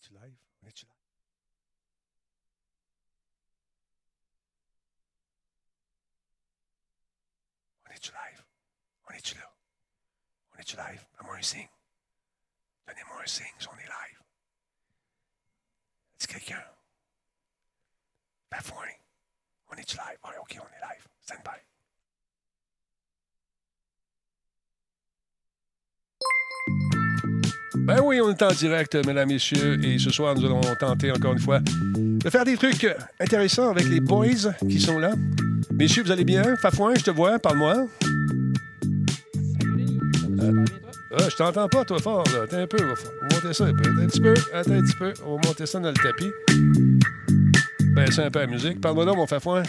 est-tu live? On est-tu live? On est-tu live? On est-tu là? On est-tu live? Donne-moi un signe. Donnez-moi un signe si on est live. Est-ce quelqu'un? Bafouin. On est-tu live? Ouais, OK, on est live. Stand by. Ben oui, on est en direct, mesdames, messieurs, et ce soir, nous allons tenter encore une fois de faire des trucs intéressants avec les boys qui sont là. Messieurs, vous allez bien? Fafouin, je te vois, parle-moi. Euh, je t'entends pas, toi, fort, là. Attends un peu, on va monter ça un peu. Attends un petit peu, attends un petit peu. On va monter ça dans le tapis. Baisser un peu la musique. Parle-moi donc, mon Fafouin.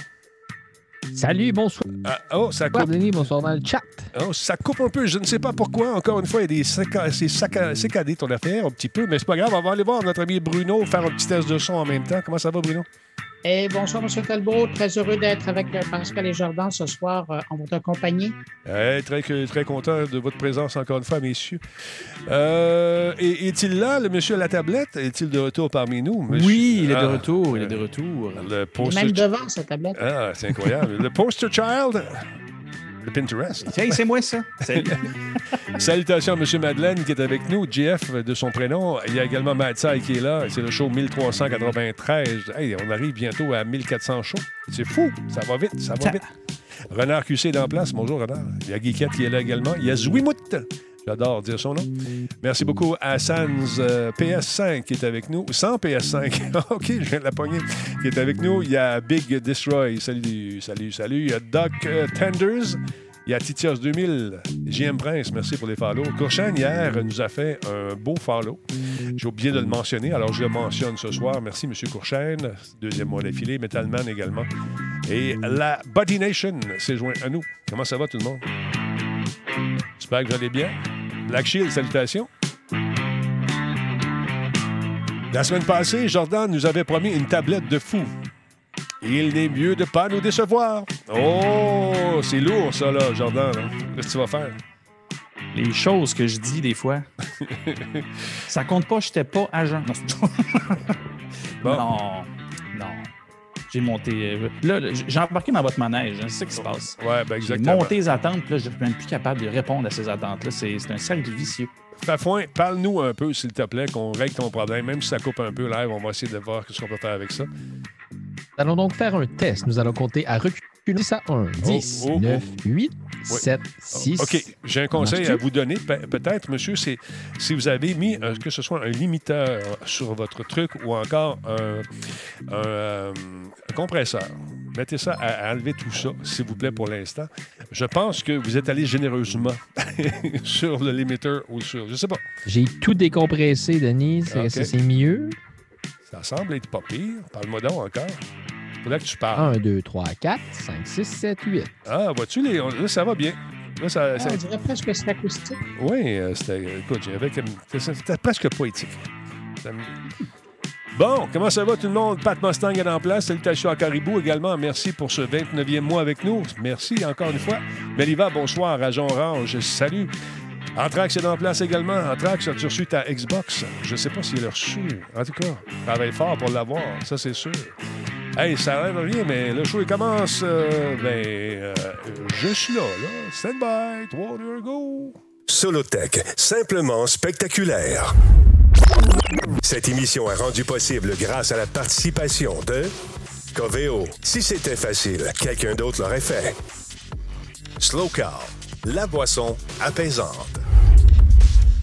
Salut, bonsoir. Ah, oh, ça coupe. Denis, bonsoir dans le chat. Oh, ça coupe un peu. Je ne sais pas pourquoi. Encore une fois, il y a des saca- c'est saca- saccadé ton affaire un petit peu, mais c'est pas grave. On va aller voir notre ami Bruno faire un petit test de son en même temps. Comment ça va, Bruno? Et bonsoir, M. Talbot. Très heureux d'être avec euh, Pascal et Jordan ce soir euh, en votre compagnie. Eh, très, très content de votre présence encore une fois, messieurs. Euh, est-il là, le monsieur à la tablette? Est-il de retour parmi nous? monsieur? Oui, il est de Ah, retour, il est de retour. Le poster... même devant cette tablette. Ah, c'est incroyable. le poster child? De Pinterest. Tiens, c'est moi ça. Salut. Salutations à M. Madeleine qui est avec nous, JF de son prénom. Il y a également Matsai qui est là. C'est le show 1393. Hey, on arrive bientôt à 1400 shows. C'est fou. Ça va vite, ça va vite. Renard QC est en place. Bonjour, Renard. Il y a Guiquette qui est là également. Il y a Zwimout. J'adore dire son nom. Merci beaucoup à Sans euh, PS5 qui est avec nous. Sans PS5. OK, je viens de la pogner. Qui est avec nous. Il y a Big Destroy. Salut, salut, salut. Il y a Doc euh, Tenders. Il y a Titios 2000. JM Prince, merci pour les follow. Courchaine, hier, nous a fait un beau follow. J'ai oublié de le mentionner, alors je le mentionne ce soir. Merci, M. Courchaine. Deuxième mois d'affilée. Metalman également. Et la Body Nation s'est joint à nous. Comment ça va, tout le monde? J'espère que vous allez bien. Black Shield, salutations. La semaine passée, Jordan nous avait promis une tablette de fou. Il n'est mieux de pas nous décevoir. Oh, c'est lourd, ça, là, Jordan. là. Qu'est-ce que tu vas faire? Les choses que je dis des fois, ça compte pas, j'étais pas agent. Non, Bon. non. J'ai monté. euh, Là, j'ai embarqué dans votre manège. hein, c'est ça qui se passe. Ouais, ben J'ai exactement. monté les attentes, puis là, je suis même plus capable de répondre à ces attentes-là. C'est c'est un cercle vicieux. Fafouin, parle-nous un peu, s'il te plaît, qu'on règle ton problème. Même si ça coupe un peu live, on va essayer de voir ce qu'on peut faire avec ça. Nous allons donc faire un test. Nous allons compter à reculer 10 à 1, 10, oh, oh. 9, 8, 7, 6. OK, j'ai un conseil à vous donner. Pe- Peut-être, monsieur, c'est si vous avez mis, euh, que ce soit un limiteur sur votre truc ou encore un, un, euh, un compresseur. Mettez ça à, à enlever tout ça, s'il vous plaît, pour l'instant. Je pense que vous êtes allé généreusement sur le limiteur ou sur. Je sais pas. J'ai tout décompressé, Denis. C'est- c'est mieux? Ça semble être pas pire. Parle-moi donc encore. Faudrait que tu parles. 1, 2, 3, 4, 5, 6, 7, 8. Ah, vois-tu, les... là, ça va bien. Là, ça, Ah, ça- on dirait presque que c'est acoustique. Oui, euh, c'était. Écoute, j'avais. C'était presque poétique. Ça Bon, comment ça va tout le monde? Pat Mustang est en place. Salutations à Caribou également. Merci pour ce 29e mois avec nous. Merci encore une fois. Meliva, bonsoir. Agent Orange, salut. Anthrax est en place également. Anthrax, as-tu reçu ta Xbox? Je ne sais pas s'il l'a reçu. En tout cas, travaille fort pour l'avoir, ça c'est sûr. Hey, ça n'arrive rien, mais le show il commence. euh, ben, euh, je suis là, là. Stand by. 3, 2, go. Solotech, simplement spectaculaire. Cette émission est rendue possible grâce à la participation de Coveo. Si c'était facile, quelqu'un d'autre l'aurait fait. Slow Car, la boisson apaisante.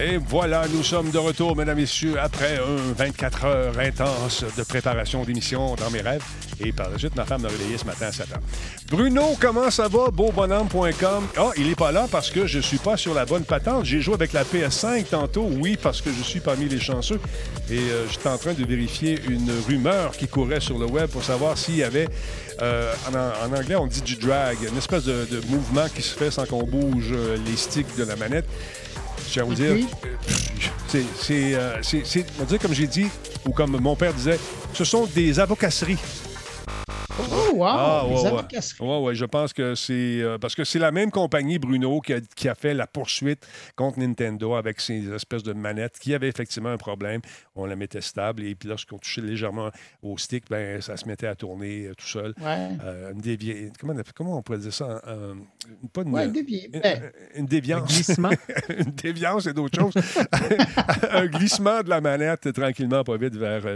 Et voilà, nous sommes de retour, mesdames et messieurs, après un 24 heures intense de préparation d'émission dans mes rêves. Et par la suite, ma femme m'a réveillé ce matin à 7 heures. Bruno, comment ça va? Beaubonhomme.com. Ah, il est pas là parce que je suis pas sur la bonne patente. J'ai joué avec la PS5 tantôt, oui, parce que je suis parmi les chanceux. Et euh, j'étais en train de vérifier une rumeur qui courait sur le web pour savoir s'il y avait, euh, en, anglais, on dit du drag, une espèce de, de mouvement qui se fait sans qu'on bouge euh, les sticks de la manette. Je tiens à vous dire, c'est, c'est, euh, c'est- c'est- on va dire comme j'ai dit, ou comme mon père disait, ce sont des avocasseries. Oh, wow! Ah, les ouais, je pense que c'est. euh, parce que c'est la même compagnie, Bruno, qui a, qui a fait la poursuite contre Nintendo avec ces espèces de manettes qui avaient effectivement un problème. On la mettait stable et puis lorsqu'on touchait légèrement au stick, ben, ça se mettait à tourner euh, tout seul. Euh, une dévi- comment, on appelle- comment on pourrait dire ça? Euh, pas une, Ouais, dévié. une, Ben, une déviance. Glissement. une déviance, c'est d'autres choses. un glissement de la manette tranquillement, pas vite, vers,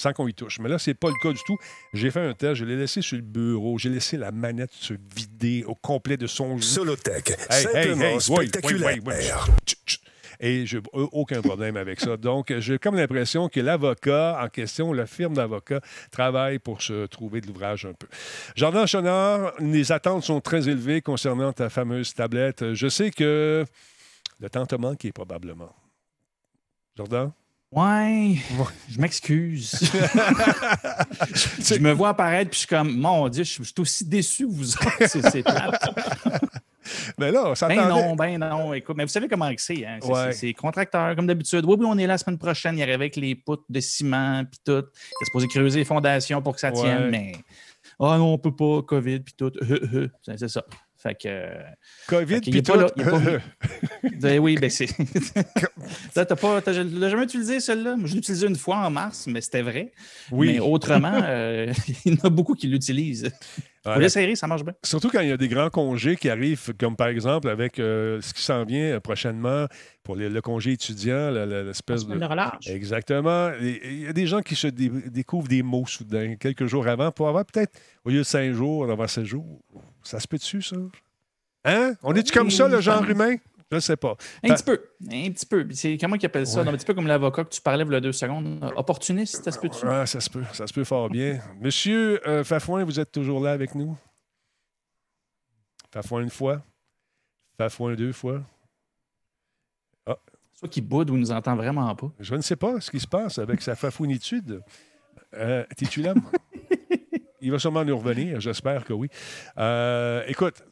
sans qu'on y touche. Mais là, c'est pas le cas du tout. J'ai fait un test, je l'ai laissé sur le bureau, j'ai laissé la manette se vider au complet de son jus. Solotech, Hey, hey, simplement hey, oui, spectaculaire. oui. Et j'ai aucun problème avec ça. Donc, j'ai comme l'impression que l'avocat en question, la firme d'avocats, travaille pour se trouver de l'ouvrage un peu. Jordan Chenard, les attentes sont très élevées concernant ta fameuse tablette. Je sais que le temps te manqué, probablement. Jordan? Ouais, je m'excuse. je me vois apparaître, puis je suis comme, mon Dieu, je suis aussi déçu que vous autres. C'est plate. Mais là, ça Ben non, ben non. Écoute, mais vous savez comment c'est. Hein? C'est- Ouais. contracteur, comme d'habitude. Oui, oui, on est là la semaine prochaine. Il arrive avec les poutres de ciment, puis tout. Il est supposé creuser les fondations pour que ça tienne, mais. Ah non, on peut pas, COVID, puis tout. C'est ça. Fait que. COVID, puis est pas là, il est tout. pas Ben oui, ben c'est. T'as pas. t'as- Je l'ai jamais utilisé, celle-là. Moi, Je l'ai utilisé une fois en mars, mais c'était vrai. oui. Mais autrement, euh, il y en a beaucoup qui l'utilisent. Vous l'essayerez, ça marche bien. Surtout quand il y a des grands congés qui arrivent, comme par exemple avec euh, ce qui s'en vient euh, prochainement pour les- le congé étudiant, l'espèce de. relâche. Exactement. Il y a des gens qui se dé- découvrent des mots soudain, quelques jours avant, pour avoir peut-être, au lieu de cinq jours, en avoir sept jours. Ça se peut dessus, ça? Hein? On est-tu comme ça, le genre humain? Je ne sais pas. Un Ta- petit peu. Un petit peu. C'est comment ils appellent ça? Ouais. Un petit peu comme l'avocat que tu parlais il y a deux secondes. Opportuniste, ça se peut-tu? Ah, ça se peut, ça se peut fort bien. Monsieur euh, Fafouin, vous êtes toujours là avec nous? Fafouin une fois? Fafouin deux fois? Soit qui boude ou il nous entend vraiment pas. Je ne sais pas ce qui se passe avec sa fafouinitude. Euh, T'es-tu là? Il va sûrement nous revenir, j'espère que oui. Euh, écoute,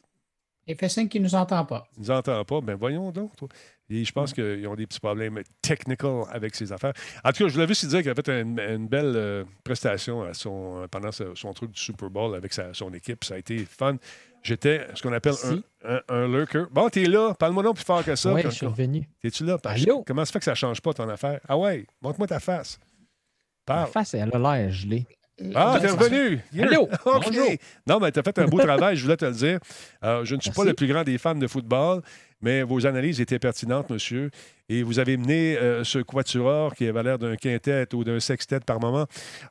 Il fait signe qu'il ne nous entend pas. il ne nous entend pas. Ben voyons donc. toi. Et je pense qu'ils ont des petits problèmes technical avec ces affaires. En tout cas, je voulais juste dire qu'il a fait une, une belle euh, prestation à son, pendant son truc du Super Bowl avec sa- son équipe. Ça a été fun. J'étais ce qu'on appelle un, Si. un, un lurker. Bon, t'es là. Parle-moi donc plus fort que ça. Oui, je suis revenu. T'es-tu là? Allô? Comment ça fait que ça change pas ton affaire? Ah ouais, montre-moi ta face. Parle. face, elle a l'air gelée. Ah, t'es revenu! Yeah. Bonjour. Non, mais t'as fait un beau travail, je voulais te le dire. Euh, je ne suis pas le plus grand des fans de football, mais vos analyses étaient pertinentes, monsieur. Et vous avez mené euh, ce quatuor qui avait l'air d'un quintet ou d'un sextet par moment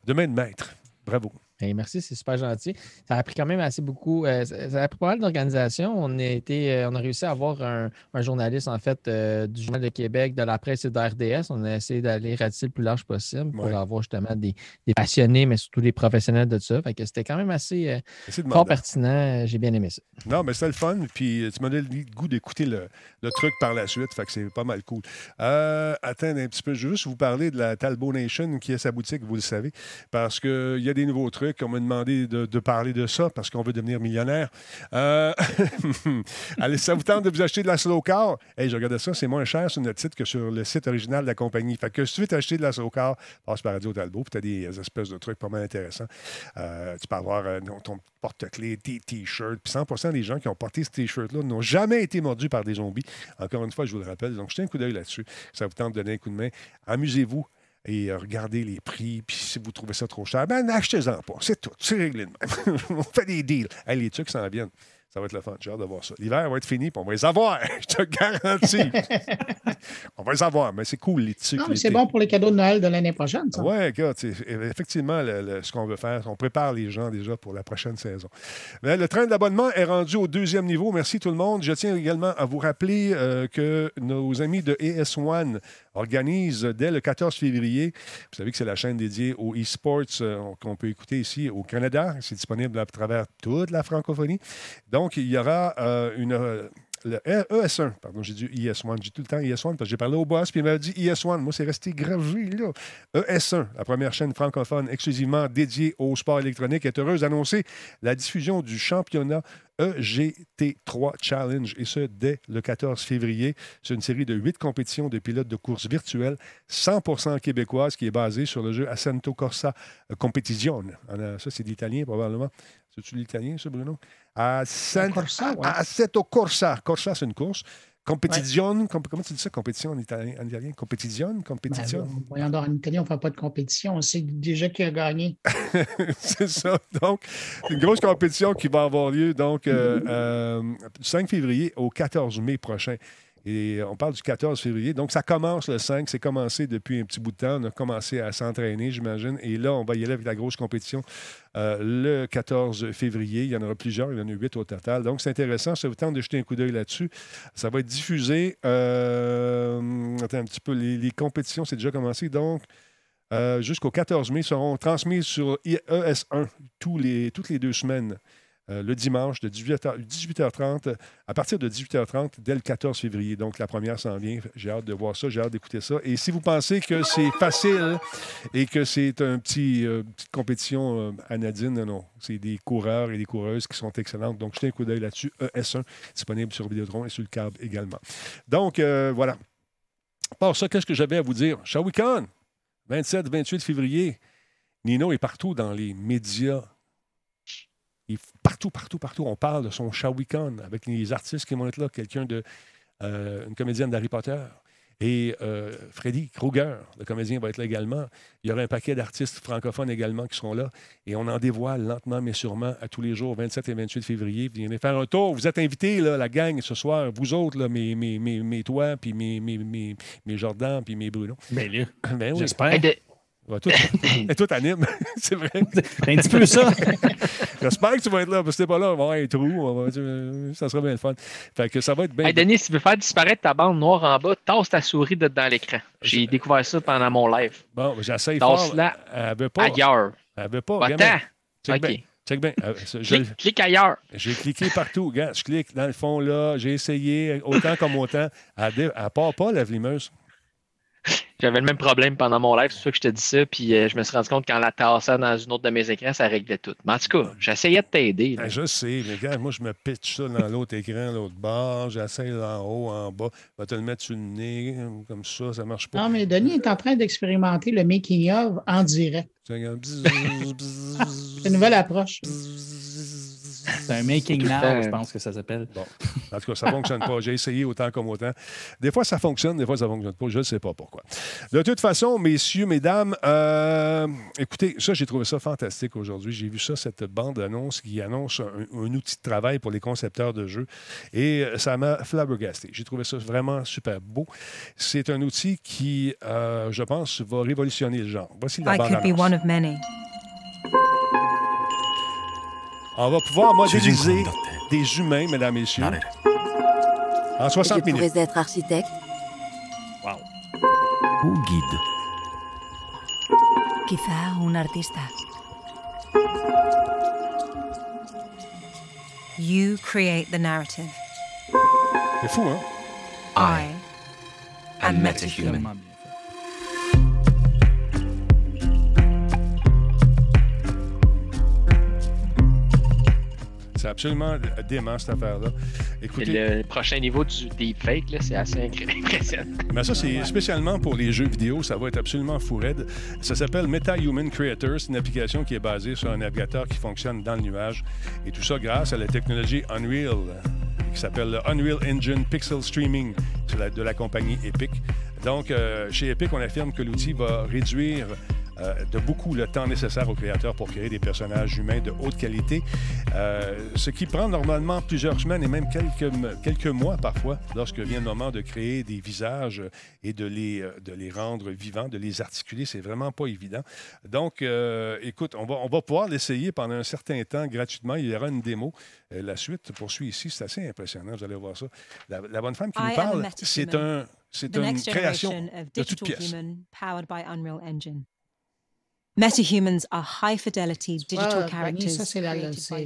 de main de maître. Bravo. Hey, merci, c'est super gentil. Ça a pris quand même assez beaucoup. euh, ça, ça a pris pas mal d'organisation. On, a été, euh, on a réussi à avoir un, un journaliste, en fait, euh, du Journal de Québec, de la presse et de RDS. On a essayé d'aller ratisser le plus large possible pour Ouais. avoir justement des, des passionnés, mais surtout des professionnels de ça. Fait que c'était quand même assez fort pertinent. J'ai bien aimé ça. Non, mais c'était le fun. Puis tu m'as donné le goût d'écouter le, le truc par la suite. Fait que c'est pas mal cool. Attends un petit peu. Je veux juste vous parler de la Talbot Nation qui est sa boutique, vous le savez. Parce qu'il y a des nouveaux trucs. On m'a demandé de, parler de ça parce qu'on veut devenir millionnaire. Euh, Allez, ça vous tente de vous acheter de la slow car? Hey, je regardais ça, c'est moins cher sur notre site que sur le site original de la compagnie. Fait que si tu veux t'acheter de la slow car, passe par Radio Talbot, puis tu as des espèces de trucs pas mal intéressants. Euh, tu peux avoir euh, ton- ton porte-clés, tes t-shirts. Puis 100% des gens qui ont porté ce t-shirt-là n'ont jamais été mordus par des zombies. Encore une fois, je vous le rappelle. Donc, jetez un coup d'œil là-dessus. Ça vous tente de donner un coup de main. Amusez-vous et euh, regardez les prix. Puis si vous trouvez ça trop cher, ben achetez-en pas. C'est tout. C'est réglé de même. on fait des deals. Hey, les trucs s'en viennent. Ça va être le fun. J'ai hâte de voir ça. L'hiver va être fini, puis on va les avoir. Je te garantis. on va les avoir, mais c'est cool, les mais c'est bon pour les cadeaux de Noël de l'année prochaine, ça. Oui, effectivement, le- le- ce qu'on veut faire, on prépare les gens déjà pour la prochaine saison. Mais le train d'abonnement est rendu au deuxième niveau. Merci tout le monde. Je tiens également à vous rappeler euh, que nos amis de ES1 organisent dès le 14 février, vous savez que c'est la chaîne dédiée aux e-sports euh, qu'on peut écouter ici au Canada. C'est disponible à travers toute la francophonie. Donc, il y aura euh, une, euh, le ES1, pardon, j'ai dit ES1, j'ai tout le temps ES1 parce que j'ai parlé au boss, puis il m'a dit ES1. Moi, c'est resté gravé, là. ES1, la première chaîne francophone exclusivement dédiée au sport électronique, est heureuse d'annoncer la diffusion du championnat EGT3 Challenge, et ce, dès le 14 février. C'est une série de huit compétitions de pilotes de course virtuelles 100% québécoises qui est basée sur le jeu Ascento Corsa Competition. Ça, c'est l'italien, probablement. C'est-tu l'italien, ça, Bruno? Ascento Corsa, ouais. Assetto Corsa. Corsa, c'est une course. Competition, com- comment tu dis ça, compétition en italien? En italien? Competition? Competition? Ben, voyons donc, en Italie, on ne fait pas de compétition. On sait déjà qui a gagné. c'est ça. Donc, c'est une grosse compétition qui va avoir lieu donc euh, euh, du 5 février au 14 mai prochain. Et on parle du 14 février. Donc, ça commence le 5. C'est commencé depuis un petit bout de temps. On a commencé à s'entraîner, j'imagine. Et là, on va y aller avec la grosse compétition euh, le 14 février. Il y en aura plusieurs. Il y en a huit au total. Donc, c'est intéressant. Ça vous tente de jeter un coup d'œil là-dessus. Ça va être diffusé. euh, attends un petit peu. Les, compétitions, c'est déjà commencé. Donc, euh, jusqu'au 14 mai seront transmises sur I- ES1 tous les, toutes les deux semaines. Euh, le dimanche de 18h, 18h30, à partir de 18h30 dès le 14 février. Donc, la première s'en vient. J'ai hâte de voir ça, j'ai hâte d'écouter ça. Et si vous pensez que c'est facile et que c'est un petit euh, petite compétition euh, non, non. C'est des coureurs et des coureuses qui sont excellentes. Donc, jetez un coup d'œil là-dessus. ES1, disponible sur Vidéotron et sur le câble également. Donc, euh, voilà. Par ça, qu'est-ce que j'avais à vous dire? Shawicon, 27-28 février. Nino est partout dans les médias. Il partout, partout, partout. On parle de son Shawicon avec les artistes qui vont être là. Quelqu'un de. euh, une comédienne d'Harry Potter. Et euh, Freddy Krueger, le comédien, va être là également. Il y aura un paquet d'artistes francophones également qui seront là. Et on en dévoile lentement, mais sûrement, à tous les jours, 27 et 28 février. Venez faire un tour. Vous êtes invités, là, la gang, ce soir. Vous autres, là, mes, mes, mes, mes toi, puis mes, mes, mes, mes Jordan, puis mes Bruno. Ben là, Ben oui. j'espère. Ouais, tout, et tout anime, c'est vrai. C'est un petit peu ça. J'espère que tu vas être là, parce que t'es pas là, on va avoir un trou. on va- tu- ça sera bien le fun. Fait que ça va être bien. Hey, Denis, si tu veux faire disparaître ta bande noire en bas, tasse ta souris de dans l'écran. J'ai découvert ça pendant mon live. Bon, j'essaye fort. Tasse-la Elle veut pas. ailleurs. Elle veut pas. Va-t'en. check OK. bien. Check bien. Euh, je- je- Clique, clique ailleurs. J'ai cliqué partout. Regarde, je clique dans le fond là. J'ai essayé autant comme autant. Elle, elle part pas, la vlimeuse. J'avais le même problème pendant mon live, c'est pour ça que je te dis ça. Puis euh, je me suis rendu compte qu'en la tassant dans une autre de mes écrans, ça réglait tout. Mais en tout cas, j'essayais de t'aider. Ben, je sais, mais regarde, moi, je me pitch ça dans l'autre écran, l'autre bord. J'essaye en haut, en bas. Je vais te le mettre sur le nez, comme ça, ça marche pas. Non, mais Denis est en train d'expérimenter le making-of en direct. C'est une nouvelle approche. C'est un making now, je pense que ça s'appelle. Bon, en tout cas, ça ne fonctionne pas. J'ai essayé autant comme autant. Des fois, ça fonctionne, des fois, ça ne fonctionne pas. Je ne sais pas pourquoi. De toute façon, messieurs, mesdames, euh, écoutez, ça, j'ai trouvé ça fantastique aujourd'hui. J'ai vu ça, cette bande-annonce qui annonce un, un outil de travail pour les concepteurs de jeux. Et euh, ça m'a flabbergasté. J'ai trouvé ça vraiment super beau. C'est un outil qui, euh, je pense, va révolutionner le genre. Voici la I could be one of many. On va pouvoir modéliser des humains, mesdames, messieurs, en 60 Je minutes. pourrais être architecte, Ou guide. Quizá un artista. You create the narrative. C'est fou, hein? I am am metahuman. C'est absolument dément, cette affaire-là. Écoutez, le prochain niveau du deepfake, là, c'est assez impressionnant. mais ça, c'est spécialement pour les jeux vidéo. Ça va être absolument fou raide. Ça s'appelle MetaHuman Creator. C'est une application qui est basée sur un navigateur qui fonctionne dans le nuage. Et tout ça grâce à la technologie Unreal, qui s'appelle le Unreal Engine Pixel Streaming la- de la compagnie Epic. Donc, euh, chez Epic, on affirme que l'outil va réduire euh, de beaucoup le temps nécessaire aux créateurs pour créer des personnages humains de haute qualité, euh, ce qui prend normalement plusieurs semaines et même quelques, quelques mois parfois lorsque vient le moment de créer des visages et de les, euh, de les rendre vivants, de les articuler. C'est vraiment pas évident. Donc, euh, écoute, on va, on va pouvoir l'essayer pendant un certain temps gratuitement. Il y aura une démo. La suite poursuit ici. C'est assez impressionnant. Vous allez voir ça. La, la bonne femme qui nous parle, c'est un, c'est une création de toutes digital pièces. human powered by Unreal Engine. Metahumans are high fidelity digital characters. ça, c'est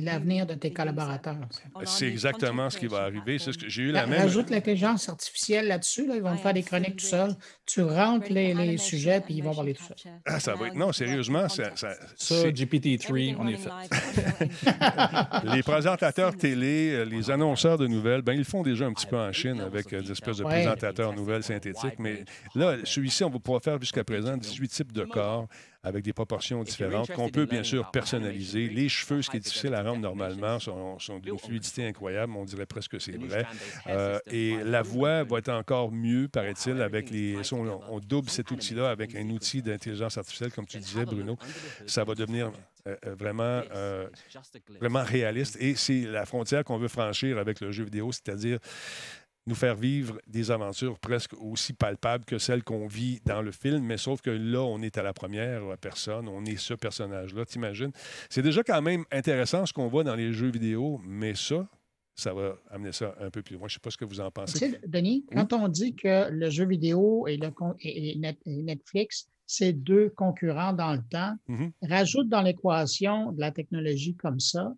l'avenir de tes and collaborateurs. C'est exactement ce qui va arriver. C'est ce que j'ai eu la même. Rajoute l'intelligence artificielle là-dessus, là, ils vont te faire des chroniques tout seuls. Tu rentres les, les sujets, puis ils vont parler tout seuls. Ah, ça va être- non, sérieusement, ça- ça- Ça, C'est- GPT-3, on est fait. Les présentateurs télé, euh, les annonceurs de nouvelles, ben, ils le font déjà un petit peu en Chine avec euh, des espèces de Ouais. présentateurs nouvelles synthétiques. Mais là, celui-ci, on va pouvoir faire jusqu'à présent 18 types de corps avec des proportions différentes qu'on peut bien sûr personnaliser. Les cheveux, ce qui est difficile à rendre normalement, sont, sont d'une fluidité incroyable. On dirait presque que c'est vrai. Euh, et la voix va être encore mieux, paraît-il, avec les. on, on double cet outil-là avec un outil d'intelligence artificielle, comme tu disais, Bruno. Ça va devenir euh, euh, vraiment, euh, vraiment réaliste. Et c'est la frontière qu'on veut franchir avec le jeu vidéo, c'est-à-dire nous faire vivre des aventures presque aussi palpables que celles qu'on vit dans le film, mais sauf que là, on est à la première personne, on est ce personnage-là, t'imagines? C'est déjà quand même intéressant ce qu'on voit dans les jeux vidéo, mais ça, ça va amener ça un peu plus loin. Je ne sais pas ce que vous en Tu pensez. sais, Denis, Oui? quand on dit que le jeu vidéo et, le et- et Netflix, c'est deux concurrents dans le temps, Mhm. rajoute dans l'équation de la technologie comme ça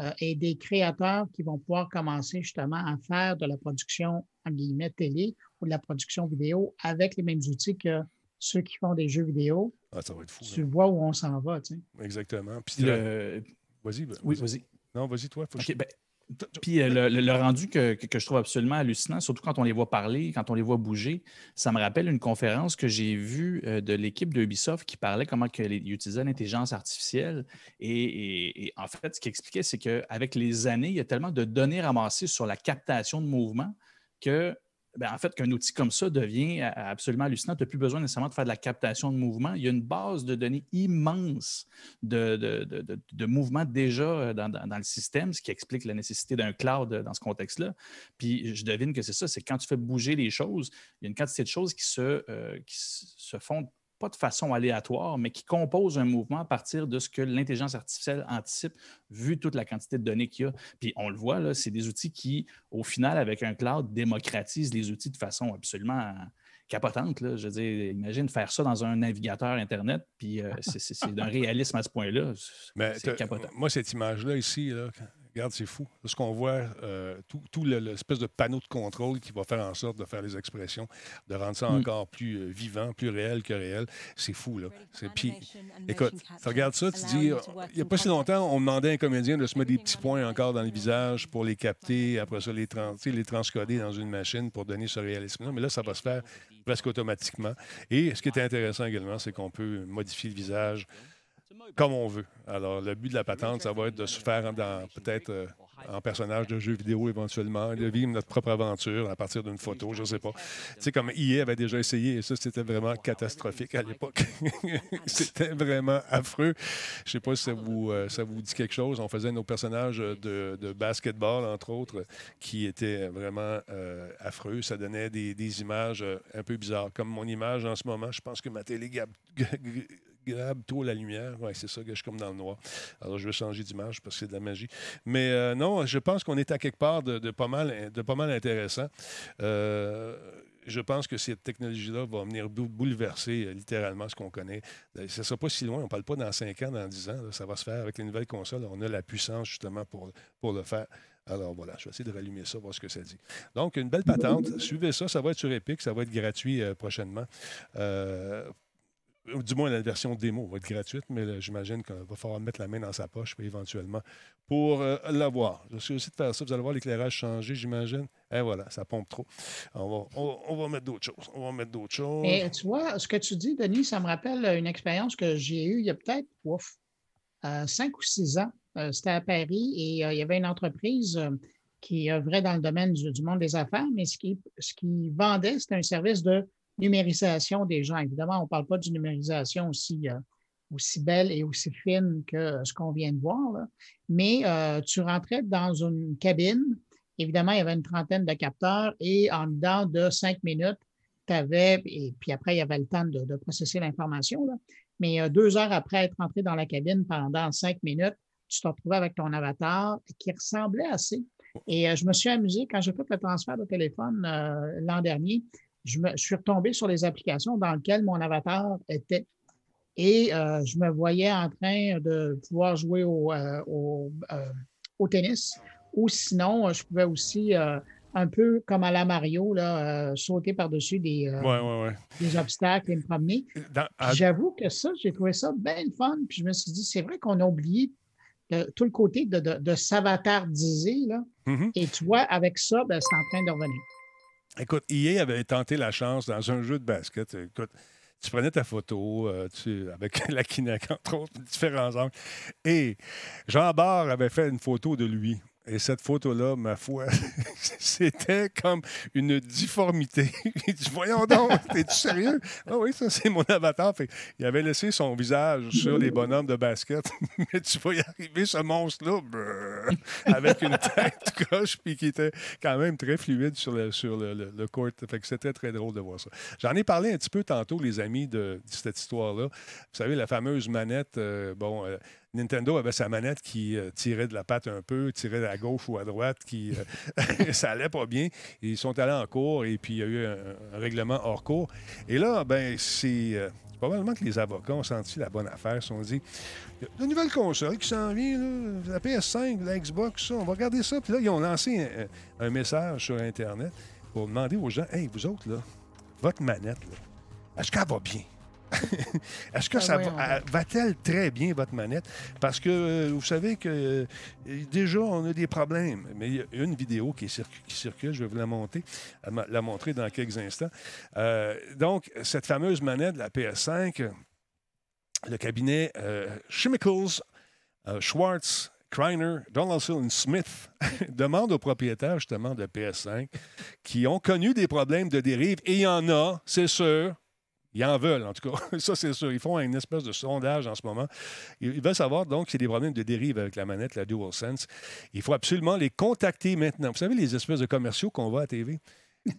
euh, et des créateurs qui vont pouvoir commencer justement à faire de la production, en guillemets, télé ou de la production vidéo avec les mêmes outils que ceux qui font des jeux vidéo. Ah, ça va être fou. Tu là. vois où on s'en va, tu sais. Exactement. Puis Le- vas-y. vas- Oui, vas-y. Non, vas-y, toi. faut je- ben, Puis euh, le, rendu que, je trouve absolument hallucinant, surtout quand on les voit parler, quand on les voit bouger, ça me rappelle une conférence que j'ai vue euh, de l'équipe de Ubisoft qui parlait comment ils utilisaient l'intelligence artificielle. Et, en fait, ce qu'il expliquait, c'est qu'avec les années, il y a tellement de données ramassées sur la captation de mouvement que ben, en fait, qu'un outil comme ça devient a- absolument hallucinant. Tu n'as plus besoin nécessairement de faire de la captation de mouvement. Il y a une base de données immense de, de, mouvements déjà euh, dans, le système, ce qui explique la nécessité d'un cloud euh, dans ce contexte-là. Puis je devine que c'est ça, c'est quand tu fais bouger les choses, il y a une quantité de choses qui se, euh, qui se font pas de façon aléatoire, mais qui composent un mouvement à partir de ce que l'intelligence artificielle anticipe, vu toute la quantité de données qu'il y a. Puis on le voit, là, c'est des outils qui, au final, avec un cloud, démocratisent les outils de façon absolument capotante. Là. Je veux dire, imagine faire ça dans un navigateur Internet, puis euh, c'est- d'un réalisme à ce point-là. Moi, cette image-là ici, là, regarde, c'est fou. Ce qu'on voit, euh, tout, tout le- l'espèce de panneau de contrôle qui va faire en sorte de faire les expressions, de rendre ça Mm. encore plus euh, vivant, plus réel que réel, c'est fou. Là. Puis, écoute, tu regardes ça, tu dis, euh, il n'y a pas si longtemps, on demandait à un comédien de se mettre des petits points encore dans le visage pour les capter, après ça, les, trans- tu sais, les transcoder dans une machine pour donner ce réalisme-là. Mais là, ça va se faire presque automatiquement. Et ce qui est intéressant également, c'est qu'on peut modifier le visage comme on veut. Alors, le but de la patente, ça va être de se faire peut-être euh, en personnage de jeu vidéo éventuellement, de vivre notre propre aventure à partir d'une photo, je ne sais pas. Tu sais, comme EA avait déjà essayé, et ça, c'était vraiment catastrophique à l'époque. c'était vraiment affreux. Je ne sais pas si ça vous, euh, ça vous dit quelque chose. On faisait nos personnages de, de basketball, entre autres, qui étaient vraiment euh, affreux. Ça donnait des, des images un peu bizarres. Comme mon image en ce moment, je pense que ma télé grabe la lumière. Oui, c'est ça que je suis comme dans le noir. Alors, je vais changer d'image parce que c'est de la magie. Mais euh, non, je pense qu'on est à quelque part de, pas, mal, de pas mal intéressant. Euh, je pense que cette technologie-là va venir bou- bouleverser euh, littéralement ce qu'on connaît. Ça ne sera pas si loin. On ne parle pas dans 5 ans, dans 10 ans. ça va se faire avec les nouvelles consoles. On a la puissance justement pour, pour le faire. Alors voilà, je vais essayer de rallumer ça, voir ce que ça dit. Donc, une belle patente. Suivez ça. Ça va être sur Epic. Ça va être gratuit prochainement. Du moins, la version démo va être gratuite, mais j'imagine qu'il va falloir mettre la main dans sa poche éventuellement pour euh, l'avoir. Je suis aussi de faire ça. Vous allez voir l'éclairage changer, j'imagine. Et voilà, ça pompe trop. On va, on, va mettre d'autres choses. On va mettre d'autres choses. Et tu vois, ce que tu dis, Denis, ça me rappelle une expérience que j'ai eue il y a peut-être ouf, euh, cinq ou six ans. Euh, C'était à Paris et euh, il y avait une entreprise qui œuvrait dans le domaine du, du monde des affaires, mais ce qui, ce qui vendait, c'était un service de numérisation des gens. Évidemment, on ne parle pas d'une numérisation aussi, euh, aussi belle et aussi fine que ce qu'on vient de voir, mais euh, tu rentrais dans une cabine. Évidemment, il y avait une trentaine de capteurs et en dedans de cinq minutes, tu avais, et puis après, il y avait le temps de, de processer l'information, mais euh, deux heures après être entré dans la cabine pendant cinq minutes, tu te retrouvais avec ton avatar qui ressemblait assez. Et je me suis amusé quand j'ai fait le transfert de téléphone l'an dernier. Je, me, je suis retombé sur les applications dans lesquelles mon avatar était. Et euh, je me voyais en train de pouvoir jouer au, euh, au, euh, au tennis. Ou sinon, je pouvais aussi, un peu comme à la Mario, là, euh, sauter par-dessus des, euh, Ouais, ouais, ouais. des obstacles et me promener. À- J'avoue que ça, j'ai trouvé ça bien fun. Puis je me suis dit, c'est vrai qu'on a oublié le- tout le côté de, de, de s'avatardiser. Là. Mhm. Et tu vois, avec ça, ben, c'est en train de revenir. Écoute, EA avait tenté la chance dans un jeu de basket. Écoute, tu prenais ta photo euh, avec la Kinect, entre autres, différents angles. Et Jean Barre avait fait une photo de lui. Et cette photo-là, ma foi, c'était comme une difformité. Voyons donc, t'es-tu sérieux? Ah oui, ça, c'est mon avatar. Fait, il avait laissé son visage sur les bonhommes de basket. Mais tu vas y arriver, ce monstre-là, avec une tête croche, puis qui était quand même très fluide sur le, sur le, court. Fait que c'était très drôle de voir ça. J'en ai parlé un petit peu tantôt, les amis, de, de cette histoire-là. Vous savez, la fameuse manette, euh, bon, euh, Nintendo avait sa manette qui euh, tirait de la patte un peu, tirait à gauche ou à droite, qui euh, ça allait pas bien. Ils sont allés en cours et puis il y a eu un, règlement hors cours. Et là, ben c'est euh, probablement que les avocats ont senti la bonne affaire, ils se sont dit il y a de nouvelles consoles qui s'en viennent, là, la PS5, la Xbox, ça, on va regarder ça. Puis là, ils ont lancé un, message sur Internet pour demander aux gens Hey, vous autres, là, votre manette, est-ce qu'elle va bien? Est-ce que Ah, ça va, va-t-elle très bien, votre manette? Parce que euh, vous savez que euh, déjà, on a des problèmes. Mais il y a une vidéo qui, circule, qui circule, je vais vous la monter, la montrer dans quelques instants. Euh, donc, cette fameuse manette la PS5, euh, le cabinet Chemicals, Schwartz, Kreiner, Donaldson Smith demande aux propriétaires justement de PS5 qui ont connu des problèmes de dérive, et il y en a, c'est sûr. Ils en veulent, en tout cas. Ça, c'est sûr. Ils font une espèce de sondage en ce moment. Ils veulent savoir, donc, s'il y a des problèmes de dérive avec la manette, la DualSense. Il faut absolument les contacter maintenant. Vous savez, les espèces de commerciaux qu'on voit à TV?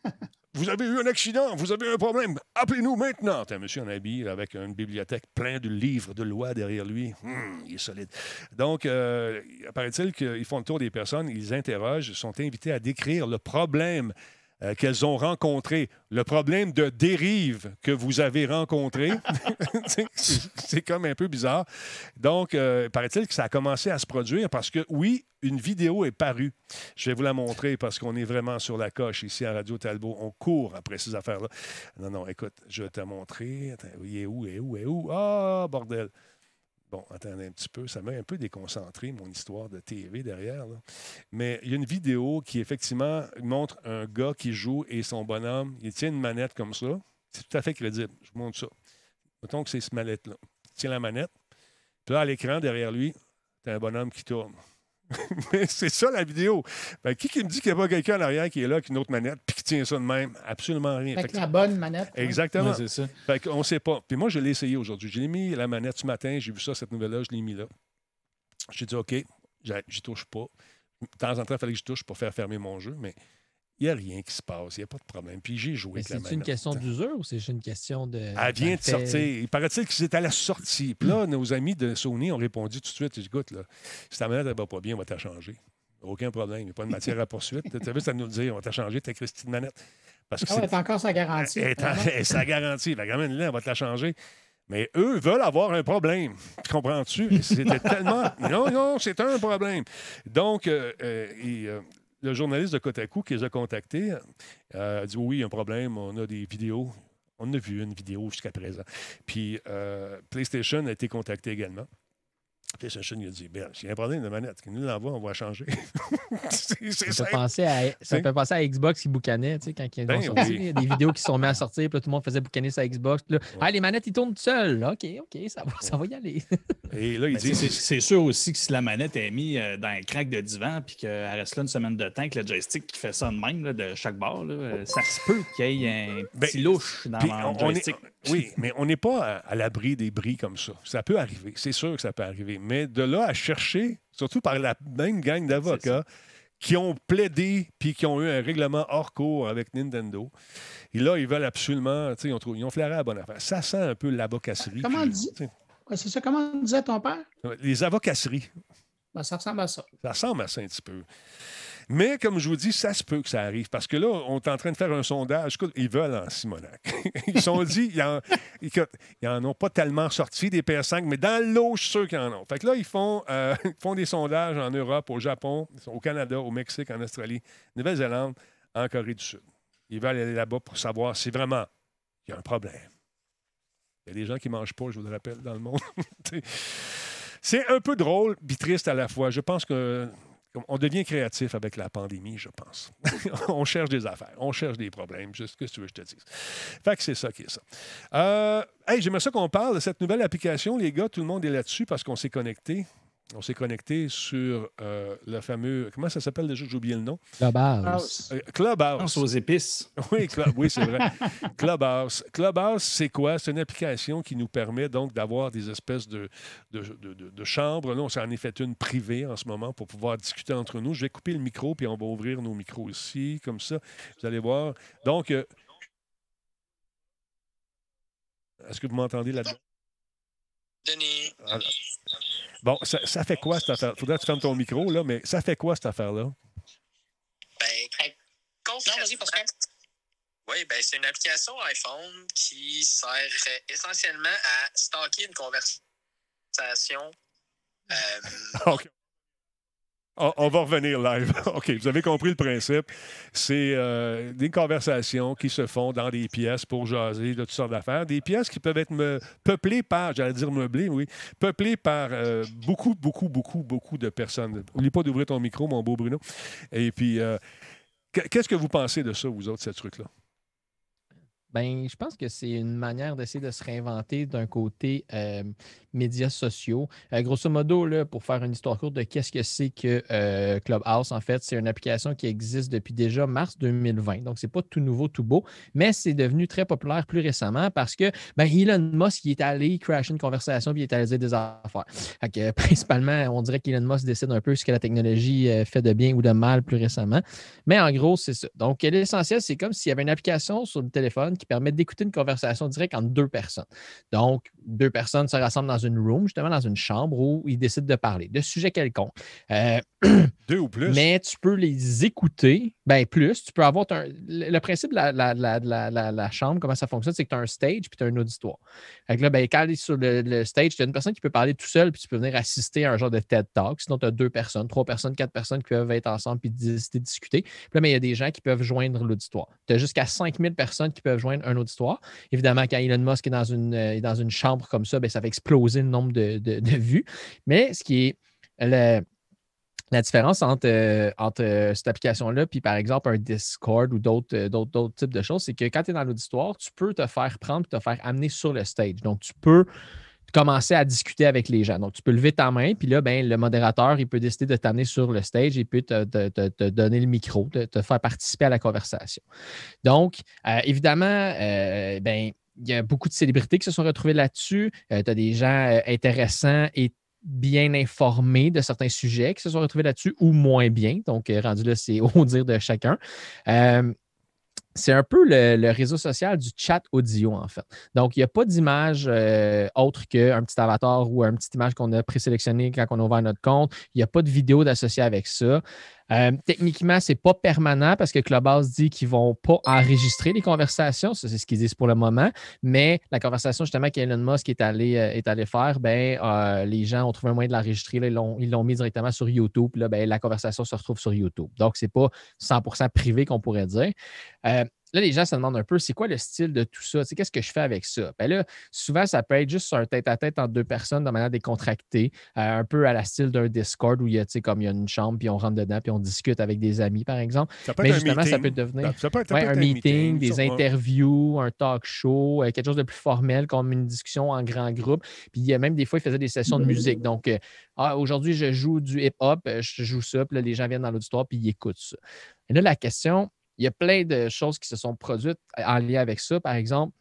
Vous avez eu un accident, vous avez un problème, appelez-nous maintenant. T'as un monsieur en habit avec une bibliothèque pleine de livres de loi derrière lui. Hum, il est solide. Donc, euh, apparaît-il qu'ils font le tour des personnes, ils interrogent, sont invités à décrire le problème euh, qu'elles ont rencontré, le problème de dérive que vous avez rencontré. c'est comme un peu bizarre. Donc, euh, paraît-il que ça a commencé à se produire parce que, oui, une vidéo est parue. Je vais vous la montrer parce qu'on est vraiment sur la coche ici à Radio Talbot. On court après ces affaires-là. Non, non, écoute, je vais te montrer. Il est où, il est où, il est où? Ah, bordel! Bon, attendez un petit peu. Ça m'a un peu déconcentré, mon histoire de TV derrière. là. Mais il y a une vidéo qui, effectivement, montre un gars qui joue et son bonhomme, il tient une manette comme ça. C'est tout à fait crédible. Je vous montre ça. Mettons que c'est ce manette-là. Il tient la manette. Puis là, à l'écran, derrière lui, t'as un bonhomme qui tourne. Mais c'est ça la vidéo. Ben, qui, qui me dit qu'il n'y a pas quelqu'un en arrière qui est là, qui a une autre manette, puis qui tient ça de même? Absolument rien. Fait Avec que- la bonne manette. hein? Exactement. Ouais, c'est ça. Fait qu'on sait pas. Puis moi, je l'ai essayé aujourd'hui. J'ai mis la manette ce matin, j'ai vu ça, cette nouvelle-là, je l'ai mis là. J'ai dit, OK, j'y touche pas. De temps en temps, il fallait que je touche pour faire fermer mon jeu, mais il n'y a rien qui se passe, il n'y a pas de problème. Puis j'ai joué la c'est manette. une question d'usure ou c'est juste une question de. Elle vient de sortir. Il paraît-il que c'est à la sortie. Puis là, nos amis de Sony ont répondu tout de suite. Écoute, là, si ta manette ne va pas bien, on va t'en changer. Aucun problème. Il n'y a pas de matière à poursuite. Tu as vu, ça nous le dire. On va t'en changer ta Christine manette. Parce que Ah t'as encore sa garantie. elle est en- vraiment. elle- ça garantit. Fait que, ramène là, on va te la changer. Mais eux veulent avoir un problème. Tu Comprends-tu? C'était tellement. Non, non, c'est un problème. Donc, euh, euh, et, euh, le journaliste de Kotaku qui les a contactés euh, a dit oui, il y a un problème, on a des vidéos. On a vu une vidéo jusqu'à présent. Puis euh, PlayStation a été contacté également. PlayStation il a dit Bien, s'il y a un problème de manette, qu'il nous l'envoie, on va changer. c'est c'est Ça, fait simple. penser à, ça Hein? fait penser à Xbox qui boucanait, tu sais, quand ils Ben ont sorti, oui. il y a des vidéos qui sont mises à sortir, puis là, tout le monde faisait boucaner sa Xbox. puis là, Ah, les manettes, ils tournent tout seuls. OK, OK, ça va, ça va y aller. Et là, il Mais dit c'est- sûr aussi que si la manette est mise euh, dans un crack de divan puis qu'elle reste là une semaine de temps, que le joystick qui fait ça de même là, de chaque bord, là, euh, ça se peut qu'il y ait un Ben, petit louche dans Puis le est- joystick. oui, mais on n'est pas à, à l'abri des bris comme ça. Ça peut arriver. C'est sûr que ça peut arriver. Mais de là à chercher, surtout par la même gang d'avocats qui ont plaidé puis qui ont eu un règlement hors cours avec Nintendo, et là, ils veulent absolument, tu sais, ils ont, trouvé- ils ont flairé la bonne affaire. Ça sent un peu l'avocasserie. Comment dit- c'est ça, comment disait ton père? Les avocasseries. Ben, ça ressemble à ça. Ça ressemble à ça un petit peu. Mais comme je vous dis, ça se peut que ça arrive parce que là, on est en train de faire un sondage. Ils veulent en Simonac. ils sont dit, ils en, écoute, ils ont pas tellement sorti des PS5, mais dans l'eau, je suis sûr qu'ils en ont. Fait que là, ils font, euh, ils font des sondages en Europe, au Japon, au Canada, au Mexique, en Australie, Nouvelle-Zélande, en Corée du Sud. Ils veulent aller là-bas pour savoir si vraiment il y a un problème. Il y a des gens qui ne mangent pas, je vous le rappelle, dans le monde. C'est un peu drôle, puis triste à la fois. Je pense que on devient créatif avec la pandémie, je pense. on cherche des affaires, on cherche des problèmes, juste ce que tu veux que je te dise. Fait que c'est ça qui est ça. Euh, hey, j'aimerais ça qu'on parle de cette nouvelle application, les gars. Tout le monde est là-dessus parce qu'on s'est connecté. On s'est connecté sur euh, le fameux. Comment ça s'appelle déjà? J'ai oublié le nom. Clubhouse. Euh, Clubhouse. Pense aux épices. Oui, c'est vrai. Clubhouse. Clubhouse, c'est quoi? C'est une application qui nous permet donc d'avoir des espèces de, de, de- de- de chambres. Là, on s'en est fait une privée en ce moment pour pouvoir discuter entre nous. Je vais couper le micro, puis on va ouvrir nos micros ici, comme ça. Vous allez voir. Donc, euh, est-ce que vous m'entendez là-dedans? Denis, Ah, Bon, ça, ça fait quoi cette affaire? Faudrait que tu fermes ton micro, là, mais ça fait quoi cette affaire-là? ben, Non, concrètement, oui, ben, c'est une application iPhone qui sert essentiellement à stocker une conversation. Euh, OK. On, on va revenir live. OK, vous avez compris le principe. C'est euh, des conversations qui se font dans des pièces pour jaser de toutes sortes d'affaires. Des pièces qui peuvent être peuplées par, j'allais dire meublées, oui, peuplées par euh, beaucoup, beaucoup, beaucoup, beaucoup de personnes. N'oublie pas d'ouvrir ton micro, mon beau Bruno. Et puis, euh, qu- qu'est-ce que vous pensez de ça, vous autres, ce truc-là? Ben, je pense que c'est une manière d'essayer de se réinventer d'un côté euh, médias sociaux. Euh, grosso modo, là, pour faire une histoire courte de qu'est-ce que c'est que euh, Clubhouse, en fait, c'est une application qui existe depuis déjà mars 2020. Donc, c'est pas tout nouveau, tout beau, mais c'est devenu très populaire plus récemment parce que ben, Elon Musk est allé crasher une conversation puis il est allé des affaires. Principalement, on dirait qu'Elon Musk décide un peu ce que la technologie fait de bien ou de mal plus récemment. Mais en gros, c'est ça. Donc, l'essentiel, c'est comme s'il y avait une application sur le téléphone qui permet d'écouter une conversation directe entre deux personnes. Donc, deux personnes se rassemblent dans une room, justement dans une chambre où ils décident de parler de sujets quelconques. Euh, Deux ou plus? mais tu peux les écouter. Ben plus, tu peux avoir ton- le principe de la, la- la- la- chambre, comment ça fonctionne, c'est que tu as un stage puis tu as un auditoire. Fait que là, ben, quand tu es sur le, le stage, tu as une personne qui peut parler tout seul puis tu peux venir assister à un genre de TED Talk. Sinon, tu as deux personnes, trois personnes, quatre personnes qui peuvent être ensemble puis décider de discuter. Puis là, ben, il y a des gens qui peuvent joindre l'auditoire. Tu as jusqu'à 5000 personnes qui peuvent joindre un auditoire. Évidemment, quand Elon Musk est dans une, euh, est dans une chambre comme ça, ben, ça fait exploser le nombre de, de- vues. Mais ce qui est la différence entre, euh, entre euh, cette application-là puis par exemple un Discord ou d'autres euh, d'autres- types de choses, c'est que quand tu es dans l'auditoire, tu peux te faire prendre et te faire amener sur le stage. Donc, tu peux commencer à discuter avec les gens. Donc, tu peux lever ta main, puis là, ben, le modérateur, il peut décider de t'amener sur le stage et peut te, te- te- donner le micro, te, te faire participer à la conversation. Donc, évidemment, ben, il y a beaucoup de célébrités qui se sont retrouvées là-dessus. tu as des gens euh, intéressants et bien informés de certains sujets qui se sont retrouvés là-dessus ou moins bien. Donc, euh, rendu là, c'est au dire de chacun. Euh, c'est un peu le, réseau social du chat audio, en fait. Donc, il n'y a pas d'image euh, autre qu'un petit avatar ou une petite image qu'on a présélectionnée quand on a ouvert notre compte. Il n'y a pas de vidéo d'associé avec ça. Euh, techniquement, ce n'est pas permanent parce que Clubhouse dit qu'ils ne vont pas enregistrer les conversations. Ça, c'est ce qu'ils disent pour le moment. Mais la conversation, justement, qu'Elon Musk est allé, euh, est allé faire, ben, euh, les gens ont trouvé un moyen de l'enregistrer. Ils l'ont, mis directement sur YouTube. Là, ben, la conversation se retrouve sur YouTube. Donc, ce n'est pas 100% privé qu'on pourrait dire. Là, les gens se demandent un peu, c'est quoi le style de tout ça? Qu'est-ce que je fais avec ça? Ben là, souvent, ça peut être juste sur un tête-à-tête entre deux personnes de manière décontractée, euh, un peu à la style d'un Discord où il y a, tu sais, comme il y a une chambre, puis on rentre dedans, puis on discute avec des amis, par exemple. Ça peut Mais être un justement, ça peut devenir Ça peut être, ça Ouais, peut un meeting, des interviews, un talk show, euh, quelque chose de plus formel comme une discussion en grand groupe. Puis il y a même des fois, ils faisaient des sessions de musique. Donc, euh, ah, aujourd'hui, je joue du hip-hop, euh, je joue ça, puis là, les gens viennent dans l'auditoire, puis ils écoutent ça. Et là, la question, il y a plein de choses qui se sont produites en lien avec ça. Par exemple,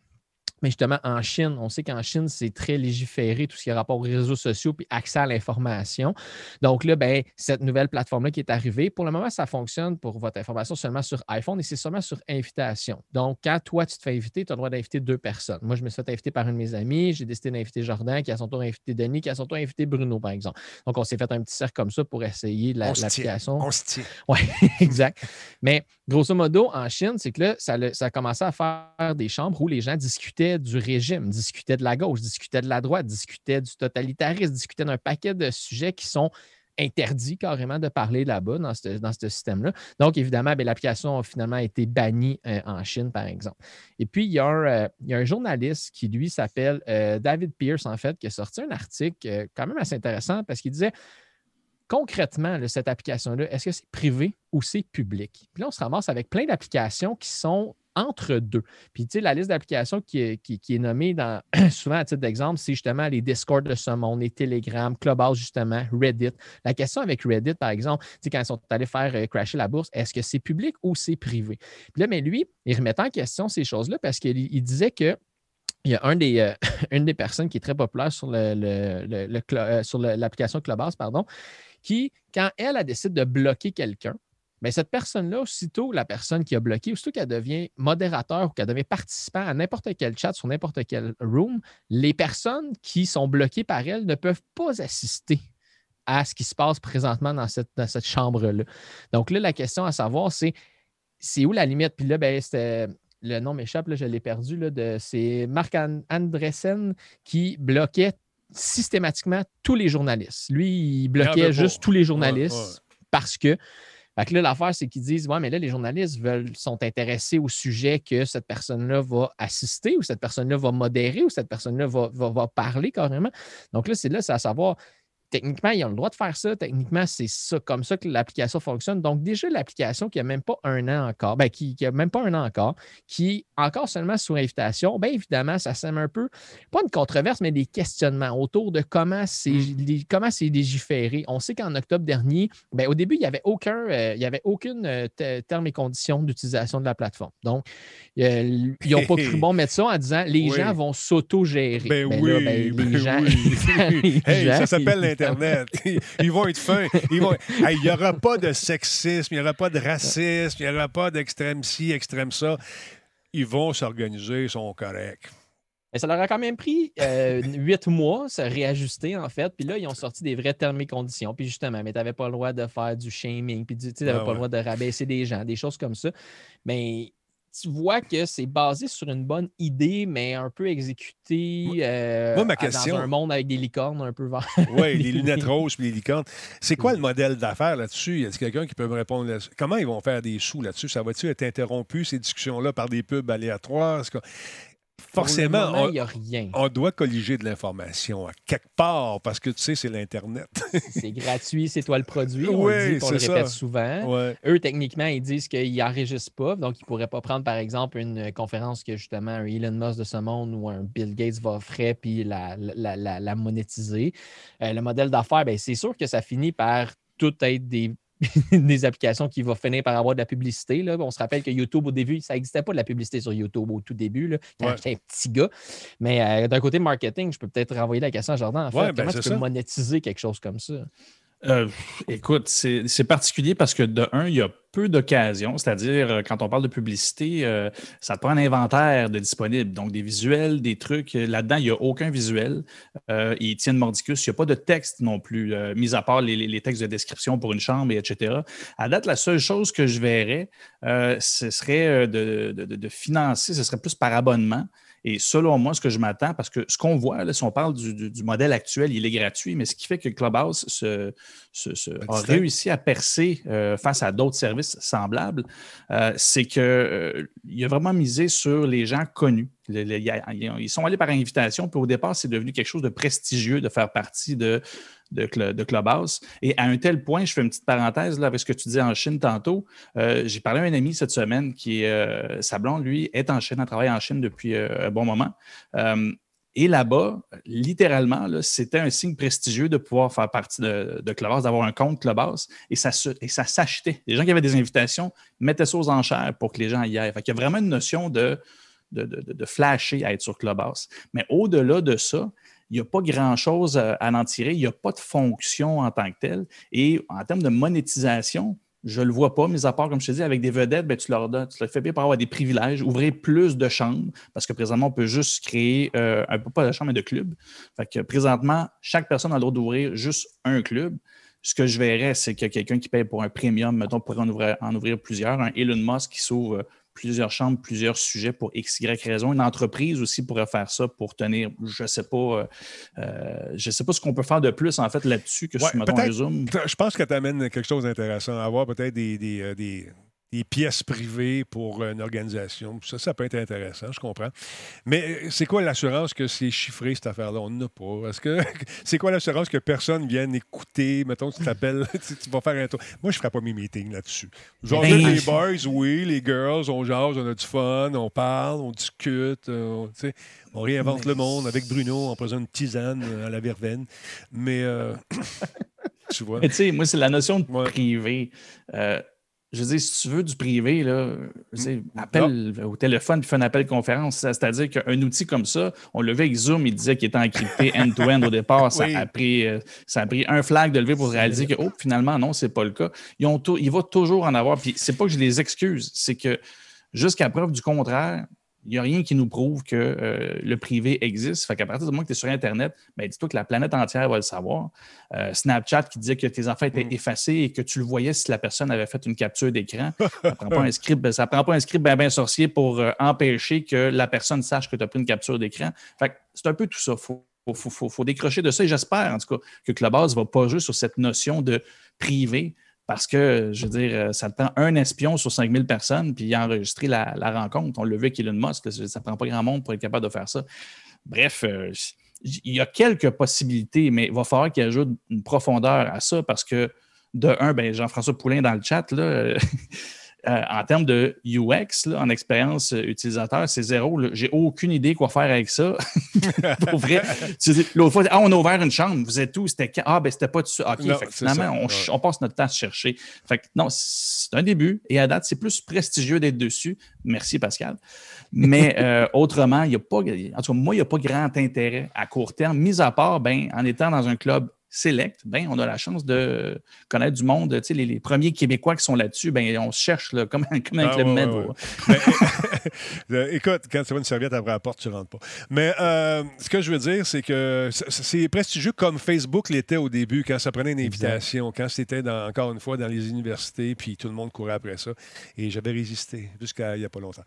Mais justement, en Chine, on sait qu'en Chine, c'est très légiféré, tout ce qui a rapport aux réseaux sociaux puis accès à l'information. Donc là, ben, cette nouvelle plateforme-là qui est arrivée, pour le moment, ça fonctionne pour votre information seulement sur iPhone et c'est seulement sur invitation. Donc, quand toi, tu te fais inviter, tu as le droit d'inviter deux personnes. Moi, je me suis fait inviter par une de mes amies. J'ai décidé d'inviter Jordan, qui a son tour invité Denis, qui a son tour invité Bruno, par exemple. Donc, on s'est fait un petit cercle comme ça pour essayer la- On se tient. l'application. On se tient. Oui, exact. Mais grosso modo, en Chine, c'est que là, ça, ça a commencé à faire des chambres où les gens discutaient du régime, discutaient de la gauche, discutaient de la droite, discutaient du totalitarisme, discutaient d'un paquet de sujets qui sont interdits carrément de parler là-bas dans ce, dans ce système-là. Donc, évidemment, ben, l'application a finalement été bannie euh, en Chine, par exemple. Et puis, il y a un, euh, il y a un journaliste qui, lui, s'appelle euh, David Pierce, en fait, qui a sorti un article quand même assez intéressant parce qu'il disait concrètement, cette application-là, est-ce que c'est privé ou c'est public? Puis là, on se ramasse avec plein d'applications qui sont entre deux. Puis, tu sais, la liste d'applications qui, est- nommée dans, souvent à titre d'exemple, c'est justement les Discord de ce monde, les Telegram, Clubhouse, justement, Reddit. La question avec Reddit, par exemple, tu sais, quand ils sont allés faire euh, crasher la bourse, est-ce que c'est public ou c'est privé? Puis là, mais lui, il remettait en question ces choses-là parce qu'il il disait que il y a un des, euh, une des personnes qui est très populaire sur euh, sur l'application Clubhouse, pardon, qui, quand elle, elle décide de bloquer quelqu'un, bien, cette personne-là, aussitôt la personne qui a bloqué, aussitôt qu'elle devient modérateur ou qu'elle devient participant à n'importe quel chat sur n'importe quel room, les personnes qui sont bloquées par elle ne peuvent pas assister à ce qui se passe présentement dans cette, dans cette chambre-là. Donc là, la question à savoir, c'est c'est où la limite? Puis là, ben, c'était. Le nom m'échappe, je l'ai perdu. Là, de, c'est Marc An- Andressen qui bloquait systématiquement tous les journalistes. Lui, il bloquait juste tous les Ouais, journalistes parce que. Fait que là, l'affaire, c'est qu'ils disent Ouais, mais là, les journalistes veulent, sont intéressés au sujet que cette personne-là va assister ou cette personne-là va modérer ou cette personne-là va, va- va parler carrément. Donc là, c'est là, c'est à savoir techniquement, ils ont le droit de faire ça. Techniquement, c'est ça, comme ça que l'application fonctionne. Donc, déjà, l'application qui n'a même pas un an encore, ben, qui n'a même pas un an encore, qui est encore seulement sous invitation, bien évidemment, ça sème un peu, pas une controverse, mais des questionnements autour de comment c'est les- comment c'est légiféré. On sait qu'en octobre dernier, ben, au début, il n'y avait aucun, euh, il y avait aucune euh, te- termes et conditions d'utilisation de la plateforme. Donc, euh, ils n'ont pas cru bon mettre ça en disant les Oui. gens vont s'auto-gérer. Ben Ben oui, là, ben, les ben gens- oui. les Hey, gens, ça s'appelle ils- l'Internet. Ils vont être fins. Ils vont... Hey, Il n'y aura pas de sexisme, il n'y aura pas de racisme, il n'y aura pas d'extrême ci, extrême ça. Ils vont s'organiser, ils sont corrects. Mais ça leur a quand même pris euh, huit mois se réajuster, en fait. Puis là, ils ont sorti des vrais termes et conditions. Puis justement, mais tu n'avais pas le droit de faire du shaming. Puis tu n'avais Ah pas le droit de rabaisser des gens, des choses comme ça. Mais tu vois que c'est basé sur une bonne idée, mais un peu exécutée euh, Moi, ma à- question- dans un monde avec des licornes un peu vert. Oui, les lunettes roses puis les licornes. C'est quoi le modèle d'affaires là-dessus? Y a quelqu'un qui peut me répondre là-dessus? Comment ils vont faire des sous là-dessus? Ça va-tu être interrompu, ces discussions-là, par des pubs aléatoires? Forcément, moment, on- il n'y a rien. on doit colliger de l'information à quelque part parce que tu sais, c'est l'Internet. C'est gratuit, c'est toi le produit. On Oui, le dit, on le ça. répète souvent. ouais. Eux, techniquement, ils disent qu'ils n'enregistrent pas, donc ils ne pourraient pas prendre, par exemple, une conférence que justement un Elon Musk de ce monde ou un Bill Gates va offrir puis la, la, la- la monétiser. Euh, le modèle d'affaires, ben, c'est sûr que ça finit par tout être des, des applications qui vont finir par avoir de la publicité. Là. On se rappelle que YouTube, au début, ça n'existait pas de la publicité sur YouTube au tout début, là, quand Ouais. j'étais un petit gars. Mais euh, d'un côté marketing, je peux peut-être renvoyer la question à Jordan. En fait, Ouais, ben, comment c'est tu peux ça. monétiser quelque chose comme ça? Euh, écoute, c'est particulier parce que de un, il y a peu d'occasions, c'est-à-dire euh, quand on parle de publicité, euh, ça prend un inventaire de disponible, donc des visuels, des trucs. Là-dedans, il n'y a aucun visuel. Ils tiennent mordicus, il n'y a pas de texte non plus, mis à part les, textes de description pour une chambre, et etc. À date, la seule chose que je verrais, ce serait de financer, ce serait plus par abonnement. Et selon moi, ce que je m'attends, parce que ce qu'on voit, là, si on parle du, du- du modèle actuel, il est gratuit, mais ce qui fait que Clubhouse se, se- se- a réussi à percer euh, face à d'autres services semblables, euh, c'est qu'il a vraiment misé sur les gens connus. Ils sont allés par invitation, puis au départ, c'est devenu quelque chose de prestigieux de faire partie de, de, Cl- de Clubhouse. Et à un tel point, je fais une petite parenthèse là, avec ce que tu disais en Chine tantôt. Euh, J'ai parlé à un ami cette semaine qui est euh, sa blonde, lui, est en Chine, elle travaille en Chine depuis euh, un bon moment. Et là-bas, littéralement, c'était un signe prestigieux de pouvoir faire partie de, Clubhouse, d'avoir un compte Clubhouse. Et ça, ça s'achetait. Les gens qui avaient des invitations mettaient ça aux enchères pour que les gens y aillent. Fait qu'il y a vraiment une notion de, de- de flasher à être sur Clubhouse. Mais au-delà de ça, il n'y a pas grand-chose à, en tirer. Il n'y a pas de fonction en tant que telle. Et en termes de monétisation, je ne le vois pas, mis à part, comme je te dis, avec des vedettes, ben, tu leur donnes, tu leur fais payer pour avoir des privilèges, ouvrir plus de chambres, parce que présentement, on peut juste créer euh, un peu pas de chambre, mais de club. Fait que présentement, chaque personne a le droit d'ouvrir juste un club. Ce que je verrais, c'est que quelqu'un qui paye pour un premium, mettons, pourrait en ouvrir, en ouvrir plusieurs. Un Elon Musk qui s'ouvre plusieurs chambres, plusieurs sujets pour X, Y raison. Une entreprise aussi pourrait faire ça pour tenir, je ne sais pas, euh, euh, je sais pas ce qu'on peut faire de plus, en fait, là-dessus que Ouais, sur, mettons, un peut-être- Zoom. Je pense que tu amènes quelque chose d'intéressant. Avoir peut-être des, des, euh, des- des pièces privées pour une organisation. Ça, ça peut être intéressant, je comprends. Mais euh, c'est quoi l'assurance que c'est chiffré, cette affaire-là? On n'en a pas. Est-ce que c'est quoi l'assurance que personne vienne écouter? Mettons, tu t'appelles, tu, tu vas faire un tour. Moi, je ne ferai pas mes meetings là-dessus. Genre, Ben, les je- boys, oui, les girls, on jase, on a du fun, on parle, on discute, euh, on, on réinvente le monde avec Bruno en faisant une tisane euh, à la verveine. Mais, euh, tu vois. Mais tu sais, moi, c'est la notion de Ouais. privé. Euh, je veux dire, si tu veux du privé, là, je veux dire, appelle au téléphone puis fais un appel conférence. C'est-à-dire qu'un outil comme ça, on le vu avec Zoom, il disait qu'il était encrypté end-to-end au départ. Ça, a pris, euh, ça a pris un flag de lever pour réaliser que, oh, finalement, non, c'est pas le cas. Ils ont il va toujours en avoir. Puis c'est pas que je les excuse, c'est que jusqu'à preuve du contraire, il n'y a rien qui nous prouve que euh, le privé existe. Fait qu'à partir du moment que tu es sur Internet, ben, dis-toi que la planète entière va le savoir. Euh, Snapchat qui disait que tes enfants étaient Mm. effacés et que tu le voyais si la personne avait fait une capture d'écran. Ça prend pas un script, ben, ça prend pas un script bien ben sorcier pour euh, empêcher que la personne sache que tu as pris une capture d'écran. Fait que c'est un peu tout ça. Faut, faut, faut- faut- faut décrocher de ça et j'espère en tout cas que Clubhouse va pas jouer sur cette notion de privé parce que, je veux dire, euh, ça prend un espion sur 5000 personnes puis enregistrer la, la rencontre. On l'a vu avec Elon Musk, ça ne prend pas grand monde pour être capable de faire ça. Bref, euh, il y a quelques possibilités, mais il va falloir qu'il ajoute une profondeur à ça parce que, de un, ben, Jean-François Poulain dans le chat, là, euh, en termes de UX, là, en expérience euh, utilisateur, c'est zéro. J'ai aucune idée quoi faire avec ça. Pour vrai. L'autre fois, ah, on a ouvert une chambre, vous êtes où? C'était? Ah, ben, c'était pas dessus. OK, Non, fait finalement, on passe notre temps à se chercher. Fait que non, c'est un début. Et à date, c'est plus prestigieux d'être dessus. Merci, Pascal. Mais euh, autrement, il n'y a pas, en tout cas, moi, il n'y a pas grand intérêt à court terme, mis à part, ben, en étant dans un club select, ben, on a la chance de connaître du monde. Tu sais, les, les premiers Québécois qui sont là-dessus, ben, on se cherche là, comme, comme un Ah, club ouais, med. ouais, va. ouais. Mais, euh, écoute, quand tu vois une serviette après la porte, tu rentres pas. Mais euh, ce que je veux dire, c'est que c'est- prestigieux comme Facebook l'était au début, quand ça prenait une invitation, quand c'était dans- encore une fois dans les universités, puis tout le monde courait après ça. Et j'avais résisté jusqu'à il n'y a pas longtemps.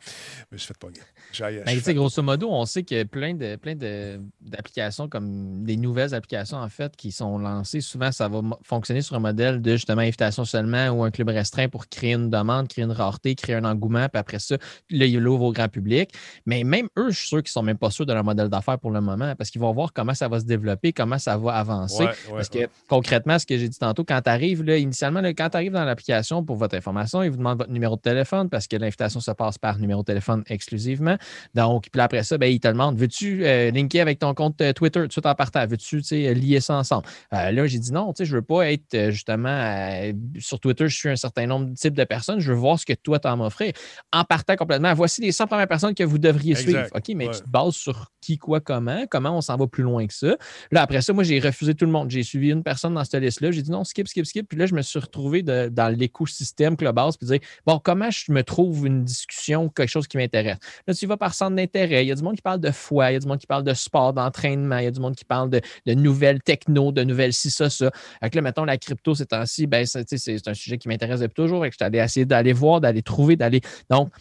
Je me suis fait pogner. J'ai- Ben, sais, grosso modo, on sait qu'il y a plein de plein de- d'applications comme des nouvelles applications en fait qui sont lancées. Souvent, ça va fonctionner sur un modèle de justement invitation seulement ou un club restreint pour créer une demande, créer une rareté, créer un engouement, puis après ça, là, il l'ouvre au grand public. Mais même eux, je suis sûr qu'ils ne sont même pas sûrs de leur modèle d'affaires pour le moment parce qu'ils vont voir comment ça va se développer, comment ça va avancer. Ouais, ouais, parce que ouais. concrètement, ce que j'ai dit tantôt, quand tu arrives, là, initialement, là, quand tu arrives dans l'application pour votre information, ils vous demandent votre numéro de téléphone parce que l'invitation se passe par numéro de téléphone exclusivement. Donc, puis après ça, ben, ils te demandent veux-tu euh, linker avec ton compte euh, Twitter tout de suite en partant? Veux-tu lier ça ensemble? Euh, Là, j'ai dit non, tu sais, je veux pas être euh, justement euh, sur Twitter, je suis un certain nombre de types de personnes, je veux voir ce que toi à m'offrir. En partant complètement, voici les 100 premières personnes que vous devriez Exact. suivre. OK, mais Ouais. tu te bases sur qui, quoi, comment, comment on s'en va plus loin que ça. Là, après ça, moi, j'ai refusé tout le monde. J'ai suivi une personne dans cette liste-là. J'ai dit non, skip, skip, skip. Puis là, je me suis retrouvé de- dans l'écosystème Clubhouse puis dire bon, comment je me trouve une discussion, quelque chose qui m'intéresse? Là, tu vas par centre d'intérêt. Il y a du monde qui parle de foi, il y a du monde qui parle de sport, d'entraînement, il y a du monde qui parle de, de nouvelles techno, de nouvelles ci, ça, ça. Fait que là, mettons, la crypto ces temps-ci, ben, c'est un sujet qui m'intéresse depuis toujours. Fait que je suis allé essayer d'aller voir, d'aller trouver, d'aller. Donc,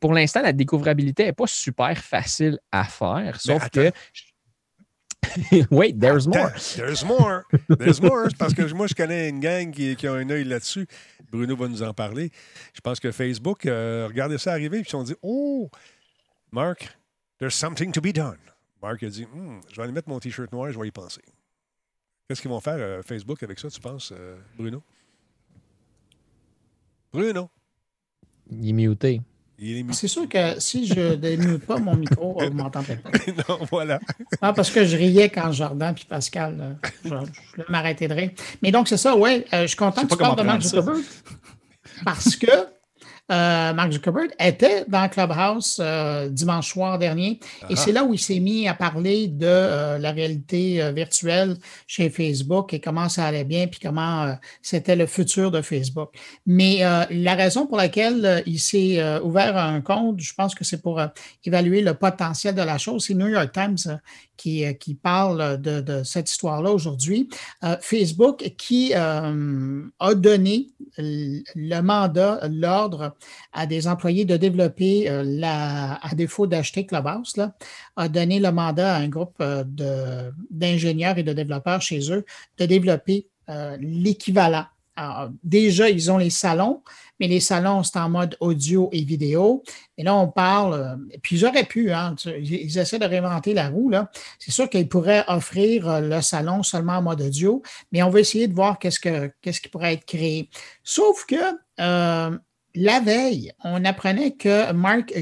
pour l'instant, la découvrabilité n'est pas super facile à faire, sauf attends. que. Wait, there's more. There's more. There's more. Parce que moi, je connais une gang qui, qui a un œil là-dessus. Bruno va nous en parler. Je pense que Facebook, euh, regardez ça arriver, puis ils se sont dit Oh, Mark, there's something to be done. Mark a dit Hmm, Je vais aller mettre mon T-shirt noir, je vais y penser. Qu'est-ce qu'ils vont faire, euh, Facebook, avec ça, tu penses, euh, Bruno? Bruno Il est muté. Il est mis. C'est sûr que si je ne démute pas mon micro, vous ne m'entendrez pas. non, voilà. Ah, parce que je riais quand Jordan puis Pascal, euh, je, je vais m'arrêter de rire. Mais donc, c'est ça, ouais. euh, je suis content que tu parles de Mark. Zuckerberg. Parce que euh, Mark Zuckerberg était dans Clubhouse euh, dimanche soir dernier. Et c'est là où il s'est mis à parler de euh, la réalité virtuelle chez Facebook et comment ça allait bien, puis comment c'était le futur de Facebook. Mais la raison pour laquelle il s'est ouvert un compte, je pense que c'est pour évaluer le potentiel de la chose. C'est New York Times qui, euh, qui parle de, cette histoire-là aujourd'hui. Euh, Facebook qui euh, a donné le mandat, l'ordre à des employés de développer, la, à défaut d'acheter Clubhouse, a donné le mandat à un groupe d'ingénieurs et de développeurs chez eux de développer l'équivalent. Alors, déjà, ils ont les salons, mais les salons, c'est en mode audio et vidéo. Et là, on parle, euh, puis ils auraient pu, hein, ils, essaient de réinventer la roue. C'est sûr qu'ils pourraient offrir euh, le salon seulement en mode audio, mais on va essayer de voir qu'est-ce, que, qu'est-ce qui pourrait être créé. Sauf que euh, la veille, on apprenait que Mark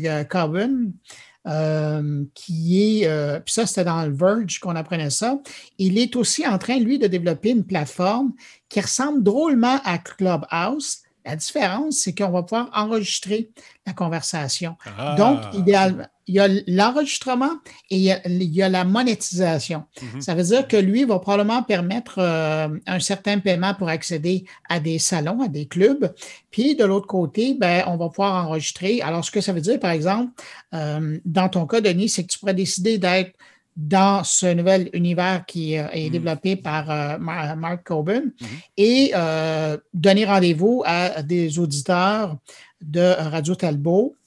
euh, qui est, puis ça c'était dans le Verge qu'on apprenait ça, il est aussi en train, lui, de développer une plateforme qui ressemble drôlement à Clubhouse. La différence, c'est qu'on va pouvoir enregistrer la conversation. Ah. Donc, idéalement, il y a l'enregistrement et il y a, il y a la monétisation. Mhm. Ça veut dire que lui va probablement permettre euh, un certain paiement pour accéder à des salons, à des clubs. Puis de l'autre côté, ben, on va pouvoir enregistrer. Alors, ce que ça veut dire, par exemple, euh, dans ton cas, Denis, c'est que tu pourrais décider d'être dans ce nouvel univers qui euh, est Mhm. développé par euh, Mar- Mark Coben Mhm. et euh, donner rendez-vous à des auditeurs de Radio Talbot mm,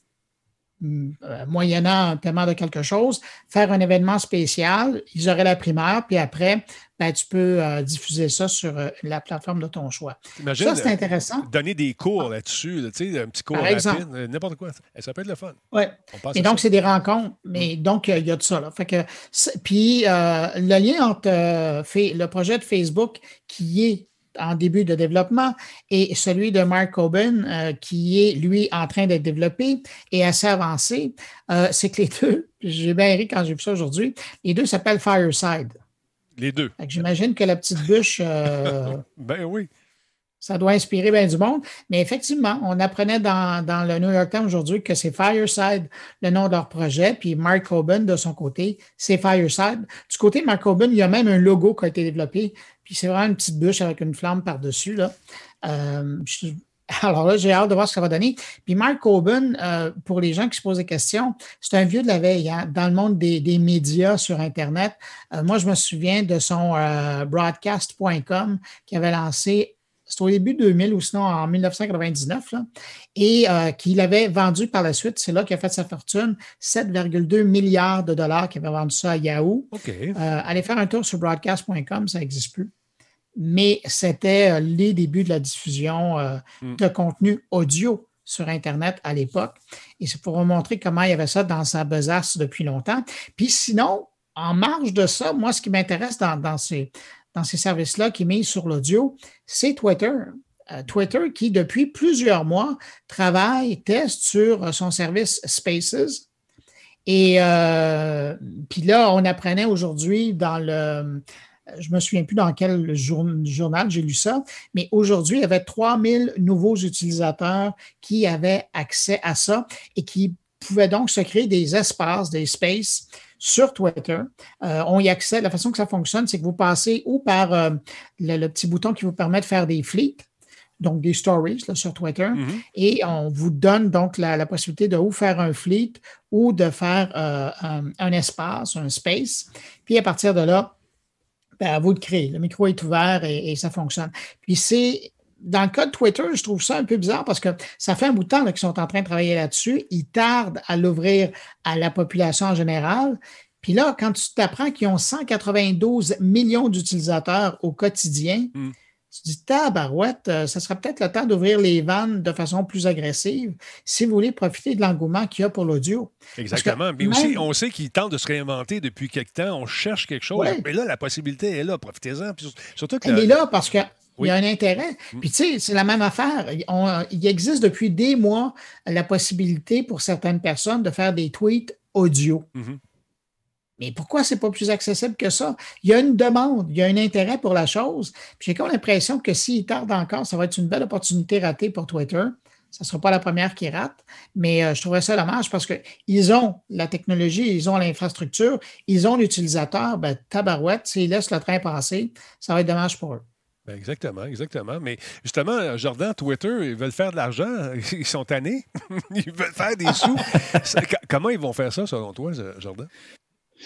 moyennant un paiement de quelque chose, faire un événement spécial, ils auraient la primaire, puis après, ben, tu peux euh, diffuser ça sur euh, la plateforme de ton choix. Imagine, Ça, c'est euh, intéressant. donner des cours là-dessus, là, tu sais, un petit cours Par rapide, exemple. euh, n'importe quoi. Eh, Ça peut être le fun. Passe Et donc, c'est des rencontres. Mais donc, euh, il y a de ça. Là. Fait que, puis, euh, le lien entre euh, le projet de Facebook qui est en début de développement et celui de Mark Coben euh, qui est, lui, en train d'être développé et assez avancé, euh, c'est que les deux, j'ai bien ri quand j'ai vu ça aujourd'hui, les deux s'appellent Fireside. Les deux. J'imagine que la petite bûche, euh, Ben oui. ça doit inspirer bien du monde. Mais effectivement, on apprenait dans, dans le New York Times aujourd'hui que c'est Fireside, le nom de leur projet. Puis Mark Coben, de son côté, c'est Fireside. Du côté de Mark Coben, il y a même un logo qui a été développé. Puis c'est vraiment une petite bûche avec une flamme par-dessus. Là. Euh, alors là, j'ai hâte de voir ce que ça va donner. Puis Mark Coben, euh, pour les gens qui se posent des questions, c'est un vieux de la veille hein, dans le monde des, des médias sur Internet. Euh, moi, je me souviens de son broadcast.com qui avait lancé c'est au début 2000 ou sinon en 1999, là, et euh, qu'il avait vendu par la suite. C'est là qu'il a fait sa fortune, 7,2 milliards de dollars qu'il avait vendu ça à Yahoo. OK. Euh, allez faire un tour sur broadcast.com, ça n'existe plus. Mais c'était euh, les débuts de la diffusion euh, Mm. de contenu audio sur Internet à l'époque. Et c'est pour vous montrer comment il y avait ça dans sa besace depuis longtemps. Puis sinon, en marge de ça, moi, ce qui m'intéresse dans, dans ces, dans ces services-là qui misent sur l'audio, c'est Twitter. Euh, Twitter qui, depuis plusieurs mois, travaille, teste sur euh, son service Spaces. Et euh, puis là, on apprenait aujourd'hui dans le, je me souviens plus dans quel jour- journal j'ai lu ça, mais aujourd'hui, il y avait 3000 nouveaux utilisateurs qui avaient accès à ça et qui pouvaient donc se créer des espaces, des spaces sur Twitter. Euh, on y accède. La façon que ça fonctionne, c'est que vous passez ou par euh, le, le petit bouton qui vous permet de faire des fleets, donc des stories là, sur Twitter, Mhm. et on vous donne donc la, la possibilité de ou faire un fleet ou de faire euh, un, un espace, un space. Puis à partir de là, ben, à vous de créer. Le micro est ouvert et, et ça fonctionne. Puis c'est. Dans le cas de Twitter, je trouve ça un peu bizarre parce que ça fait un bout de temps qu'ils sont en train de travailler là-dessus. Ils tardent à l'ouvrir à la population en général. Puis là, quand tu t'apprends qu'ils ont 192 millions d'utilisateurs au quotidien, Mm. tu te dis, tabarouette, euh, ça serait peut-être le temps d'ouvrir les vannes de façon plus agressive si vous voulez profiter de l'engouement qu'il y a pour l'audio. Exactement. que Mais aussi, on sait qu'ils tentent de se réinventer depuis quelque temps. On cherche quelque chose. Ouais. Mais là, la possibilité est là. Profitez-en. Surtout que Elle le- est là parce qu'il Oui. y a un intérêt. Mm. Puis, tu sais, c'est la même affaire. On- il existe depuis des mois la possibilité pour certaines personnes de faire des tweets audio. Mhm. Mais pourquoi c'est pas plus accessible que ça? Il y a une demande, il y a un intérêt pour la chose. Puis j'ai comme l'impression que s'il tarde encore, ça va être une belle opportunité ratée pour Twitter. ça ne sera pas la première qui rate, mais euh, je trouvais ça dommage parce qu'ils ont la technologie, ils ont l'infrastructure, ils ont l'utilisateur. Ben, tabarouette, s'ils laissent le train passer, ça va être dommage pour eux. Ben, exactement, exactement. Mais justement, Jordan, Twitter, ils veulent faire de l'argent. Ils sont tannés. ils veulent faire des sous. Comment ils vont faire ça, selon toi, Jordan?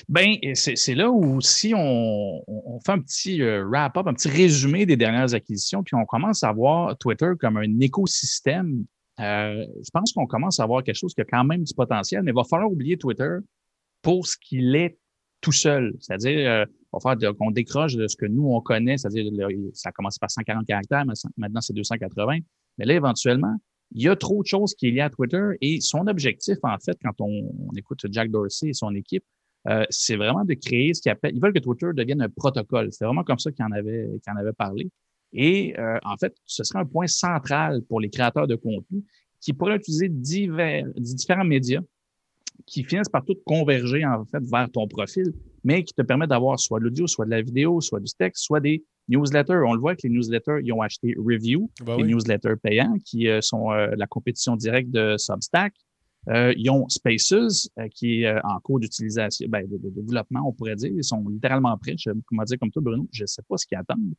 Ben, c'est là où si on, on fait un petit euh, wrap-up, un petit résumé des dernières acquisitions, puis on commence à voir Twitter comme un écosystème, euh, je pense qu'on commence à voir quelque chose qui a quand même du potentiel, mais il va falloir oublier Twitter pour ce qu'il est tout seul. C'est-à-dire, euh, qu'on décroche de ce que nous, on connaît, c'est-à-dire, ça a commencé par 140 caractères, maintenant c'est 280. Mais là, éventuellement, il y a trop de choses qui est liées à Twitter et son objectif, en fait, quand on écoute Jack Dorsey et son équipe, euh, c'est vraiment de créer ce qu'ils appellent. Ils veulent que Twitter devienne un protocole. C'est vraiment comme ça qu'ils en avaient, en avait parlé. Et euh, en fait, ce serait un point central pour les créateurs de contenu qui pourraient utiliser divers, différents médias qui finissent par tout converger en fait vers ton profil, mais qui te permettent d'avoir soit de l'audio, soit de la vidéo, soit du texte, soit des newsletters. On le voit que les newsletters, ils ont acheté Review, bah les newsletters payants qui euh, sont la compétition directe de Substack. Euh, ils ont Spaces, euh, qui est euh, en cours d'utilisation, ben, de, développement, on pourrait dire. Ils sont littéralement prêts. Je, comment dire comme toi, Bruno, je ne sais pas ce qu'ils attendent.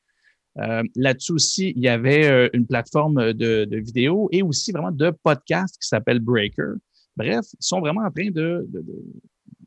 Là-dessus aussi, il y avait une plateforme de, de vidéo et aussi vraiment de podcast qui s'appelle Breaker. Bref, ils sont vraiment en train de,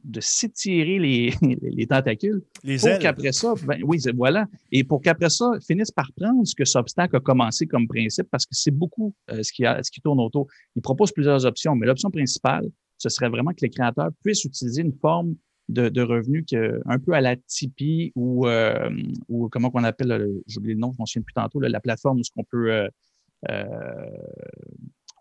de s'étirer les, les, tentacules. Les pour qu'après ça, ben, oui, voilà. Et pour qu'après ça, finissent par prendre ce que Substack a commencé comme principe, parce que c'est beaucoup euh, ce, qui a, ce qui tourne autour. Il propose plusieurs options, mais l'option principale, ce serait vraiment que les créateurs puissent utiliser une forme de, de revenus que, un peu à la Tipeee ou, euh, ou comment qu'on appelle, j'ai oublié le nom, je m'en souviens plus tantôt, la plateforme où ce qu'on peut euh,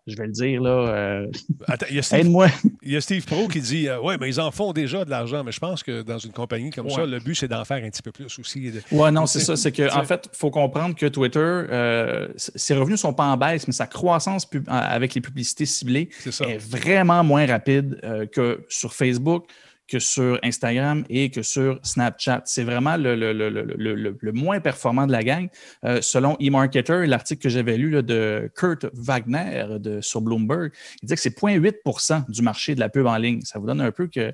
je vais le dire, là. Euh, aide-moi. Il y a Steve Pro qui dit euh, Ouais, mais ils en font déjà de l'argent. Mais je pense que dans une compagnie comme ça, le but, c'est d'en faire un petit peu plus aussi. Oui, non, c'est ça. C'est qu'en en fait, il faut comprendre que Twitter, euh, ses revenus ne sont pas en baisse, mais sa croissance avec les publicités ciblées est, vraiment moins rapide que sur Facebook que sur Instagram et que sur Snapchat. C'est vraiment le, le, le, le, moins performant de la gang. Euh, selon eMarketer, l'article que j'avais lu de Kurt Wagner de, sur Bloomberg, il disait que c'est 0,8% du marché de la pub en ligne. Ça vous donne un peu que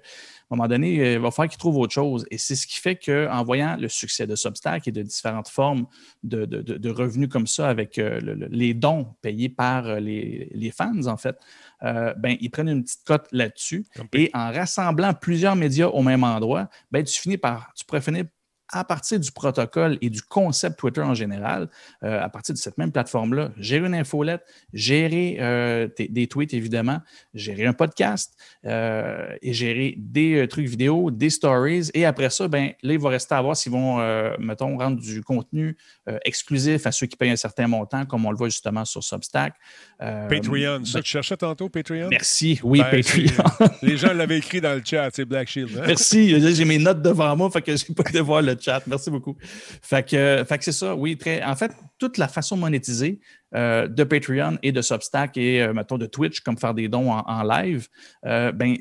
un moment donné, euh, il va falloir qu'ils trouvent autre chose. Et c'est ce qui fait qu'en voyant le succès de Substack et de différentes formes de, de, de revenus comme ça, avec euh, les dons payés par les, les fans, en fait, euh, ben, ils prennent une petite cote là-dessus. Et en rassemblant plusieurs médias au même endroit, ben, tu finis par, tu pourrais finir à partir du protocole et du concept Twitter en général, euh, à partir de cette même plateforme-là, gérer une infolette, gérer euh, des tweets évidemment, gérer un podcast euh, et gérer des trucs vidéo, des stories. Et après ça, ben, là, il va rester à voir s'ils vont, mettons, rendre du contenu exclusif à ceux qui payent un certain montant, comme on le voit justement sur Substack. Patreon, ça ben, tu cherchais tantôt, Patreon? Merci, oui, ben, Patreon. Les gens l'avaient écrit dans le chat, c'est Black Shield. Hein? Merci, j'ai mes notes devant moi, fait que je n'ai pas de voir le chat. Merci beaucoup. Fait que, c'est ça, oui. Très, en fait, toute la façon de monétiser euh, de Patreon et de Substack et, euh, mettons, de Twitch, comme faire des dons en, live, euh, ben,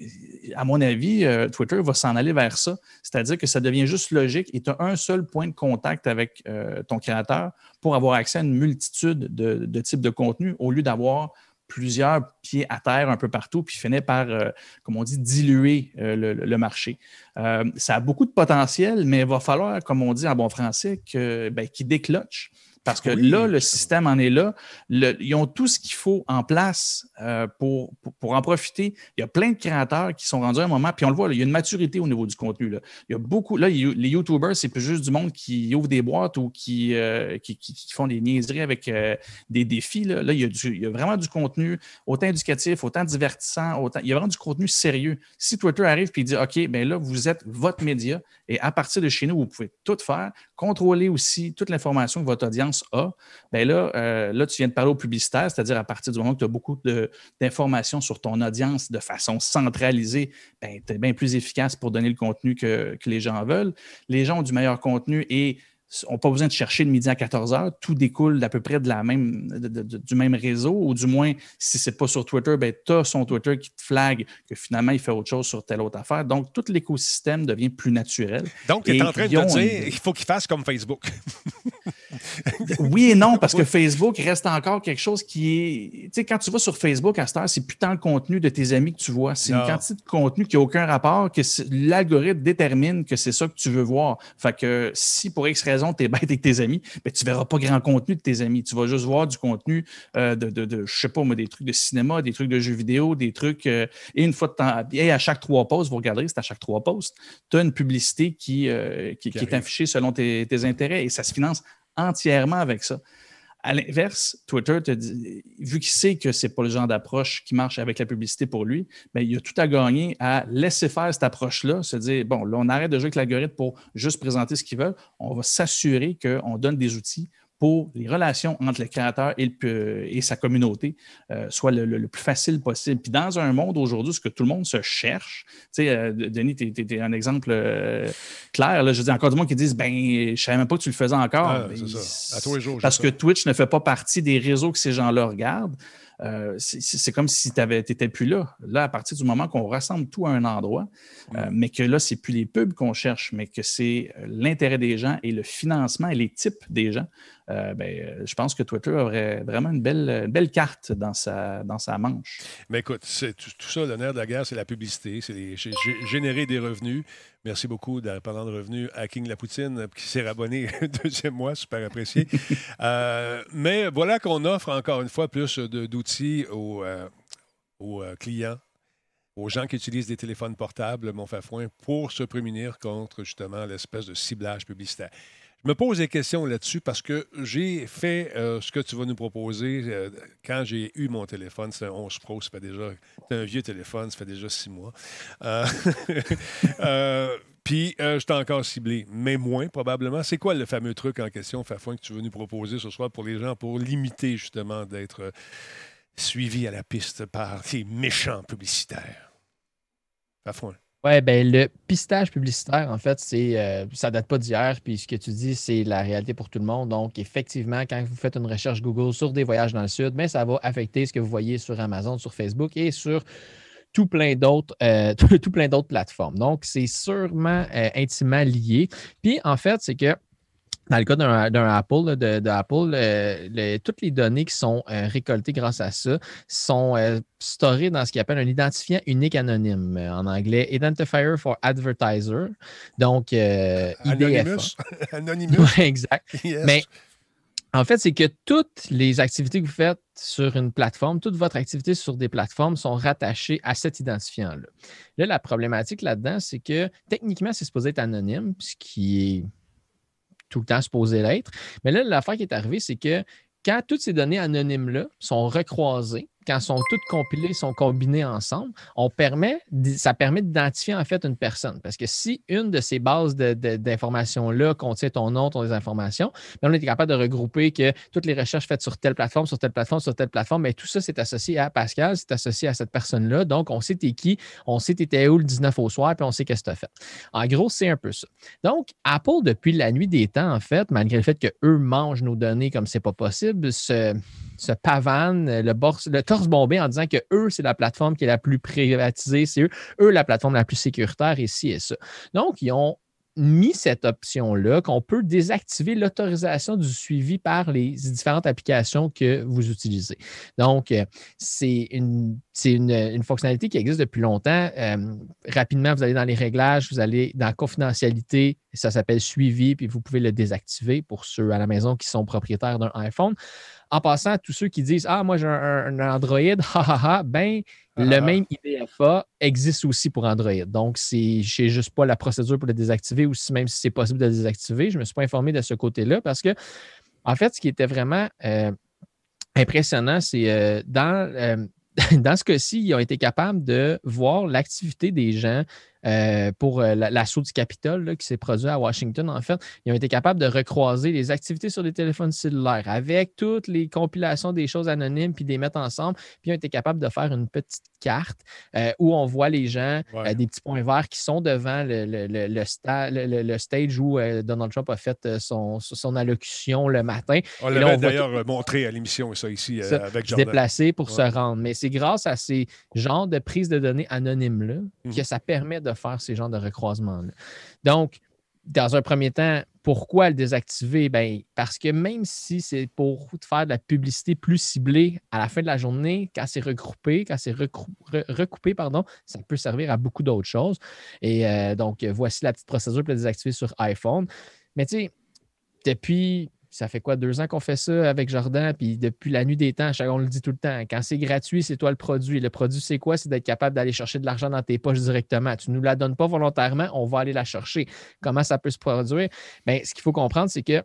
à mon avis, Twitter va s'en aller vers ça. C'est-à-dire que ça devient juste logique et tu as un seul point de contact avec ton créateur pour avoir accès à une multitude de, de types de contenus au lieu d'avoir plusieurs pieds à terre un peu partout, puis finit par, euh, comme on dit, diluer euh, le, marché. Euh, ça a beaucoup de potentiel, mais il va falloir, comme on dit en bon français, ben, qu'il décloche. Parce que là, le système en est là. ils ont tout ce qu'il faut en place euh, pour, pour, en profiter. Il y a plein de créateurs qui sont rendus à un moment, puis on le voit, il y a une maturité au niveau du contenu. Là. Il y a beaucoup, là, les YouTubers, c'est plus juste du monde qui ouvre des boîtes ou qui, euh, qui, font des niaiseries avec euh, des défis. Là, il, y a il, y a vraiment du contenu, autant éducatif, autant divertissant, autant. Il y a vraiment du contenu sérieux. Si Twitter arrive et dit OK, bien là, vous êtes votre média et à partir de chez nous, vous pouvez tout faire, contrôler aussi toute l'information que votre audience a, bien là, euh, là, tu viens de parler au publicitaire, c'est-à-dire à partir du moment où tu as beaucoup d'informations sur ton audience de façon centralisée, ben, tu es bien plus efficace pour donner le contenu que, que les gens veulent. Les gens ont du meilleur contenu et n'ont pas besoin de chercher le midi à 14 heures. Tout découle d'à peu près de la même, du même réseau, ou du moins, si ce n'est pas sur Twitter, ben, tu as son Twitter qui te flague que finalement, il fait autre chose sur telle autre affaire. Donc, tout l'écosystème devient plus naturel. Donc, tu es en train de dire qu'il faut qu'il fasse comme Facebook. oui et non, parce que Facebook reste encore quelque chose qui est. Tu sais, quand tu vas sur Facebook à cette heure, c'est plus tant le contenu de tes amis que tu vois. C'est une quantité de contenu qui n'a aucun rapport, que l'algorithme détermine que c'est ça que tu veux voir. Fait que si pour X raison tu es bête avec tes amis, ben, tu ne verras pas grand contenu de tes amis. Tu vas juste voir du contenu euh, de, de, de, je sais pas moi, des trucs de cinéma, des trucs de jeux vidéo, des trucs. euh, et une fois de temps, et à chaque trois posts, vous regarderez, c'est à chaque trois posts, tu as une publicité qui, euh, qui, Qui qui est affichée selon tes, tes intérêts et ça se finance entièrement avec ça. À l'inverse, Twitter vu qu'il sait que c'est pas le genre d'approche qui marche avec la publicité pour lui, ben, il a tout à gagner à laisser faire cette approche-là, se dire bon, là, on arrête de jouer avec l'algorithme pour juste présenter ce qu'ils veulent. On va s'assurer qu'on donne des outils pour les relations entre le créateur et, le- et sa communauté euh, soient le, le- le plus facile possible. Puis dans un monde aujourd'hui, ce que tout le monde se cherche, tu sais, euh, Denis, tu es, un exemple euh, clair. Là, je dis encore du monde qui disent ben, je ne savais même pas que tu le faisais encore. Ah, Ben, c'est ça. À tous les jours, Parce ça. que Twitch ne fait pas partie des réseaux que ces gens-là regardent. Euh, c'est- comme si tu n'étais plus là. Là, à partir du moment qu'on rassemble tout à un endroit, euh, mais que là, c'est plus les pubs qu'on cherche, mais que c'est euh, l'intérêt des gens et le financement et les types des gens, euh, ben, euh, je pense que Twitter aurait vraiment une belle, une belle carte dans sa, dans sa manche. Mais écoute, c'est tout, tout ça, nerf de la guerre, c'est la publicité, c'est les- générer des revenus. Merci beaucoup, parlant de revenus, à King Lapoutine, qui s'est abonné deuxième mois, super apprécié. Euh, mais voilà qu'on offre encore une fois plus d'outils aux, euh, aux, clients, aux gens qui utilisent des téléphones portables, mon fafouin, pour se prémunir contre justement l'espèce de ciblage publicitaire. Je me pose des questions là-dessus parce que j'ai fait euh, ce que tu vas nous proposer euh, quand j'ai eu mon téléphone. C'est un 11 Pro, ça fait déjà. C'est un vieux téléphone, ça fait déjà six mois. Euh, Puis, euh, j'étais encore ciblé, mais moins probablement. C'est quoi le fameux truc en question, Fafouin, que tu veux nous proposer ce soir pour les gens, pour limiter justement d'être suivis à la piste par ces méchants publicitaires? Fafouin. Oui, ben le pistage publicitaire, en fait, c'est euh, ça date pas d'hier, puis ce que tu dis, c'est la réalité pour tout le monde. Donc, effectivement, quand vous faites une recherche Google sur des voyages dans le Sud, ben, ça va affecter ce que vous voyez sur Amazon, sur Facebook et sur tout plein d'autres euh, tout, tout plein d'autres plateformes. Donc, c'est sûrement euh, intimement lié. Puis, en fait, c'est que dans le cas d'un Apple, là, de, de Apple, euh, le- toutes les données qui sont euh, récoltées grâce à ça sont euh, storées dans ce qu'ils appelle un identifiant unique anonyme, en anglais Identifier for Advertiser. Donc, IDFA. Anonymous. Anonymous. Ouais, exact. Yes. Mais en fait, c'est que toutes les activités que vous faites sur une plateforme, toute votre activité sur des plateformes sont rattachées à cet identifiant-là. Là, la problématique là-dedans, c'est que techniquement, c'est supposé être anonyme, ce qui est tout le temps supposé l'être. Mais là, l'affaire qui est arrivée, c'est que quand toutes ces données anonymes-là sont recroisées, quand sont toutes compilées, sont combinées ensemble, on permet, ça permet d'identifier en fait une personne. Parce que si une de ces bases d'informations-là contient ton nom, ton informations, ben, on est capable de regrouper que toutes les recherches faites sur telle plateforme, sur telle plateforme, sur telle plateforme, mais tout ça, c'est associé à Pascal, c'est associé à cette personne-là. Donc, on sait t'es qui, on sait t'étais où le 19 au soir, puis on sait qu'est-ce que tu as fait. En gros, c'est un peu ça. Donc, Apple, depuis la nuit des temps, en fait, malgré le fait qu'eux mangent nos données comme c'est pas possible, se, se pavanent le, bors- le torse bombé en disant que eux, c'est la plateforme qui est la plus privatisée, c'est eux, eux, la plateforme la plus sécuritaire, et ci et ça. Donc, ils ont mis cette option-là qu'on peut désactiver l'autorisation du suivi par les différentes applications que vous utilisez. Donc, euh, c'est une, une, une fonctionnalité qui existe depuis longtemps. Euh, rapidement, vous allez dans les réglages, vous allez dans confidentialité, ça s'appelle suivi, puis vous pouvez le désactiver pour ceux à la maison qui sont propriétaires d'un iPhone. En passant, tous ceux qui disent Ah, moi j'ai un, un Android, ha ha ha, ben, le Ah. même IDFA existe aussi pour Android. Donc, c'est, je sais juste pas la procédure pour le désactiver ou si, même si c'est possible de le désactiver. Je ne me suis pas informé de ce côté-là parce que, en fait, ce qui était vraiment euh, impressionnant, c'est euh, dans, euh, dans ce cas-ci, ils ont été capables de voir l'activité des gens euh, pour euh, la- l'assaut du Capitole là, qui s'est produit à Washington, en fait, ils ont été capables de recroiser les activités sur les téléphones cellulaires avec toutes les compilations des choses anonymes, puis les mettre ensemble. Puis ils ont été capables de faire une petite carte euh, où on voit les gens, Ouais. euh, des petits points verts qui sont devant le, le- le- le sta- le- le- le stage où Donald Trump a fait son, son allocution le matin On l'avait d'ailleurs montré à l'émission, ça, ici, Ça, avec Jordan. déplacer pour se rendre. Mais c'est grâce à ces genres de prises de données anonymes-là Mhm. que ça permet de faire ces genres de recroisements-là. Donc, dans un premier temps, pourquoi le désactiver? Ben, parce que même si c'est pour faire de la publicité plus ciblée à la fin de la journée, quand c'est regroupé, quand c'est recoupé, pardon, ça peut servir à beaucoup d'autres choses. Et euh, donc, voici la petite procédure pour le désactiver sur iPhone. Mais tu sais, depuis ça fait quoi, deux ans qu'on fait ça avec Jordan, puis depuis la nuit des temps, on le dit tout le temps, quand c'est gratuit, c'est toi le produit. Le produit, c'est quoi? C'est d'être capable d'aller chercher de l'argent dans tes poches directement. Tu ne nous la donnes pas volontairement, on va aller la chercher. Comment ça peut se produire? Bien, ce qu'il faut comprendre, c'est que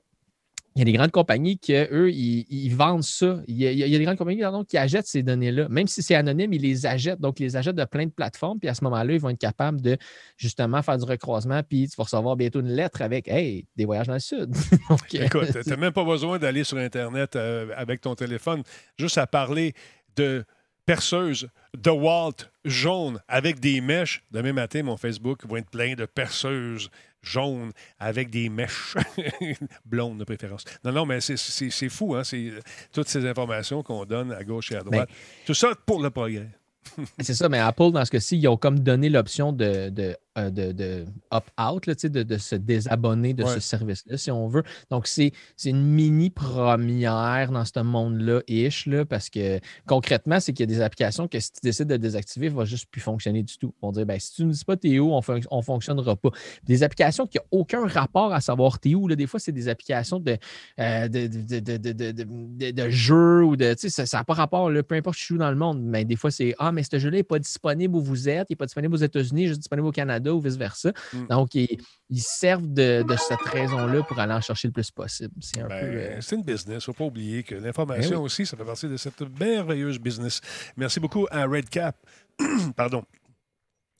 il y a des grandes compagnies qui, eux, ils, vendent ça. Il y, a, des grandes compagnies qui achètent ces données-là. Même si c'est anonyme, ils les achètent. Donc, ils les achètent de plein de plateformes. Puis à ce moment-là, ils vont être capables de justement faire du recroisement. Puis tu vas recevoir bientôt une lettre avec Hey, des voyages dans le Sud. Écoute, tu n'as même pas besoin d'aller sur Internet euh, avec ton téléphone, juste à parler de perceuse de Walt jaune avec des mèches. Demain matin, mon Facebook va être plein de perceuses jaune avec des mèches blondes de préférence. Non, non, mais c'est fou, hein? C'est toutes ces informations qu'on donne à gauche et à droite. Ben Tout ça pour le progrès. c'est ça, mais Apple, dans ce cas-ci, ils ont comme donné l'option de, de de, de opt-out, de, de, se désabonner de ce service-là, si on veut. Donc, c'est une mini première dans ce monde-là, ish, là, parce que concrètement, c'est qu'il y a des applications que si tu décides de désactiver, ne va juste plus fonctionner du tout. On dire, ben, si tu ne dis pas t'es où, on ne fonctionnera pas. Des applications qui n'ont aucun rapport à savoir t'es où, là, des fois, c'est des applications de, euh, de, de, jeux ou de. Ça n'a pas rapport, là, peu importe où dans le monde, mais des fois, c'est Ah, mais ce jeu-là n'est pas disponible où vous êtes, il n'est pas disponible aux États-Unis, juste disponible au Canada ou vice-versa. Mm. Donc, ils, servent de, cette raison-là pour aller en chercher le plus possible. C'est un ben, peu. Euh, c'est une business. Il ne faut pas oublier que l'information ben aussi, ça fait partie de cette merveilleuse business. Merci beaucoup à Redcap. Pardon.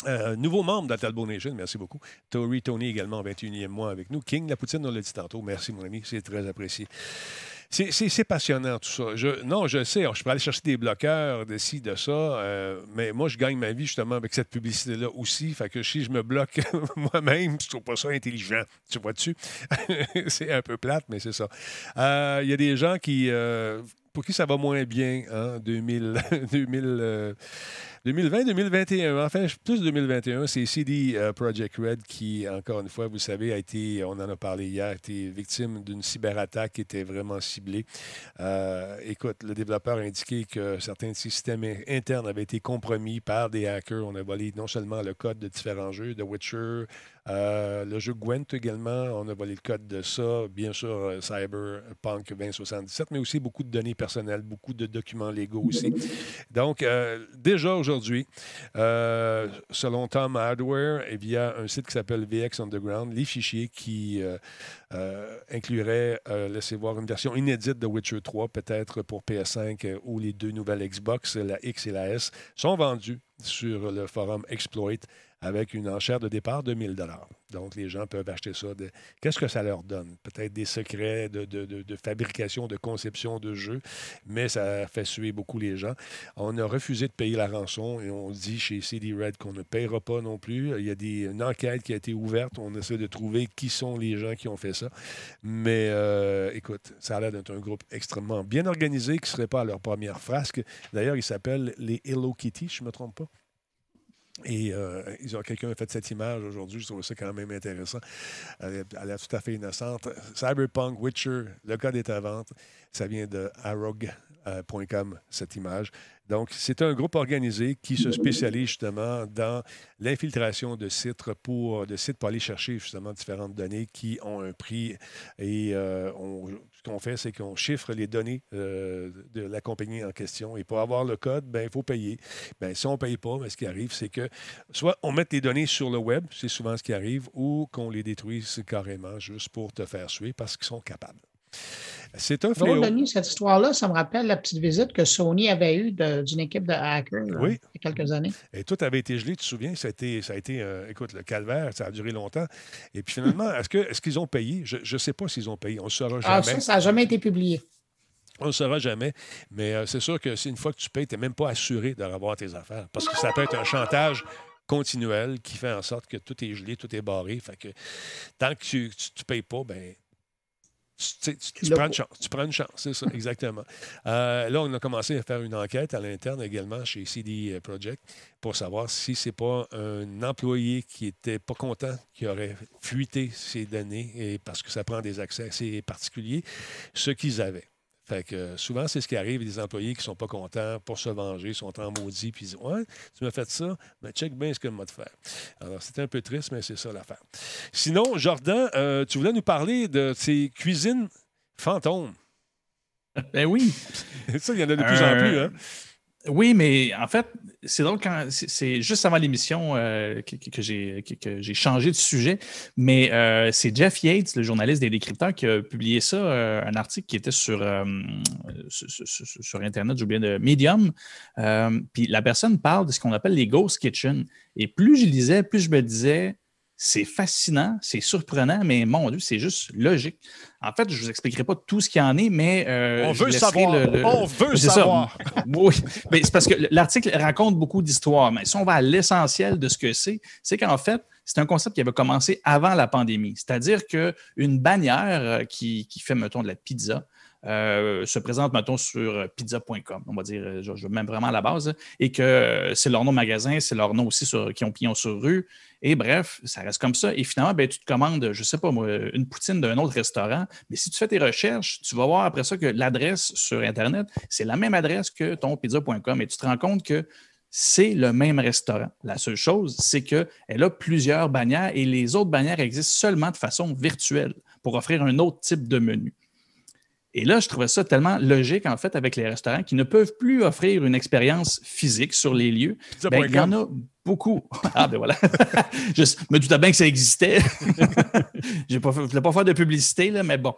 Euh, nouveau membre de Talbot Nation, merci beaucoup. Tori Tony également, 21e mois avec nous. King, la poutine, on l'a dit tantôt. Merci, mon ami, c'est très apprécié. C'est passionnant tout ça. Non, je sais, je peux aller chercher des bloqueurs de ci, de ça, euh, mais moi, je gagne ma vie justement avec cette publicité-là aussi. Fait que si je me bloque moi-même, je trouve pas ça intelligent. Tu vois-tu? c'est un peu plate, mais c'est ça. Euh, il y a des gens qui, euh, pour qui ça va moins bien, hein, 2000, 2000 2020-2021, enfin plus 2021, c'est CD euh, Project Red qui, encore une fois, vous savez, a été, on en a parlé hier, a été victime d'une cyberattaque qui était vraiment ciblée. Euh, écoute, le développeur a indiqué que certains systèmes internes avaient été compromis par des hackers. On a volé non seulement le code de différents jeux, The Witcher, euh, le jeu Gwent également, on a volé le code de ça. Bien sûr, euh, Cyberpunk 2077, mais aussi beaucoup de données personnelles, beaucoup de documents légaux aussi. Donc, euh, déjà aujourd'hui, selon Tom Hardware et via un site qui s'appelle VX Underground, les fichiers qui incluraient, laissez voir, une version inédite de Witcher 3, peut-être pour PS5 ou les deux nouvelles Xbox, la X et la S, sont vendus sur le forum Exploit avec une enchère de départ de 1000 Donc, les gens peuvent acheter ça. Qu'est-ce que ça leur donne? Peut-être des secrets de, fabrication, de conception de jeux, mais ça fait suer beaucoup les gens. On a refusé de payer la rançon et on dit chez CD Red qu'on ne payera pas non plus. Il y a des, une enquête qui a été ouverte. On essaie de trouver qui sont les gens qui ont fait ça. Mais euh, écoute, ça a l'air d'être un groupe extrêmement bien organisé qui ne serait pas à leur première frasque. D'ailleurs, ils s'appellent les Hello Kitty, je ne me trompe pas? Et euh, quelqu'un a fait cette image aujourd'hui, je trouve ça quand même intéressant. Elle est, elle est, tout à fait innocente. Cyberpunk, Witcher, le code est à vente. Ça vient de arog.com, cette image. Donc, c'est un groupe organisé qui se spécialise justement dans l'infiltration de sites pour, de sites pour aller chercher justement différentes données qui ont un prix. Et euh, ce qu'on fait, c'est qu'on chiffre les données euh, de la compagnie en question. Et pour avoir le code, ben, il faut payer. Ben, si on ne paye pas, ben, ce qui arrive, c'est que soit on met les données sur le web, c'est souvent ce qui arrive, ou qu'on les détruise carrément juste pour te faire suer parce qu'ils sont capables. C'est un fléau. Denis, cette histoire-là, ça me rappelle la petite visite que Sony avait eue d'une équipe de hackers il y a quelques années. Et tout avait été gelé, tu te souviens? Ça a été, ça a été euh, écoute, le calvaire, ça a duré longtemps. Et puis finalement, est-ce qu'ils est qu'ils ont payé? Je ne sais pas s'ils ont payé. On ne saura ah, jamais. Ah, ça, ça n'a jamais été publié. On ne saura jamais. Mais euh, c'est sûr que si une fois que tu payes, tu n'es même pas assuré de revoir tes affaires. Parce que ça peut être un chantage continuel qui fait en sorte que tout est gelé, tout est barré. Fait que tant que tu ne payes pas, ben Tu, prends une chance. Tu prends une chance, c'est ça, exactement. Euh, là, on a commencé à faire une enquête à l'interne également chez CD Project pour savoir si c'est pas un employé qui était pas content qui aurait fuité ces données et parce que ça prend des accès assez particuliers, ce qu'ils avaient. Fait que euh, souvent, c'est ce qui arrive, des employés qui sont pas contents pour se venger, sont en maudit, puis ils disent Ouais, tu m'as fait ça, mais check bien ce que m'a de faire. Alors, c'était un peu triste, mais c'est ça l'affaire. Sinon, Jordan, euh, tu voulais nous parler de ces cuisines fantômes. Ben oui. ça, il y en a de plus en Euh, plus, hein? Oui, mais en fait, c'est drôle juste avant l'émission euh, que, j'ai changé de sujet, mais euh, c'est Jeff Yates, le journaliste des décrypteurs, qui a publié ça, euh, un article qui était sur, Internet, j'ai oublié de Medium. Puis la personne parle de ce qu'on appelle les ghost kitchen. Et plus je lisais, plus je me disais, c'est fascinant, c'est surprenant, mais mon Dieu, c'est juste logique. En fait, je ne vous expliquerai pas tout ce qu'il y en est, mais euh, On veut savoir. le- le- On veut savoir. Oui, mais c'est parce que l'article raconte beaucoup d'histoires, mais si on va à l'essentiel de ce que c'est, c'est qu'en fait, c'est un concept qui avait commencé avant la pandémie. C'est-à-dire qu'une bannière euh, qui, qui fait, mettons, de la pizza euh, se présente, mettons, sur pizza.com, on va dire, euh, je, je même vraiment à la base, hein, et que euh, c'est leur nom magasin, c'est leur nom aussi sur, qui ont pignon sur rue, et bref, ça reste comme ça. Et finalement, ben, tu te commandes, je ne sais pas moi, une poutine d'un autre restaurant, mais si tu fais tes recherches, tu vas voir après ça que l'adresse sur Internet, c'est la même adresse que ton pizza.com, et tu te rends compte que c'est le même restaurant. La seule chose, c'est qu'elle a plusieurs bannières et les autres bannières existent seulement de façon virtuelle pour offrir un autre type de menu. Et là, je trouvais ça tellement logique, en fait, avec les restaurants qui ne peuvent plus offrir une expérience physique sur les lieux. Ben, il y en a beaucoup. Ah, ben voilà. je me doutais bien que ça existait. je ne voulais pas faire de publicité, là, mais bon.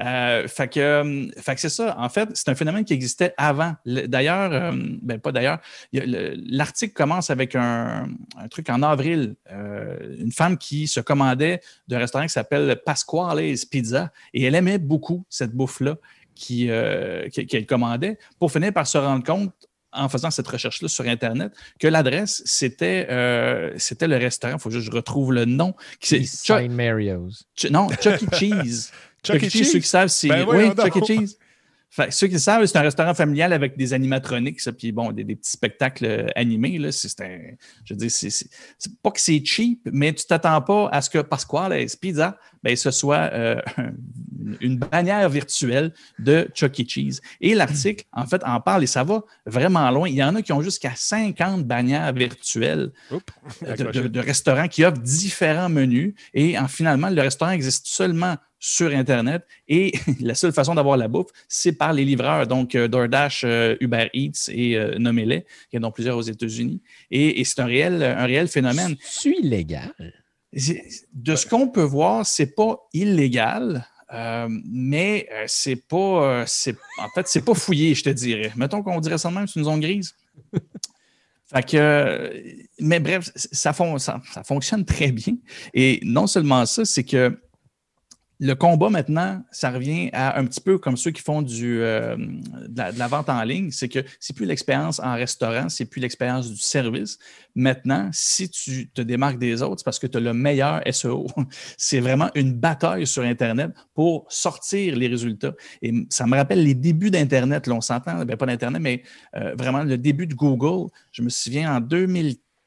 Euh, fait que, euh, fait que c'est ça. En fait, c'est un phénomène qui existait avant. Le- D'ailleurs, euh, ben pas d'ailleurs, l'article commence avec un, truc en avril. Une femme qui se commandait d'un restaurant qui s'appelle Pasquale's Pizza et elle aimait beaucoup cette bouffe-là qu'elle commandait pour finir par se rendre compte en faisant cette recherche-là sur Internet, que l'adresse, c'était, euh, c'était le restaurant, il faut juste que je retrouve le nom. qui Side Mario's. Ch- non, Chuck E. Cheese. Chuck E. Cheese? ceux qui savent, c'est. Ben oui, voyons Chuck E. Cheese. Fait, ceux qui le savent, c'est un restaurant familial avec des animatroniques, ça, puis bon, des, des petits spectacles euh, animés. Là, c'est, un- je veux dire, c'est, pas que c'est cheap, mais tu t'attends pas à ce que Pasquale's Pizza, ben, ce soit euh, une- une bannière virtuelle de Chuck E. Cheese. Et l'article, en fait, en parle et ça va vraiment loin. Il y en a qui ont jusqu'à 50 bannières virtuelles Oups, de, de- de restaurants qui offrent différents menus. Et en, finalement, le restaurant existe seulement sur Internet et la seule façon d'avoir la bouffe, c'est par les livreurs. Donc, euh, DoorDash, euh, Uber Eats et euh, Nommez-les. Il y en a plusieurs aux États-Unis. Et, et c'est un réel, un réel phénomène. C'est illégal? De ce qu'on peut voir, c'est pas illégal. euh, mais c'est pas, c'est, en fait, c'est pas fouillé, je te dirais. Mettons qu'on dirait ça de même, c'est une zone grise. Fait que, mais bref, ça, fon- ça, ça fonctionne très bien. Et non seulement ça, c'est que le combat maintenant, ça revient à un petit peu comme ceux qui font euh, de, la, vente en ligne. C'est que c'est plus l'expérience en restaurant, c'est plus l'expérience du service. Maintenant, si tu te démarques des autres, c'est parce que tu as le meilleur SEO. C'est vraiment une bataille sur Internet pour sortir les résultats. Et ça me rappelle les débuts d'Internet. Là, on s'entend, ben, pas d'Internet, mais euh, vraiment le début de Google. Je me souviens en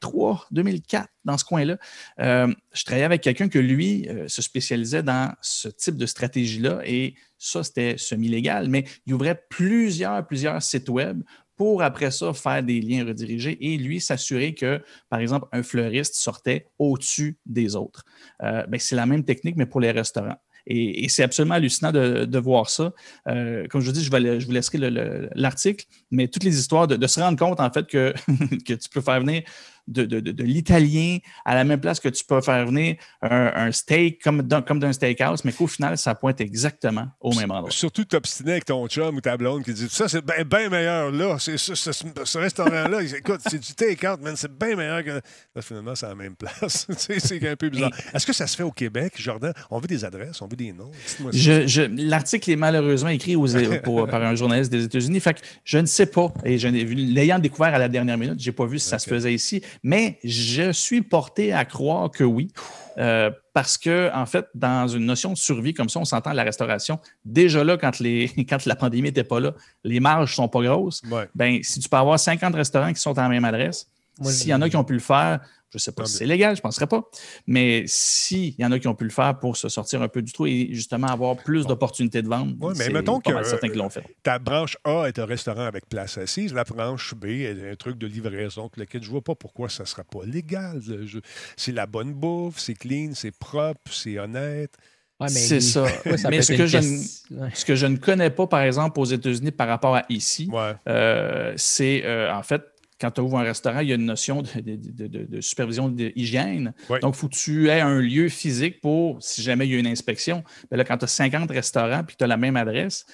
2003, 2004, dans ce coin-là, euh, je travaillais avec quelqu'un que lui euh, se spécialisait dans ce type de stratégie-là et ça, c'était semi-légal, mais il ouvrait plusieurs, plusieurs sites web pour après ça faire des liens redirigés et lui s'assurer que, par exemple, un fleuriste sortait au-dessus des autres. Euh, ben, c'est la même technique, mais pour les restaurants. Et, c'est absolument hallucinant de, voir ça. Comme je vous dis, je, vous laisserai le- le- l'article, mais toutes les histoires de, de se rendre compte, en fait, que, que tu peux faire venir de, de- de- de l'italien à la même place que tu peux faire venir un, un steak comme, dans- comme d'un steakhouse, mais qu'au final, ça pointe exactement au même endroit. Surtout t'obstiner avec ton chum ou ta blonde qui dit ça, c'est bien ben meilleur là. C'est ce, ce restaurant-là, écoute, c'est du take-out, man, c'est bien meilleur que. Là, finalement, c'est à la même place. C'est un peu bizarre. Est-ce que ça se fait au Québec, Jordan? On veut des adresses, on veut des noms. Je- je- L'article est malheureusement écrit aux- pour- par un journaliste des États-Unis. Fait que je ne sais pas. Et je l'ayant découvert à la dernière minute, je n'ai pas vu si ça se faisait ici. Mais je suis porté à croire que oui. Euh, parce que, en fait, dans une notion de survie comme ça, on s'entend à la restauration. Déjà là, quand, les, quand la pandémie n'était pas là, les marges ne sont pas grosses. Ouais. Ben, si tu peux avoir 50 restaurants qui sont à la même adresse, s'il y en a qui ont pu le faire, je ne sais pas Non, si c'est légal, je ne penserais pas. Mais s'il y en a qui ont pu le faire pour se sortir un peu du trou et justement avoir plus d'opportunités de vente, Ouais, mais mettons pas que- mal certain qu'ils l'ont fait. Ta branche A est un restaurant avec place assise. La branche B est un truc de livraison. que lequel je vois pas pourquoi ça ne sera pas légal. C'est la bonne bouffe, c'est clean, c'est propre, c'est honnête. Ouais, mais C'est il- ça. ouais, ça Mais ce que je ne- question- ouais. Ce que je ne connais pas, par exemple, aux États-Unis par rapport à ici, Ouais. euh, c'est euh, en fait, quand tu ouvres un restaurant, il y a une notion de, de- de- de- de supervision d'hygiène. Donc, il faut que tu aies un lieu physique pour, si jamais il y a une inspection. Mais là, quand tu as 50 restaurants puis que tu as la même adresse,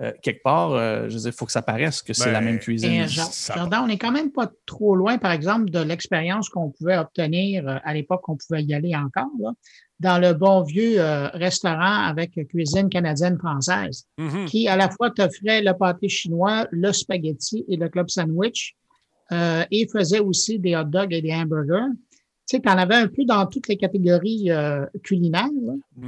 euh, quelque part, euh, je veux dire, il faut que ça paraisse que c'est Ben, la même Et, cuisine. Jardin, on n'est quand même pas trop loin, par exemple, de l'expérience qu'on pouvait obtenir euh, à l'époque qu'on pouvait y aller encore, là, dans le bon vieux euh, restaurant avec cuisine canadienne-française, Mhm. qui à la fois t'offrait le pâté chinois, le spaghetti et le club sandwich, euh, et faisait aussi des hot dogs et des hamburgers. Tu sais, tu en avais un peu dans toutes les catégories euh, culinaires.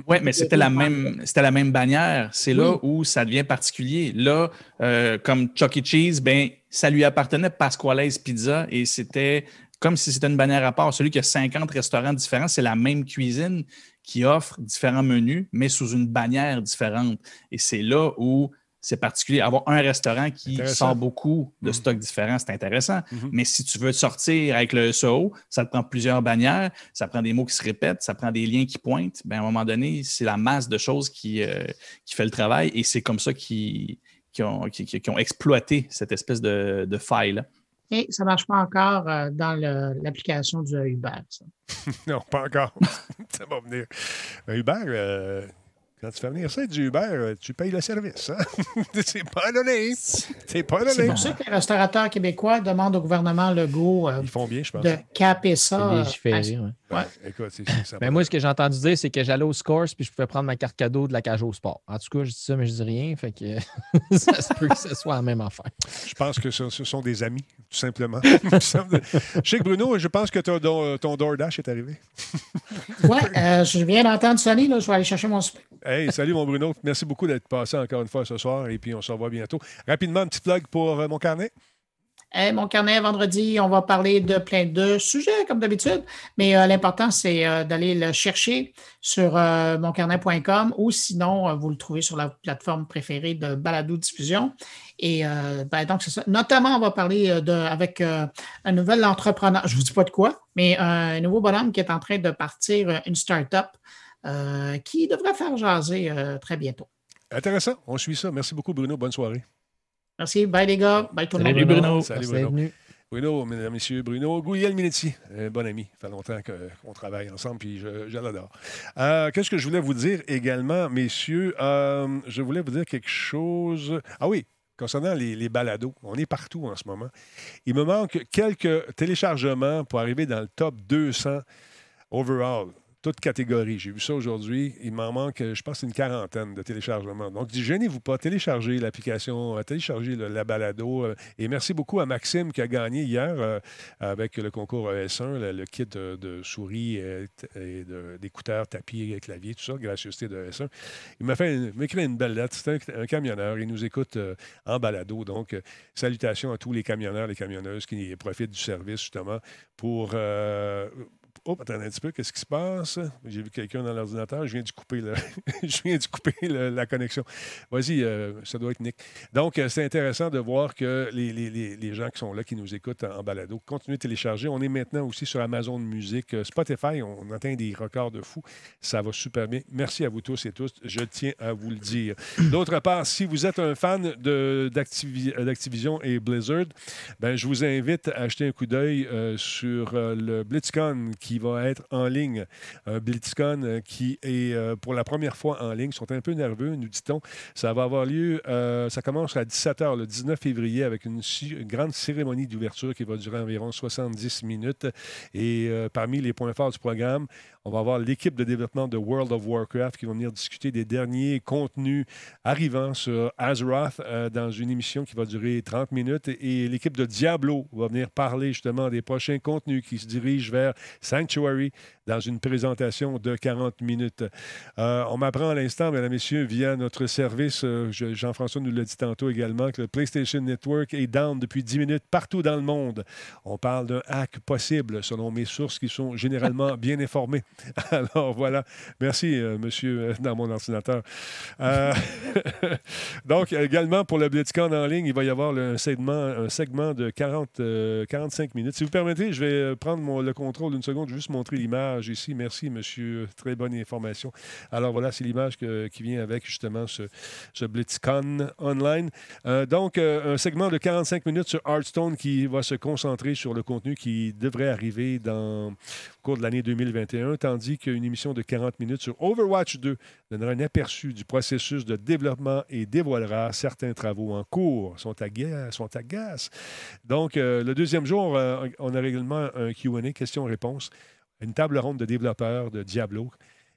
Oui, mais c'était la même, c'était la même bannière. C'est là où ça devient particulier. Là, euh, comme Chuck E. Cheese, ben, ça lui appartenait Pasquale's Pizza et c'était comme si c'était une bannière à part. Celui qui a 50 restaurants différents, c'est la même cuisine qui offre différents menus, mais sous une bannière différente. Et c'est là où c'est particulier. Avoir un restaurant qui sort beaucoup de Mhm. stocks différents, c'est intéressant. Mhm. Mais si tu veux sortir avec le SEO, ça te prend plusieurs bannières, ça prend des mots qui se répètent, ça prend des liens qui pointent. Ben, à un moment donné, c'est la masse de choses qui, euh, qui fait le travail et c'est comme ça qu'ils qui ont, qui- qui- qui ont exploité cette espèce de, de faille-là. Et ça ne marche pas encore euh, dans l'application du Uber. ça. Non, pas encore. ça va venir. Un Uber, euh, quand tu fais venir ça du Uber, euh, tu payes le service. hein? c'est pas donné. C'est pas C'est donné. pour ça que les restaurateurs québécois demandent au gouvernement Legault euh, Ils font bien, je pense. de caper C'est ça. légiféré, à- ouais. Ouais, écoute, c'est- c'est- ça Ben, va- moi, ce que j'ai entendu dire, c'est que j'allais au Scores puis je pouvais prendre ma carte cadeau de la cage au sport. En tout cas, je dis ça, mais je dis rien. Fait que ça se peut que ce soit la même affaire. Je pense que ce, ce sont des amis, tout simplement. je sais que Bruno, je pense que ton, ton DoorDash est arrivé. Ouais, euh, je viens d'entendre sonner, là, je vais aller chercher mon souper. Hey, salut mon Bruno. Merci beaucoup d'être passé encore une fois ce soir et puis on se revoit bientôt. Rapidement, un petit plug pour euh, mon carnet. Mon carnet, vendredi, on va parler de plein de sujets, comme d'habitude, mais euh, l'important, c'est euh, d'aller le chercher sur moncarnet.com ou sinon, vous le trouvez sur la plateforme préférée de balado-diffusion. Et euh, ben, donc, c'est ça. Notamment, on va parler de, avec un nouvel entrepreneur, je ne vous dis pas de quoi, mais un nouveau bonhomme qui est en train de partir une start-up euh, qui devrait faire jaser euh, très bientôt. Intéressant, on suit ça. Merci beaucoup Bruno, bonne soirée. Merci, bye les gars, bye tout le Salut, monde. Bruno. Salut, Bruno. venu. Bruno, mesdames, messieurs, Bruno Gouliel Minetti, un bon ami. Ça fait longtemps qu'on travaille ensemble, puis je, je l'adore. Euh, Qu'est-ce que je voulais vous dire également, messieurs? Euh, je voulais vous dire quelque chose. Ah oui, concernant les, les balados, on est partout en ce moment. Il me manque quelques téléchargements pour arriver dans le top 200 overall. Toute catégorie. J'ai vu ça aujourd'hui. Il m'en manque, je pense, une quarantaine de téléchargements. Donc, gênez-vous pas. Téléchargez l'application, euh, téléchargez la balado. euh, Et merci beaucoup à Maxime qui a gagné hier euh, avec le concours ES1, le, kit de, souris et, d'écouteurs, tapis et clavier, tout ça, gracieuseté de ES1. Il m'a fait une- m'a écrit une belle lettre. C'est un, camionneur. Il nous écoute euh, en balado. Donc, euh, salutations à tous les camionneurs, les camionneuses qui profitent du service, justement, pour. euh, Oh, attendez un petit peu, qu'est-ce qui se passe? J'ai vu quelqu'un dans l'ordinateur, je viens de couper, je viens de couper la connexion. Vas-y, euh, ça doit être Nick. Donc, euh, c'est intéressant de voir que les, les- les- gens qui sont là, qui nous écoutent en, en balado, continuent de télécharger. On est maintenant aussi sur Amazon Music, euh, Spotify, on atteint des records de fou. Ça va super bien. Merci à vous tous et tous, je tiens à vous le dire. D'autre part, si vous êtes un fan d'Activision et Blizzard, ben, je vous invite à acheter un coup d'œil sur le BlitzCon qui va être en ligne. Un BlitzCon euh, qui est euh, pour la première fois en ligne. Ils sont un peu nerveux, nous dit-on. Ça va avoir lieu, euh, ça commence à 17h le 19 février avec une, grande cérémonie d'ouverture qui va durer environ 70 minutes. Et euh, parmi les points forts du programme, on va avoir l'équipe de développement de World of Warcraft qui va venir discuter des derniers contenus arrivant sur Azeroth euh, dans une émission qui va durer 30 minutes. Et l'équipe de Diablo va venir parler justement des prochains contenus qui se dirigent vers Sanctuary dans une présentation de 40 minutes. Euh, on m'apprend à l'instant, mesdames et messieurs, via notre service, euh, je- Jean-François nous l'a dit tantôt également, que le PlayStation Network est down depuis 10 minutes partout dans le monde. On parle d'un hack possible, selon mes sources qui sont généralement bien informées. Alors voilà. Merci, euh, monsieur, dans mon ordinateur. Donc, également, pour le BlitzCon en ligne, il va y avoir le- un segment, un segment de 40, euh, 45 minutes. Si vous permettez, je vais prendre mon- le contrôle d'une seconde, juste montrer l'image ici. Merci, monsieur. Très bonne information. Alors voilà, c'est l'image qui vient avec justement ce, ce BlitzCon online. Euh, donc, euh, un segment de 45 minutes sur Hearthstone qui va se concentrer sur le contenu qui devrait arriver dans, au cours de l'année 2021, tandis qu'une émission de 40 minutes sur Overwatch 2 donnera un aperçu du processus de développement et dévoilera certains travaux en cours. Sont à, sont à gaz. Donc, euh, le deuxième jour, on a également un Q&A, questions-réponses, une table ronde de développeurs de Diablo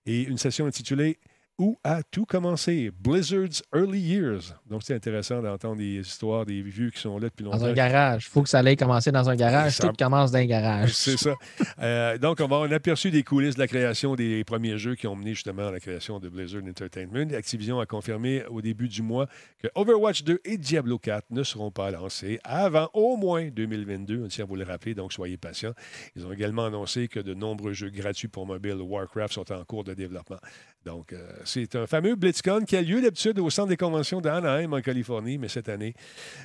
et une session intitulée où a tout commencé? Blizzard's Early Years. Donc, c'est intéressant d'entendre des histoires des vieux qui sont là depuis longtemps. Dans un garage. Il faut que ça aille commencer dans un garage. Ça- Tout commence dans un garage. C'est ça. Euh, donc, on va avoir un aperçu des coulisses de la création des premiers jeux qui ont mené justement à la création de Blizzard Entertainment. Activision a confirmé au début du mois que Overwatch 2 et Diablo 4 ne seront pas lancés avant au moins 2022. On tient à vous le rappeler, donc soyez patients. Ils ont également annoncé que de nombreux jeux gratuits pour mobile Warcraft sont en cours de développement. Donc, euh, c'est un fameux BlitzCon qui a lieu d'habitude au centre des conventions d'Anaheim en Californie, mais cette année,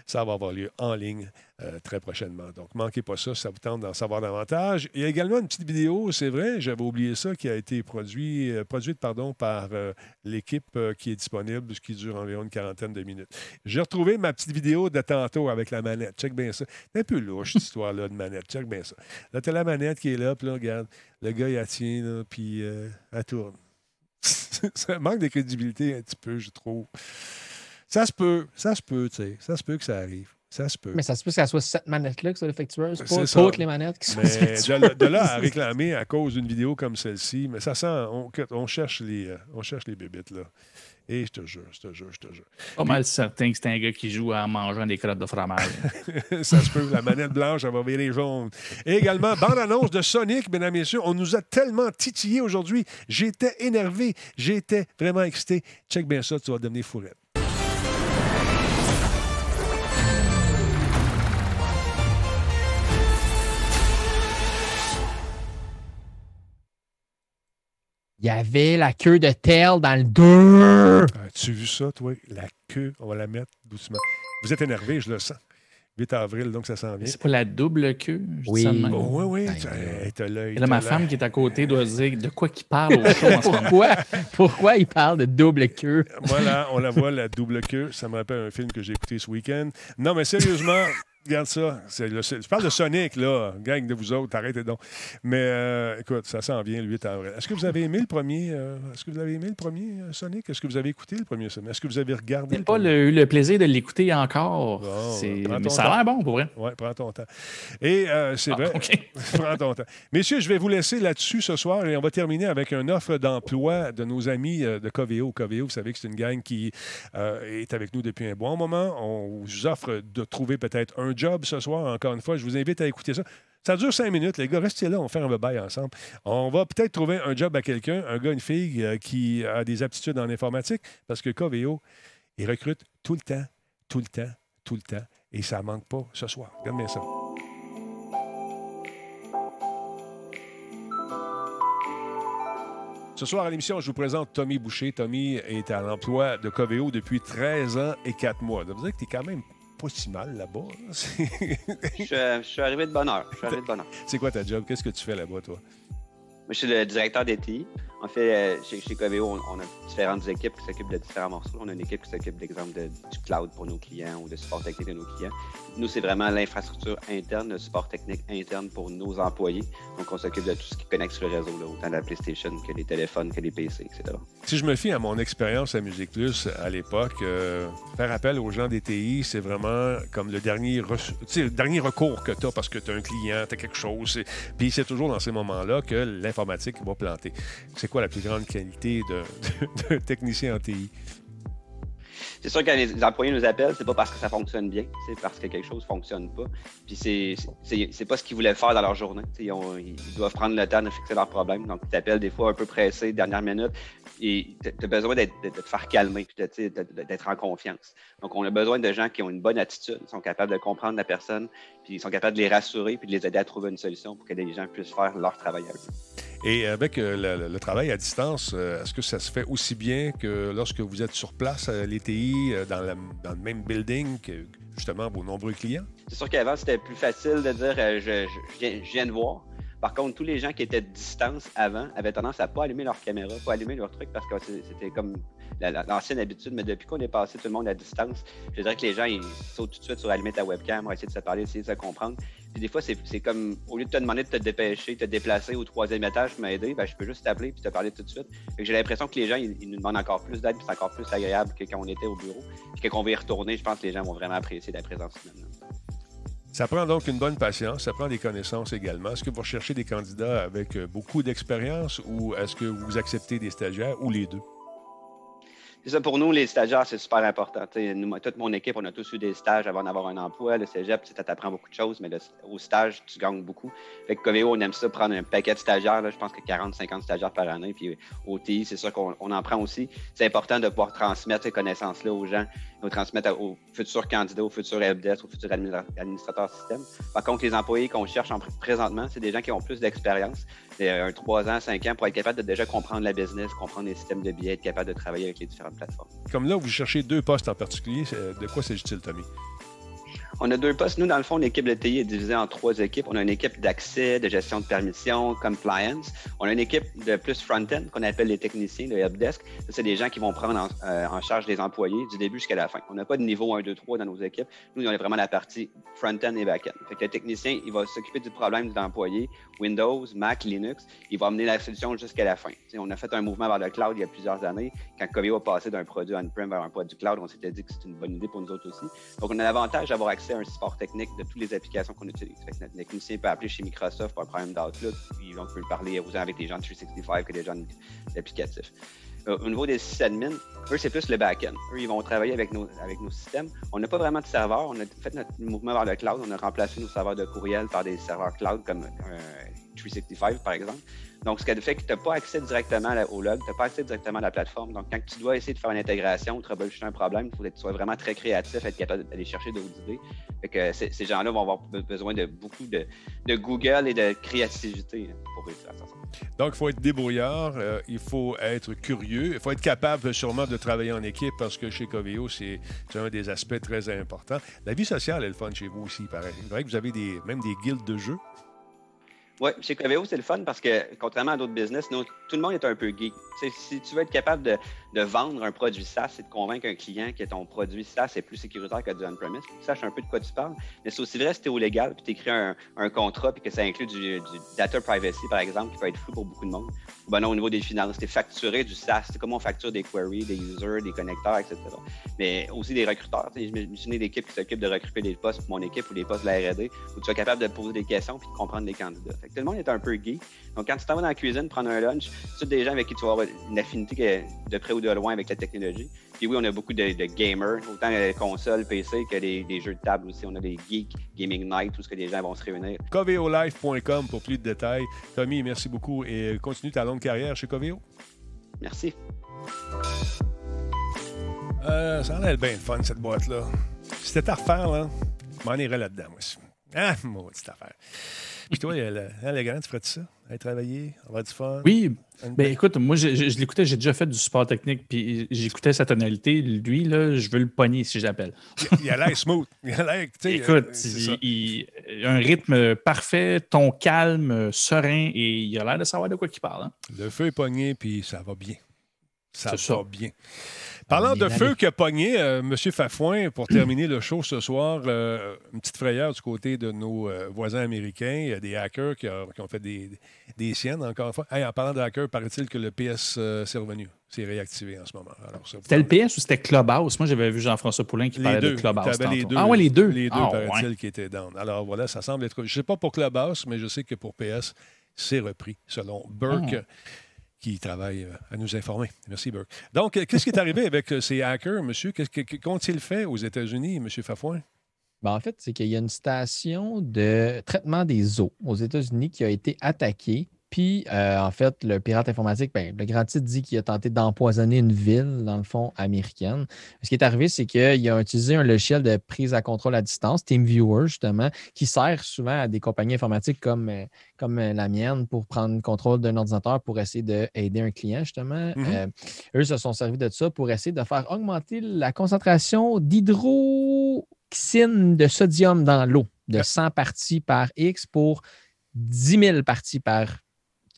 ça va avoir lieu en ligne euh, très prochainement. Donc, manquez pas ça, ça vous tente d'en savoir davantage. Il y a également une petite vidéo, c'est vrai, j'avais oublié ça, qui a été euh, produite par euh, l'équipe qui est disponible, ce qui dure environ une quarantaine de minutes. J'ai retrouvé ma petite vidéo de tantôt avec la manette. Check bien ça. C'est un peu louche, cette histoire-là de manette. Check bien ça. Là, tu as la manette qui est là, puis là, regarde, le gars, il la tient, puis elle tourne. ça manque de crédibilité un petit peu, je trouve. Ça se peut, ça se peut, tu sais. Ça se peut que ça arrive. Ça se peut. Mais ça se peut que ça soit cette manette-là qui soit défectueuse, pas toutes les manettes qui sont de, de là à réclamer à cause d'une vidéo comme celle-ci, mais ça sent, on, on cherche les, euh, on cherche les bébites, là. Et je te jure, je te jure, je te jure. Pas mal certain que c'est un gars qui joue en mangeant des crottes de fromage. ça se peut, la manette blanche, elle va virer jaune. Et également, bande-annonce de Sonic, mesdames et messieurs. On nous a tellement titillé aujourd'hui. J'étais énervé. J'étais vraiment excité. Check bien ça, tu vas devenir fourrette. Il y avait la queue de Tail dans le 2. As-tu vu ça, toi? La queue, on va la mettre doucement. Vous êtes énervé, je le sens. 8 avril, donc ça s'en vient. C'est pas la double queue? je dis Oui. ça de même. Oh, oui, oui. Ben, tu- hey, t'as l'œil. Et là, ma femme qui est à côté doit se dire de quoi qu'il parle au show en ce moment? Pourquoi? Pourquoi il parle de double queue? Voilà, on la voit, la double queue. Ça me rappelle un film que j'ai écouté ce week-end. Non, mais sérieusement, regarde ça. C'est le- c'est- je parle de Sonic, là. Gang de vous autres, arrêtez donc. Mais euh, écoute, ça s'en vient le 8 avril. Est-ce que vous avez aimé le premier euh, Est-ce que vous avez aimé le premier euh, Sonic? Est-ce que vous avez écouté le premier Sonic? Est-ce que vous avez regardé J'ai pas le- eu le plaisir de l'écouter encore. Bon, C'est- mais ça a l'air bon pour vrai. Oui, prends ton temps. Et c'est Ah, vrai. Prends ton temps. Messieurs, je vais vous laisser là-dessus ce soir et on va terminer avec une offre d'emploi de nos amis de Coveo. Coveo, vous savez que c'est une gang qui est avec nous depuis un bon moment. On vous offre de trouver peut-être un job ce soir. Encore une fois, je vous invite à écouter ça. Ça dure cinq minutes, les gars. Restez là, on fait un bail ensemble. On va peut-être trouver un job à quelqu'un, un gars, une fille euh, qui a des aptitudes en informatique, parce que Coveo, ils recrutent tout le temps, tout le temps, tout le temps. Et ça manque pas ce soir. Regarde bien ça. Ce soir à l'émission, je vous présente Tommy Boucher. Tommy est à l'emploi de Coveo depuis 13 ans et 4 mois. Ça veut dire que tu es quand même pas si mal là-bas. là. C'est- Je, suis- je suis arrivé de bonne heure. Je suis arrivé de bonne heure. C'est quoi ta job? Qu'est-ce que tu fais là-bas, toi? Je suis le directeur des TI. En fait, euh, chez, chez Coveo, on, a différentes équipes qui s'occupent de différents morceaux. On a une équipe qui s'occupe, d'exemple, de- du cloud pour nos clients ou de support technique de nos clients. Nous, c'est vraiment l'infrastructure interne, le support technique interne pour nos employés. Donc, on s'occupe de tout ce qui connecte sur le réseau, là, autant la PlayStation que les téléphones, que les PC, etc. Si je me fie à mon expérience à Musique Plus à l'époque, euh, faire appel aux gens des TI, c'est vraiment comme le dernier, le dernier recours que tu as parce que tu as un client, tu as quelque chose. Puis c'est toujours dans ces moments-là que l'informatique va planter. C'est quoi la plus grande qualité de technicien en TI? C'est sûr que quand les employés nous appellent, c'est pas parce que ça fonctionne bien, c'est parce que quelque chose fonctionne pas. Puis c'est pas ce qu'ils voulaient faire dans leur journée. Ils, doivent prendre le temps de fixer leurs problèmes. Donc ils t'appellent des fois un peu pressés, dernière minute, et tu as besoin de, te faire calmer puis d'être en confiance. Donc on a besoin de gens qui ont une bonne attitude, sont capables de comprendre la personne, puis ils sont capables de les rassurer puis de les aider à trouver une solution pour que les gens puissent faire leur travail à eux. Et avec euh, le, le travail à distance, euh, est-ce que ça se fait aussi bien que lorsque vous êtes sur place, à les TI, euh, dans, la- dans le même building que justement vos nombreux clients? C'est sûr qu'avant, c'était plus facile de dire euh, je, je- je viens, je viens de voir. Par contre, tous les gens qui étaient de distance avant avaient tendance à pas allumer leur caméra, pas allumer leur truc parce que c'était comme la- la- l'ancienne habitude. Mais depuis qu'on est passé tout le monde à distance, je dirais que les gens ils sautent tout de suite sur allumer ta webcam, essayer de se parler, essayer de se comprendre. Puis des fois, c'est comme au lieu de te demander de te dépêcher, de te déplacer au troisième étage pour m'aider, ben, je peux juste t'appeler puis te parler tout de suite. J'ai l'impression que les gens ils, nous demandent encore plus d'aide, c'est encore plus agréable que quand on était au bureau. Puis quand on va y retourner, je pense que les gens vont vraiment apprécier la présence humaine. Ça prend donc une bonne patience, ça prend des connaissances également. Est-ce que vous recherchez des candidats avec euh, beaucoup d'expérience ou est-ce que vous acceptez des stagiaires ou les deux? C'est ça, pour nous, les stagiaires, c'est super important. Nous, toute mon équipe, on a tous eu des stages avant d'avoir un emploi. Le cégep, ça t'apprend beaucoup de choses, mais au stage, tu gagnes beaucoup. Fait que Coveo, on aime ça, prendre un paquet de stagiaires. je pense que 40, 50 stagiaires par année. Puis au TI, c'est sûr qu'on on en prend aussi. C'est important de pouvoir transmettre ces connaissances-là aux gens, de transmettre aux futurs candidats, aux futurs helpdesk, aux futurs administra- administrateurs système. Par contre, les employés qu'on cherche en pr- présentement, c'est des gens qui ont plus d'expérience, euh, un 3 ans, 5 ans, pour être capable de déjà comprendre la business, comprendre les systèmes de billets, être capable de travailler avec les différentes plateformes. Comme là, vous cherchez deux postes en particulier. c'est- De quoi s'agit-il, Tommy? On a deux postes. Nous, dans le fond, l'équipe de TI est divisée en trois équipes. On a une équipe d'accès, de gestion de permission, compliance. On a une équipe de plus front-end qu'on appelle les techniciens, le helpdesk. C'est des gens qui vont prendre en, euh, en charge les employés du début jusqu'à la fin. On n'a pas de niveau 1, 2, 3 dans nos équipes. Nous, on a vraiment la partie front-end et back-end. Le technicien, il va s'occuper du problème de l'employé, Windows, Mac, Linux. Il va amener la solution jusqu'à la fin. On a fait un mouvement vers le cloud il y a plusieurs années. Quand Coveo a passé d'un produit on-prem vers un produit cloud, on s'était dit que c'était une bonne idée pour nous autres aussi. Donc, on a l'avantage d'avoir accès un support technique de toutes les applications qu'on utilise. Fait que notre technicien peut appeler chez Microsoft pour un problème d'Outlook, puis on peut parler autant avec des gens de 365 que des gens d'applicatifs. Euh, au niveau des sysadmins, eux, c'est plus le back-end. Eux, ils vont travailler avec nos, avec nos systèmes. On n'a pas vraiment de serveurs. On a fait notre mouvement vers le cloud. On a remplacé nos serveurs de courriel par des serveurs cloud comme euh, 365, par exemple. Donc, ce qui fait que tu n'as pas accès directement au log, tu n'as pas accès directement à la plateforme. Donc, quand tu dois essayer de faire une intégration ou troubleshooter un problème, il faut que tu sois vraiment très créatif, être capable d'aller chercher d'autres idées. Fait que ces, ces gens-là vont avoir be- besoin de beaucoup de, Google et de créativité hein, pour réussir ça. Donc, il faut être débrouillard, euh, il faut être curieux, il faut être capable sûrement de travailler en équipe parce que chez Coveo, c'est c'est un des aspects très importants. La vie sociale est le fun chez vous aussi, pareil. Il vrai que vous avez des, même des guildes de jeux. Oui, chez Coveo, c'est le fun parce que, contrairement à d'autres business, tout le monde est un peu geek. Si tu veux être capable de, de vendre un produit SaaS et de convaincre un client que ton produit SaaS est plus sécuritaire que du on-premise, tu saches un peu de quoi tu parles. Mais c'est aussi vrai si tu es au légal puis tu écris un, un contrat puis que ça inclut du, data privacy, par exemple, qui peut être flou pour beaucoup de monde. Ben non, au niveau des finances, tu es facturé du SaaS. C'est comment on facture des queries, des users, des connecteurs, etc. Mais aussi des recruteurs. Souviens d'équipes qui s'occupent de recruter des postes pour mon équipe ou des postes de la R&D où tu es capable de poser des questions puis de comprendre les candidats. Tout le monde est un peu geek. Donc, quand tu t'en vas dans la cuisine prendre un lunch, c'est des gens avec qui tu vas avoir une affinité de près ou de loin avec la technologie. Puis oui, on a beaucoup de, de gamers, autant les consoles, PC que les, jeux de table aussi. On a des geeks, gaming night, tout ce que les gens vont se réunir. Coveolife.com pour plus de détails. Tommy, merci beaucoup et continue ta longue carrière chez Coveo. Merci. Euh, ça en a bien fun, cette boîte-là. Si c'était à refaire, là, je m'en irais là-dedans, moi. aussi. Ah, maudite affaire. Puis toi, elle, elle, est grande, tu ferais-tu ça? Aller travailler, avoir du fun? Oui. Ben, écoute, moi, je, je, je l'écoutais, j'ai déjà fait du support technique, puis j'écoutais sa tonalité. Lui, là, je veux le pogner si j'appelle. Il, il a l'air smooth. Il a l'air, tu sais, Écoute, euh, il, il- un rythme parfait, ton calme, serein, et il a l'air de savoir de quoi il parle. hein. Le feu est pogné, puis ça va bien. Ça va ça. bien. Parlant de feu qui a pogné, euh, M. Fafouin, pour terminer le show ce soir, euh, une petite frayeur du côté de nos euh, voisins américains. Il y a des hackers qui, ont- qui ont fait des, des siennes, encore une fois. Hey, en parlant de hackers, paraît-il que le PS s'est revenu. C'est réactivé en ce moment. C'était le PS ou c'était Clubhouse? Moi, j'avais vu Jean-François Poulain qui les parlait deux. de Clubhouse. Les deux. Ah ouais, les deux. Les deux, Ah, paraît-il, ouais. qui étaient down. Alors voilà, ça semble être. Je ne sais pas pour Clubhouse, mais je sais que pour PS, c'est repris, selon Burke, Ah. Qui travaille euh, à nous informer. Merci, Burke. Donc, euh, qu'est-ce qui est arrivé avec euh, ces hackers, monsieur? Qu'ont-ils fait aux États-Unis, monsieur Fafouin? Ben, en fait, c'est qu'il y a une station de traitement des eaux aux États-Unis qui a été attaquée. Puis, euh, en fait, le pirate informatique, ben, le grand titre dit qu'il a tenté d'empoisonner une ville, dans le fond, américaine. Ce qui est arrivé, c'est qu'il a utilisé un logiciel de prise à contrôle à distance, TeamViewer, justement, qui sert souvent à des compagnies informatiques comme, euh, comme euh, la mienne pour prendre le contrôle d'un ordinateur pour essayer d'aider un client, justement. Mhm. Euh, eux se sont servis de ça pour essayer de faire augmenter la concentration d'hydroxine de sodium dans l'eau, de Ah. 100 parties par X pour 10 000 parties par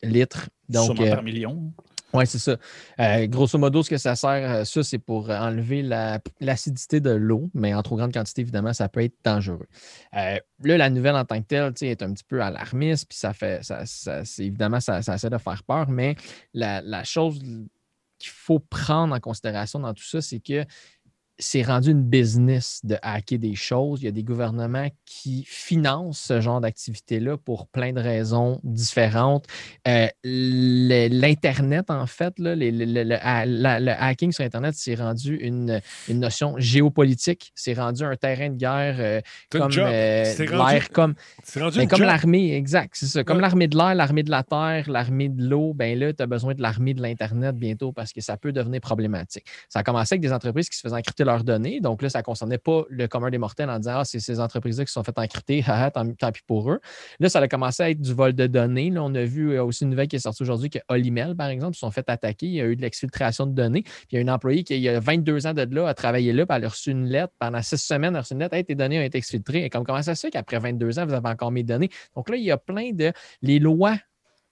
litre. Donc, Sûrement euh, par million. oui, c'est ça. Euh, grosso modo, ce que ça sert, euh, ça, c'est pour enlever la- l'acidité de l'eau, mais en trop grande quantité, évidemment, ça peut être dangereux. Euh, là, la nouvelle en tant que telle, est un petit peu alarmiste, puis ça fait, ça, ça- évidemment, ça, ça essaie de faire peur, mais la, la chose qu'il faut prendre en considération dans tout ça, c'est que c'est rendu une business de hacker des choses. Il y a des gouvernements qui financent ce genre d'activité-là pour plein de raisons différentes. Euh, L'Internet, en fait, là, les- le, le- le- ha- la- le hacking sur Internet, c'est rendu une, une notion géopolitique. C'est rendu un terrain de guerre euh, comme euh, l'air, comme, ben, comme l'armée, exact, c'est ça. Comme Ouais. l'armée de l'air, l'armée de la terre, l'armée de l'eau, ben là, tu as besoin de l'armée de l'Internet bientôt parce que ça peut devenir problématique. Ça a commencé avec des entreprises qui se faisaient encrypter leurs données. Donc là, ça ne concernait pas le commun des mortels en disant Ah, c'est ces entreprises-là qui sont fait encrypter, haha, tant, tant pis pour eux. Là, ça a commencé à être du vol de données. Là, on a vu euh, aussi une nouvelle qui est sortie aujourd'hui que Olimel, par exemple, se sont fait attaquer. Il y a eu de l'exfiltration de données. Puis il y a une employée qui, il y a 22 ans de là, a travaillé là, puis elle a reçu une lettre. Pendant six semaines, elle a reçu une lettre. Hey, tes données ont été exfiltrées. Et comme comment ça se fait qu'après 22 ans, vous avez encore mes données? Donc là, il y a plein de. Les lois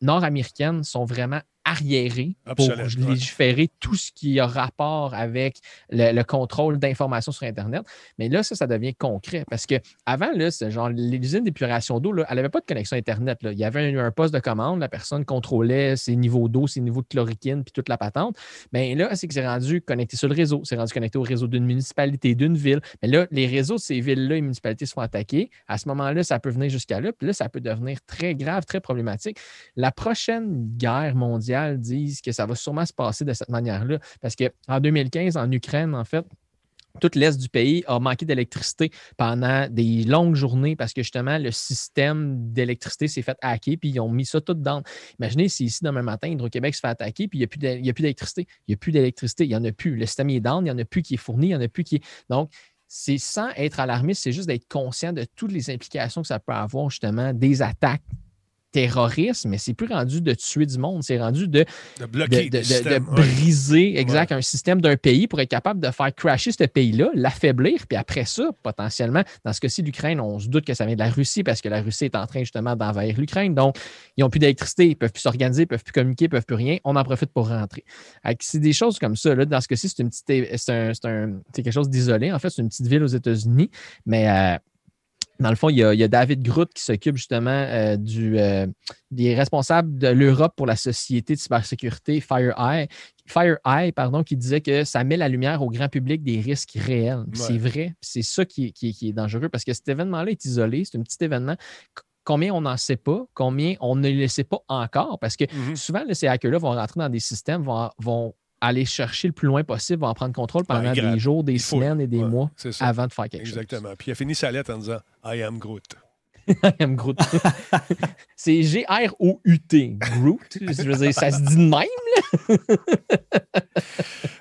nord-américaines sont vraiment arriérées pour ouais. légiférer tout ce qui a rapport avec le, le contrôle d'informations sur Internet. Mais là, ça, ça devient concret parce que avant, là, genre l'usine d'épuration d'eau, elle n'avait pas de connexion Internet. là. Il y avait un, un poste de commande, la personne contrôlait ses niveaux d'eau, ses niveaux de chloroquine, puis toute la patente. Mais là, c'est que c'est rendu connecté sur le réseau. C'est rendu connecté au réseau d'une municipalité, d'une ville. Mais là, les réseaux de ces villes-là et municipalités se font attaquer. À ce moment-là, ça peut venir jusqu'à là. Puis là, ça peut devenir très grave, très problématique. La prochaine guerre mondiale disent que ça va sûrement se passer de cette manière-là. Parce qu'en 2015, en Ukraine, en fait, tout l'est du pays a manqué d'électricité pendant des longues journées parce que justement, le système d'électricité s'est fait hacker puis ils ont mis ça tout dedans. Imaginez si ici, demain matin, Hydro-Québec se fait attaquer puis il n'y a plus d'électricité. Il n'y a plus d'électricité. Il n'y en a plus. Le système est down. Il n'y en a plus qui est fourni. Il n'y en a plus qui est. Donc, c'est sans être alarmiste, c'est juste d'être conscient de toutes les implications que ça peut avoir justement des attaques terroristes, mais c'est plus rendu de tuer du monde, c'est rendu de De bloquer Ouais. briser exact, un système d'un pays pour être capable de faire crasher ce pays-là, l'affaiblir, puis après ça, potentiellement, dans ce cas-ci, l'Ukraine, on se doute que ça vient de la Russie parce que la Russie est en train justement d'envahir l'Ukraine. Donc, ils n'ont plus d'électricité, ils ne peuvent plus s'organiser, ils ne peuvent plus communiquer, ils ne peuvent plus rien. On en profite pour rentrer. C'est des choses comme ça. Là. Dans ce cas-ci, c'est une petite, c'est un- c'est un- c'est quelque chose d'isolé. En fait, c'est une petite ville aux États-Unis, mais euh, dans le fond, il y a, il y a David Groot qui s'occupe justement euh, du, euh, des responsables de l'Europe pour la société de cybersécurité FireEye, FireEye pardon, qui disait que ça met la lumière au grand public des risques réels. Ouais. C'est vrai, c'est ça qui, est- qui est- qui est dangereux parce que cet événement-là est isolé, c'est un petit événement. Combien on n'en sait pas, combien on ne le sait pas encore, parce que Mhm. souvent, là, ces hackers-là vont rentrer dans des systèmes, vont, vont aller chercher le plus loin possible, vont en prendre contrôle pendant Ouais, grave. des jours, des semaines et des ouais, mois avant de faire quelque chose. Exactement. Puis il a fini sa lettre en disant I am Groot. I am Groot. c'est G-R-O-U-T. Groot. Je veux dire, ça se dit de même.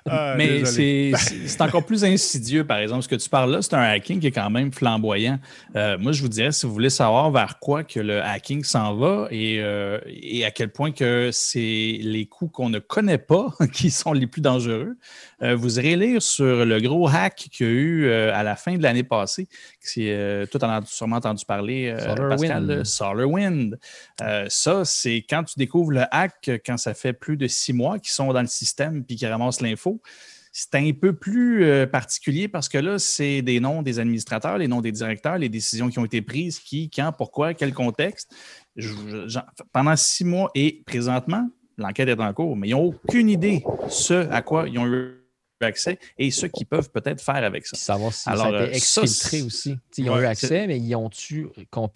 Ah, Mais c'est encore plus insidieux, par exemple. Ce que tu parles là, c'est un hacking qui est quand même flamboyant. Euh, moi, je vous dirais, si vous voulez savoir vers quoi que le hacking s'en va et, euh, et à quel point que c'est les coups qu'on ne connaît pas qui sont les plus dangereux, euh, vous irez lire sur le gros hack qu'il y a eu euh, à la fin de l'année passée. Euh, tout en a sûrement entendu parler, euh, SolarWind. Pascal, euh, SolarWind. Euh, ça, c'est quand tu découvres le hack, quand ça fait plus de six mois qu'ils sont dans le système puis qu'ils ramassent l'info. C'est un peu plus euh, particulier parce que là, c'est des noms des administrateurs, les noms des directeurs, les décisions qui ont été prises, qui, quand, pourquoi, quel contexte. Je- pendant six mois et présentement, l'enquête est en cours, mais ils n'ont aucune idée ce à quoi ils ont eu accès et ce qu'ils peuvent peut-être faire avec ça. Puis savoir si Alors, ça a euh, été ça, exfiltré aussi. T'sais, ils ont Ouais, eu accès, mais ils ont-tu en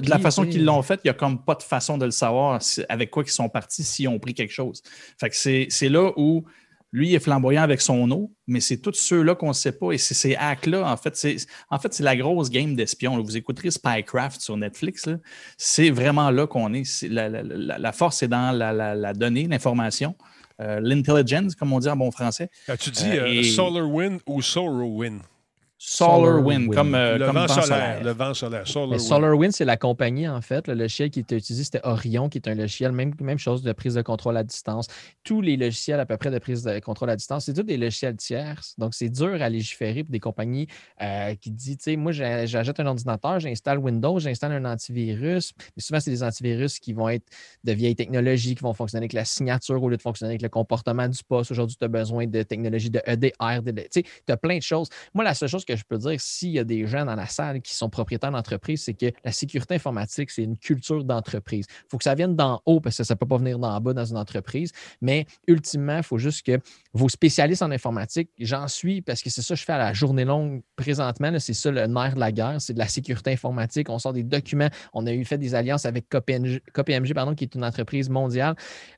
de la façon qu'ils l'ont fait, il n'y a comme pas de façon de le savoir avec quoi ils sont partis s'ils ont pris quelque chose. Fait que c'est là où lui il est flamboyant avec son eau, mais c'est tous ceux-là qu'on ne sait pas. Et c'est ces hacks-là, en fait, c'est en fait, la grosse game d'espion. Vous écouterez Spycraft sur Netflix. C'est vraiment là qu'on est. La, la- la- la force est dans la donnée, l'information. Euh, L'intelligence, comme on dit en bon français. As-tu dit Euh, euh, SolarWind ou SolarWind? SolarWind, comme, euh, le comme vent vent solaire. solaire. Le vent solaire. Mais SolarWind. SolarWind, c'est la compagnie, en fait. Le logiciel qui était utilisé, c'était Orion, qui est un logiciel, même, même chose de prise de contrôle à distance. Tous les logiciels à peu près de prise de contrôle à distance, c'est tous des logiciels tierces. Donc, c'est dur à légiférer pour des compagnies euh, qui disent, tu sais, moi, j'achète un ordinateur, j'installe Windows, j'installe un antivirus. Mais souvent, c'est des antivirus qui vont être de vieilles technologies, qui vont fonctionner avec la signature au lieu de fonctionner avec le comportement du poste. Aujourd'hui, tu as besoin de technologies de EDR. de- de- tu sais, tu as plein de choses. Moi, la seule chose que je peux dire, s'il y a des gens dans la salle qui sont propriétaires d'entreprise, c'est que la sécurité informatique, c'est une culture d'entreprise. Il faut que ça vienne d'en haut parce que ça ne peut pas venir d'en bas dans une entreprise. Mais ultimement, il faut juste que vos spécialistes en informatique, j'en suis parce que c'est ça que je fais à la journée longue présentement. C'est ça le nerf de la guerre, c'est de la sécurité informatique. On sort des documents. On a eu fait des alliances avec KPMG, KPMG, pardon, qui est une entreprise mondiale.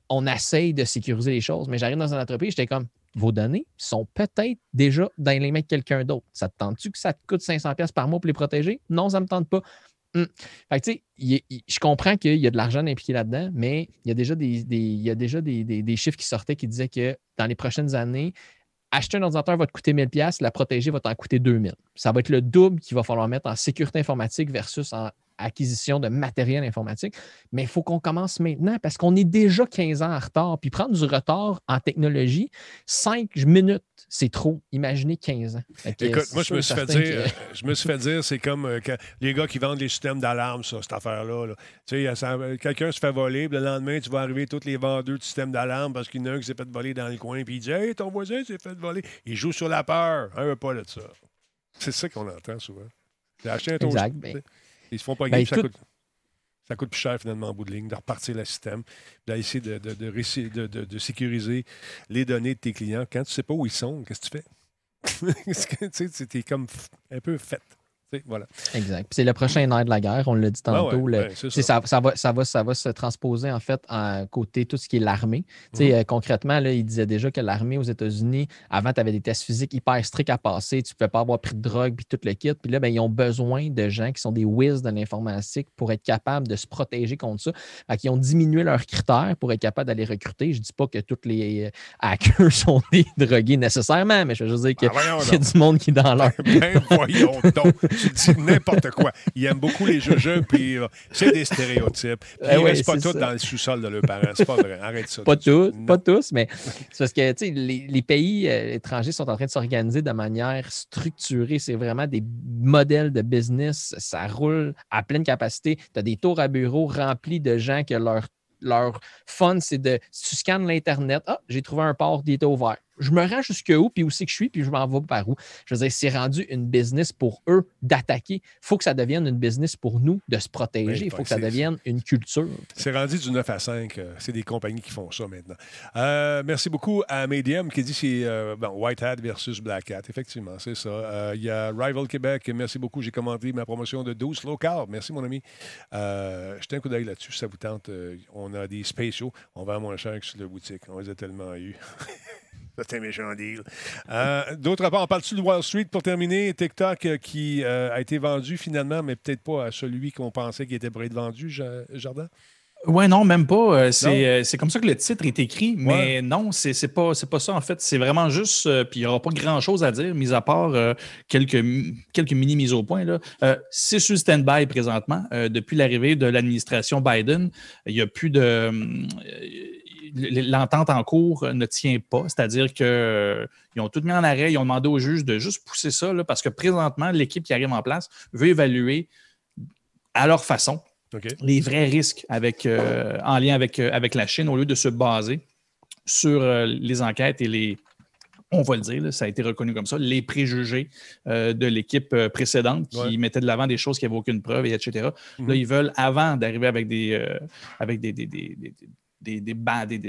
On essaye de sécuriser les choses, mais j'arrive dans une entreprise, j'étais comme vos données sont peut-être déjà dans les mains de quelqu'un d'autre. Ça te tente-tu que ça te coûte 500$ pièces par mois pour les protéger? Non, ça ne me tente pas. Hum. Fait que, je comprends qu'il y a de l'argent impliqué là-dedans, mais il y a déjà, des, chiffres qui sortaient qui disaient que dans les prochaines années, acheter un ordinateur va te coûter 1000$, pièces, la protéger va t'en coûter 2000$. Ça va être le double qu'il va falloir mettre en sécurité informatique versus en acquisition de matériel informatique. Mais il faut qu'on commence maintenant parce qu'on est déjà 15 ans en retard. Puis prendre du retard en technologie, 5 minutes, c'est trop. Imaginez 15 ans. Que Écoute, moi, je me suis fait dire, que- je me suis fait dire, c'est comme euh, quand les gars qui vendent les systèmes d'alarme, ça, cette affaire-là. là. Tu sais, euh, quelqu'un se fait voler, puis le lendemain, tu vas arriver tous les vendeurs de systèmes d'alarme parce qu'il y en a un qui s'est fait voler dans le coin, puis il dit Hey, ton voisin s'est fait voler. Il joue sur la peur. Un veut pas de ça. C'est ça qu'on entend souvent. J'ai acheté un toaster, Exact, ben-. Ils se font pas ben, ça tout- coûte. Ça coûte plus cher finalement en bout de ligne de repartir le système, d'essayer de, de, de, de- sécuriser les données de tes clients. Quand tu sais pas où ils sont, qu'est-ce que tu fais? Tu c'était comme un peu fait. Voilà. Exact. C'est le prochain nerf de la guerre, on l'a dit tantôt. ouais, le- ben, ça. ça, ça va, ça, va, ça va se transposer en fait à côté tout ce qui est l'armée. Mhm. euh, concrètement, là, il disait déjà que l'armée aux États-Unis, avant, tu avais des tests physiques hyper stricts à passer, tu ne pouvais pas avoir pris de drogue puis tout le kit. Puis là, ben, ils ont besoin de gens qui sont des whiz de l'informatique pour être capables de se protéger contre ça. Fait qu'ils ont diminué leurs critères pour être capables d'aller recruter. Je ne dis pas que tous les euh, hackers sont des drogués nécessairement, mais je veux juste dire qu'il Ah, y a donc. du monde qui est dans leur Ben voyons donc. Tu dis n'importe quoi. Ils aiment beaucoup les jeux puis euh, c'est des stéréotypes. Puis Eh ils restent pas tous dans le sous-sol de leurs parents. C'est pas vrai. Arrête ça. Pas tous, Non. pas tous, mais c'est parce que les, les pays euh, étrangers sont en train de s'organiser de manière structurée. C'est vraiment des modèles de business. Ça roule à pleine capacité. Tu as des tours à bureau remplis de gens que leur, leur fun, c'est de. Si tu scannes l'Internet, ah, j'ai trouvé un port qui était ouvert. Je me rends jusque où, puis où c'est que je suis, puis je m'en vais par où. Je veux dire, c'est rendu une business pour eux d'attaquer. Il faut que ça devienne une business pour nous de se protéger. Il Ben, faut que ça devienne une culture. C'est rendu du 9 à 5. euh, c'est des compagnies qui font ça maintenant. Euh, merci beaucoup à Medium qui dit c'est euh, bon, White Hat versus Black Hat. Effectivement, c'est ça. Euh, Il y a Rival Québec. Merci beaucoup. J'ai commandé ma promotion de 12 low carb. Merci, mon ami. Jetez un coup d'œil là-dessus si ça vous tente. On a des spéciaux. On vend moins cher que sur la boutique. On les a tellement eu. C'est un méchant deal. Euh, D'autre part, on parle-tu de Wall Street pour terminer? TikTok euh, qui euh, a été vendu finalement, mais peut-être pas à celui qu'on pensait qui était prêt être vendu, Ja- Jardin? Ouais, non, même pas. C'est, comme ça que le titre est écrit, mais non, c'est, pas, pas ça en fait. C'est vraiment juste, euh, puis il n'y aura pas grand-chose à dire, mis à part quelques, quelques mini mises au point. C'est sur stand-by présentement. depuis l'arrivée de l'administration Biden, il n'y a plus de. L'entente en cours ne tient pas, c'est-à-dire qu'ils ont tout mis en arrêt, ils ont demandé au juge de juste pousser ça, là, parce que présentement, l'équipe qui arrive en place veut évaluer à leur façon les vrais risques avec, euh, en lien avec, euh, avec la Chine au lieu de se baser sur euh, les enquêtes et les, on va le dire, ça a été reconnu comme ça, les préjugés de l'équipe précédente qui mettait de l'avant des choses qui n'avaient aucune preuve, et etc. Là, mhm. ils veulent, avant d'arriver avec des, avec des, des, des,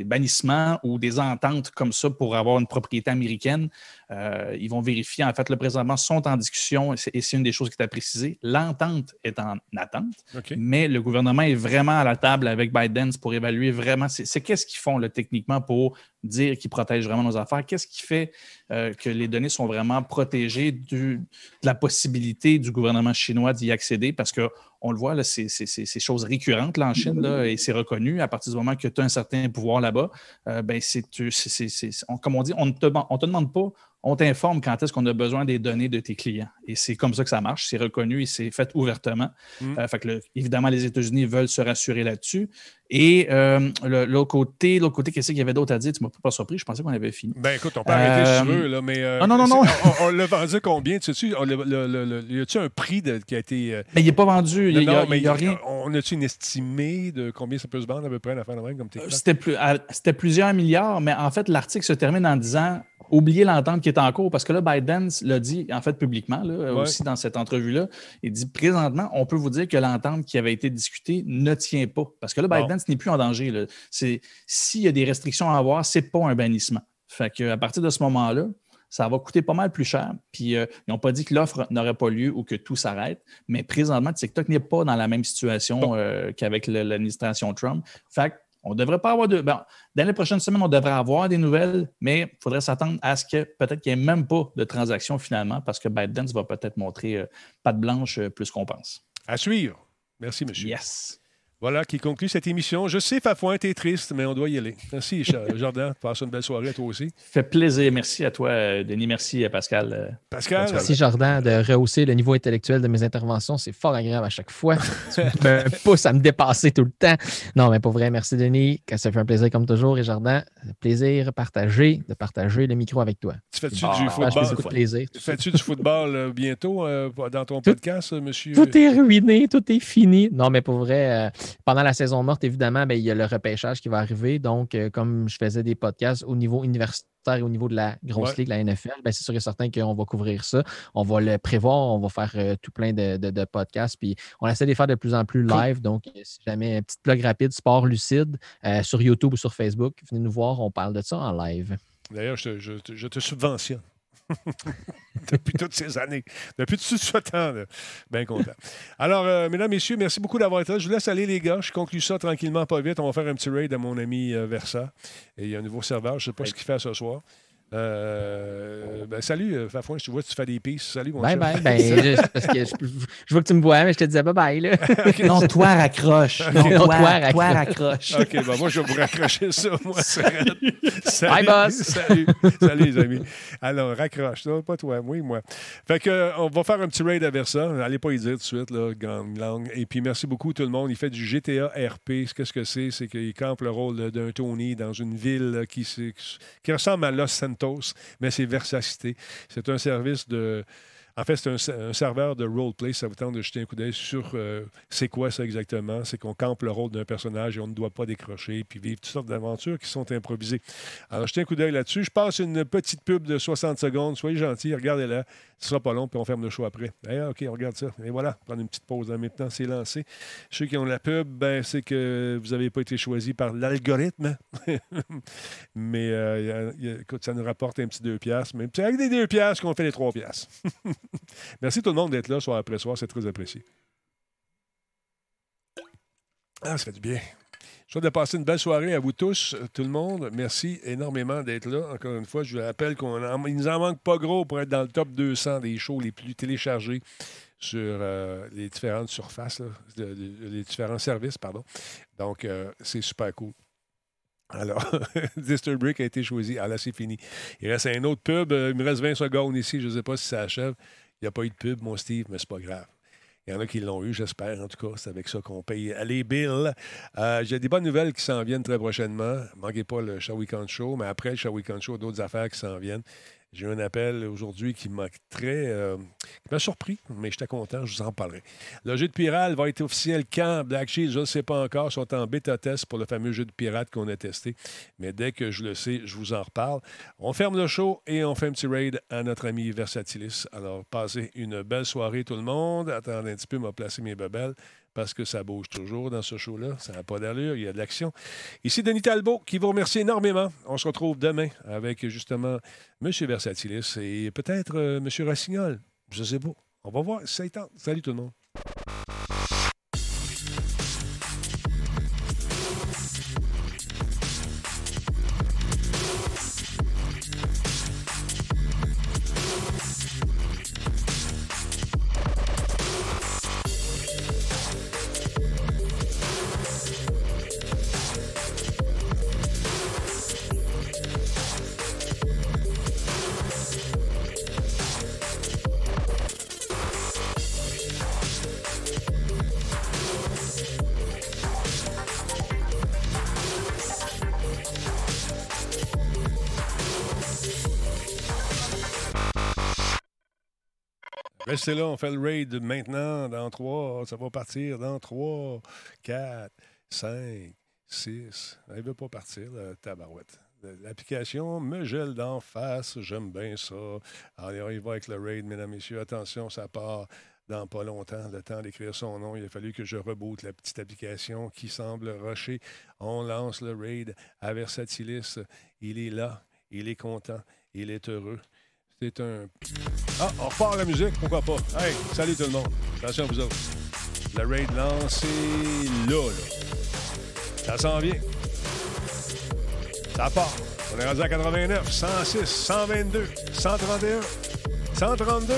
bannissements ou des ententes comme ça pour avoir une propriété américaine. Euh, ils vont vérifier. En fait, le présentement sont en discussion et c'est une des choses qui est à préciser. L'entente est en attente, mais le gouvernement est vraiment à la table avec Biden pour évaluer vraiment c'est qu'est-ce qu'ils font là, techniquement pour dire qu'ils protègent vraiment nos affaires. Qu'est-ce qui fait euh, que les données sont vraiment protégées de la possibilité du gouvernement chinois d'y accéder? Parce qu'on le voit, c'est choses récurrentes là, en Chine et c'est reconnu. À partir du moment que tu as un certain pouvoir là-bas, euh, ben, c'est, comme on dit, on ne te, on te demande pas on t'informe quand est-ce qu'on a besoin des données de tes clients. Et c'est comme ça que ça marche. C'est reconnu et c'est fait ouvertement. Mm. Euh, fait évidemment, les États-Unis veulent se rassurer là-dessus. Et euh, l'autre côté, l'autre côté, qu'est-ce qu'il y avait d'autre à dire? Tu ne m'as pas surpris. Je pensais qu'on avait fini. Ben écoute, on peut arrêter si tu veux, là, mais. Euh, non, non, non, On, l'a vendu combien? Tu sais, y a-tu un prix qui a été. Mais il n'est pas vendu. Il n'y a, rien. On a-tu une estimée de combien ça peut se vendre à peu près à la fin de comme C'était plusieurs milliards, mais en fait, l'article se termine en disant oubliez l'entente qui est en cours parce que là, Biden l'a dit en fait publiquement, là, aussi dans cette entrevue-là. Il dit présentement, on peut vous dire que l'entente qui avait été discutée ne tient pas. Parce que là, Biden, ce n'est plus en danger. S'il y a des restrictions à avoir, ce n'est pas un bannissement. Fait qu'à partir de ce moment-là, ça va coûter pas mal plus cher. Puis euh, ils n'ont pas dit que l'offre n'aurait pas lieu ou que tout s'arrête, mais présentement, TikTok n'est pas dans la même situation euh, qu'avec l'administration Trump. Fait on ne devrait pas avoir de. dans les prochaines semaines, on devrait avoir des nouvelles, mais il faudrait s'attendre à ce que peut-être qu'il n'y ait même pas de transaction finalement, parce que ByteDance va peut-être montrer euh, patte blanche euh, plus qu'on pense. À suivre. Merci, monsieur. Yes. Voilà qui conclut cette émission. Je sais, Fafouin, t'es triste, mais on doit y aller. Merci, Jordan. Passe une belle soirée à toi aussi. Fait plaisir. Merci à toi, euh, Denis. Merci à Pascal. Euh, Pascal. Merci, Jordan, de rehausser le niveau intellectuel de mes interventions. C'est fort agréable à chaque fois. tu me pousses à me dépasser tout le temps. Non, mais pour vrai, merci, Denis. Ça fait un plaisir comme toujours. Et Jordan, plaisir partagé de partager le micro avec toi. Tu fais-tu du football? plaisir. Fais-tu du football euh, bientôt dans ton podcast, monsieur? Tout est ruiné, tout est fini. Non, mais pour vrai pendant la saison morte, évidemment, ben, il y a le repêchage qui va arriver. Donc, euh, comme je faisais des podcasts au niveau universitaire et au niveau de la grosse ligue, la NFL, ben, c'est sûr et certain qu'on va couvrir ça. On va le prévoir, on va faire euh, tout plein de, podcasts. Puis on essaie de les faire de plus en plus live. Donc, si jamais un petit plug rapide, sport lucide, euh, sur YouTube ou sur Facebook, venez nous voir, on parle de ça en live. D'ailleurs, je te subventionne. depuis toutes ces années. Depuis tout ce temps. Bien content. Alors, euh, mesdames, messieurs, merci beaucoup d'avoir été là. Je vous laisse aller, les gars. Je conclue ça tranquillement, pas vite. On va faire un petit raid à mon ami euh, Versa. Et il y a un nouveau serveur. Je ne sais pas ce qu'il fait ce soir. Euh, ben, salut, euh, Fafouin, je te vois, tu fais des pistes. Salut, mon bye Bye, ben, je, parce que je, je, vois que tu me vois, mais je te disais bye bye. Là. non, toi, raccroche. Non, toi, toi, raccroche. OK, ben, moi, je vais vous raccrocher ça, moi. salut, bye, boss. Salut, salut, les amis. Alors, raccroche, ça, pas toi, oui, moi. Fait que, on va faire un petit raid à Versa. Allez pas y dire tout de suite, là, langue. Et puis, merci beaucoup, tout le monde. Il fait du GTA RP. Qu'est-ce que c'est? C'est qu'il campe le rôle d'un Tony dans une ville qui, qui ressemble à Los Santos mais c'est Versacité. C'est un service de. En fait, c'est un, serveur de roleplay. Ça vous tente de jeter un coup d'œil sur euh, c'est quoi ça exactement? C'est qu'on campe le rôle d'un personnage et on ne doit pas décrocher puis vivre toutes sortes d'aventures qui sont improvisées. Alors, jetez un coup d'œil là-dessus. Je passe une petite pub de 60 secondes. Soyez gentils, regardez-la. Ce sera pas long, puis on ferme le show après. OK, on regarde ça. Et voilà, prendre une petite pause. En même temps, c'est lancé. Ceux qui ont la pub, ben, c'est que vous n'avez pas été choisi par l'algorithme. mais euh, écoute, ça nous rapporte un petit 2 piastres. Mais c'est avec des 2 piastres qu'on fait les 3 piastres. Merci tout le monde d'être là soir après soir. C'est très apprécié. Ah, ça fait du bien. Je souhaite de passer une belle soirée à vous tous, tout le monde. Merci énormément d'être là. Encore une fois, je vous rappelle qu'il nous en manque pas gros pour être dans le top 200 des shows les plus téléchargés sur euh, les différentes surfaces, les différents services, pardon. Donc, euh, c'est super cool. Alors, Dister Brick a été choisi. Ah là, c'est fini. Il reste un autre pub. Euh, Il me reste 20 secondes ici. Je ne sais pas si ça achève. Il n'y a pas eu de pub, mon Steve, mais c'est pas grave. Il y en a qui l'ont eu, j'espère. En tout cas, c'est avec ça qu'on paye les bills. Euh, J'ai des bonnes nouvelles qui s'en viennent très prochainement. Manquez pas le Show Weekend Show, mais après le Show Weekend Show, d'autres affaires qui s'en viennent. J'ai eu un appel aujourd'hui qui m'a très. euh, qui m'a surpris, mais j'étais content, je vous en parlerai. Le jeu de pirate va être officiel quand? Black Sheep, je ne sais pas encore, sont en bêta test pour le fameux jeu de pirate qu'on a testé. Mais dès que je le sais, je vous en reparle. On ferme le show et on fait un petit raid à notre ami Versatilis. Alors, passez une belle soirée, tout le monde. Attendez un petit peu, m'a placé mes bebelles parce que ça bouge toujours dans ce show-là. Ça n'a pas d'allure, il y a de l'action. Ici Denis Talbot qui vous remercie énormément. On se retrouve demain avec justement M. Versatilis et peut-être euh, M. Rossignol. Je sais pas. On va voir ça. Salut tout le monde. Restez là, on fait le raid maintenant, dans 3, ça va partir dans 3, 4, 5, 6. Elle ne veut pas partir, la tabarouette. L'application me gèle d'en face, j'aime bien ça. Allez, on y va avec le raid, mesdames, messieurs. Attention, ça part dans pas longtemps, le temps d'écrire son nom. Il a fallu que je reboote la petite application qui semble rusher. On lance le raid à Versatilis. Il est là, il est content, il est heureux. C'est un. Ah, on repart la musique, pourquoi pas? Hey, salut tout le monde. Attention à vous autres. Le raid lancé là, là. Ça s'en vient. Ça part. On est rendu à 89, 106, 122, 131, 132.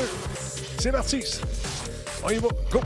C'est parti. On y va. Go!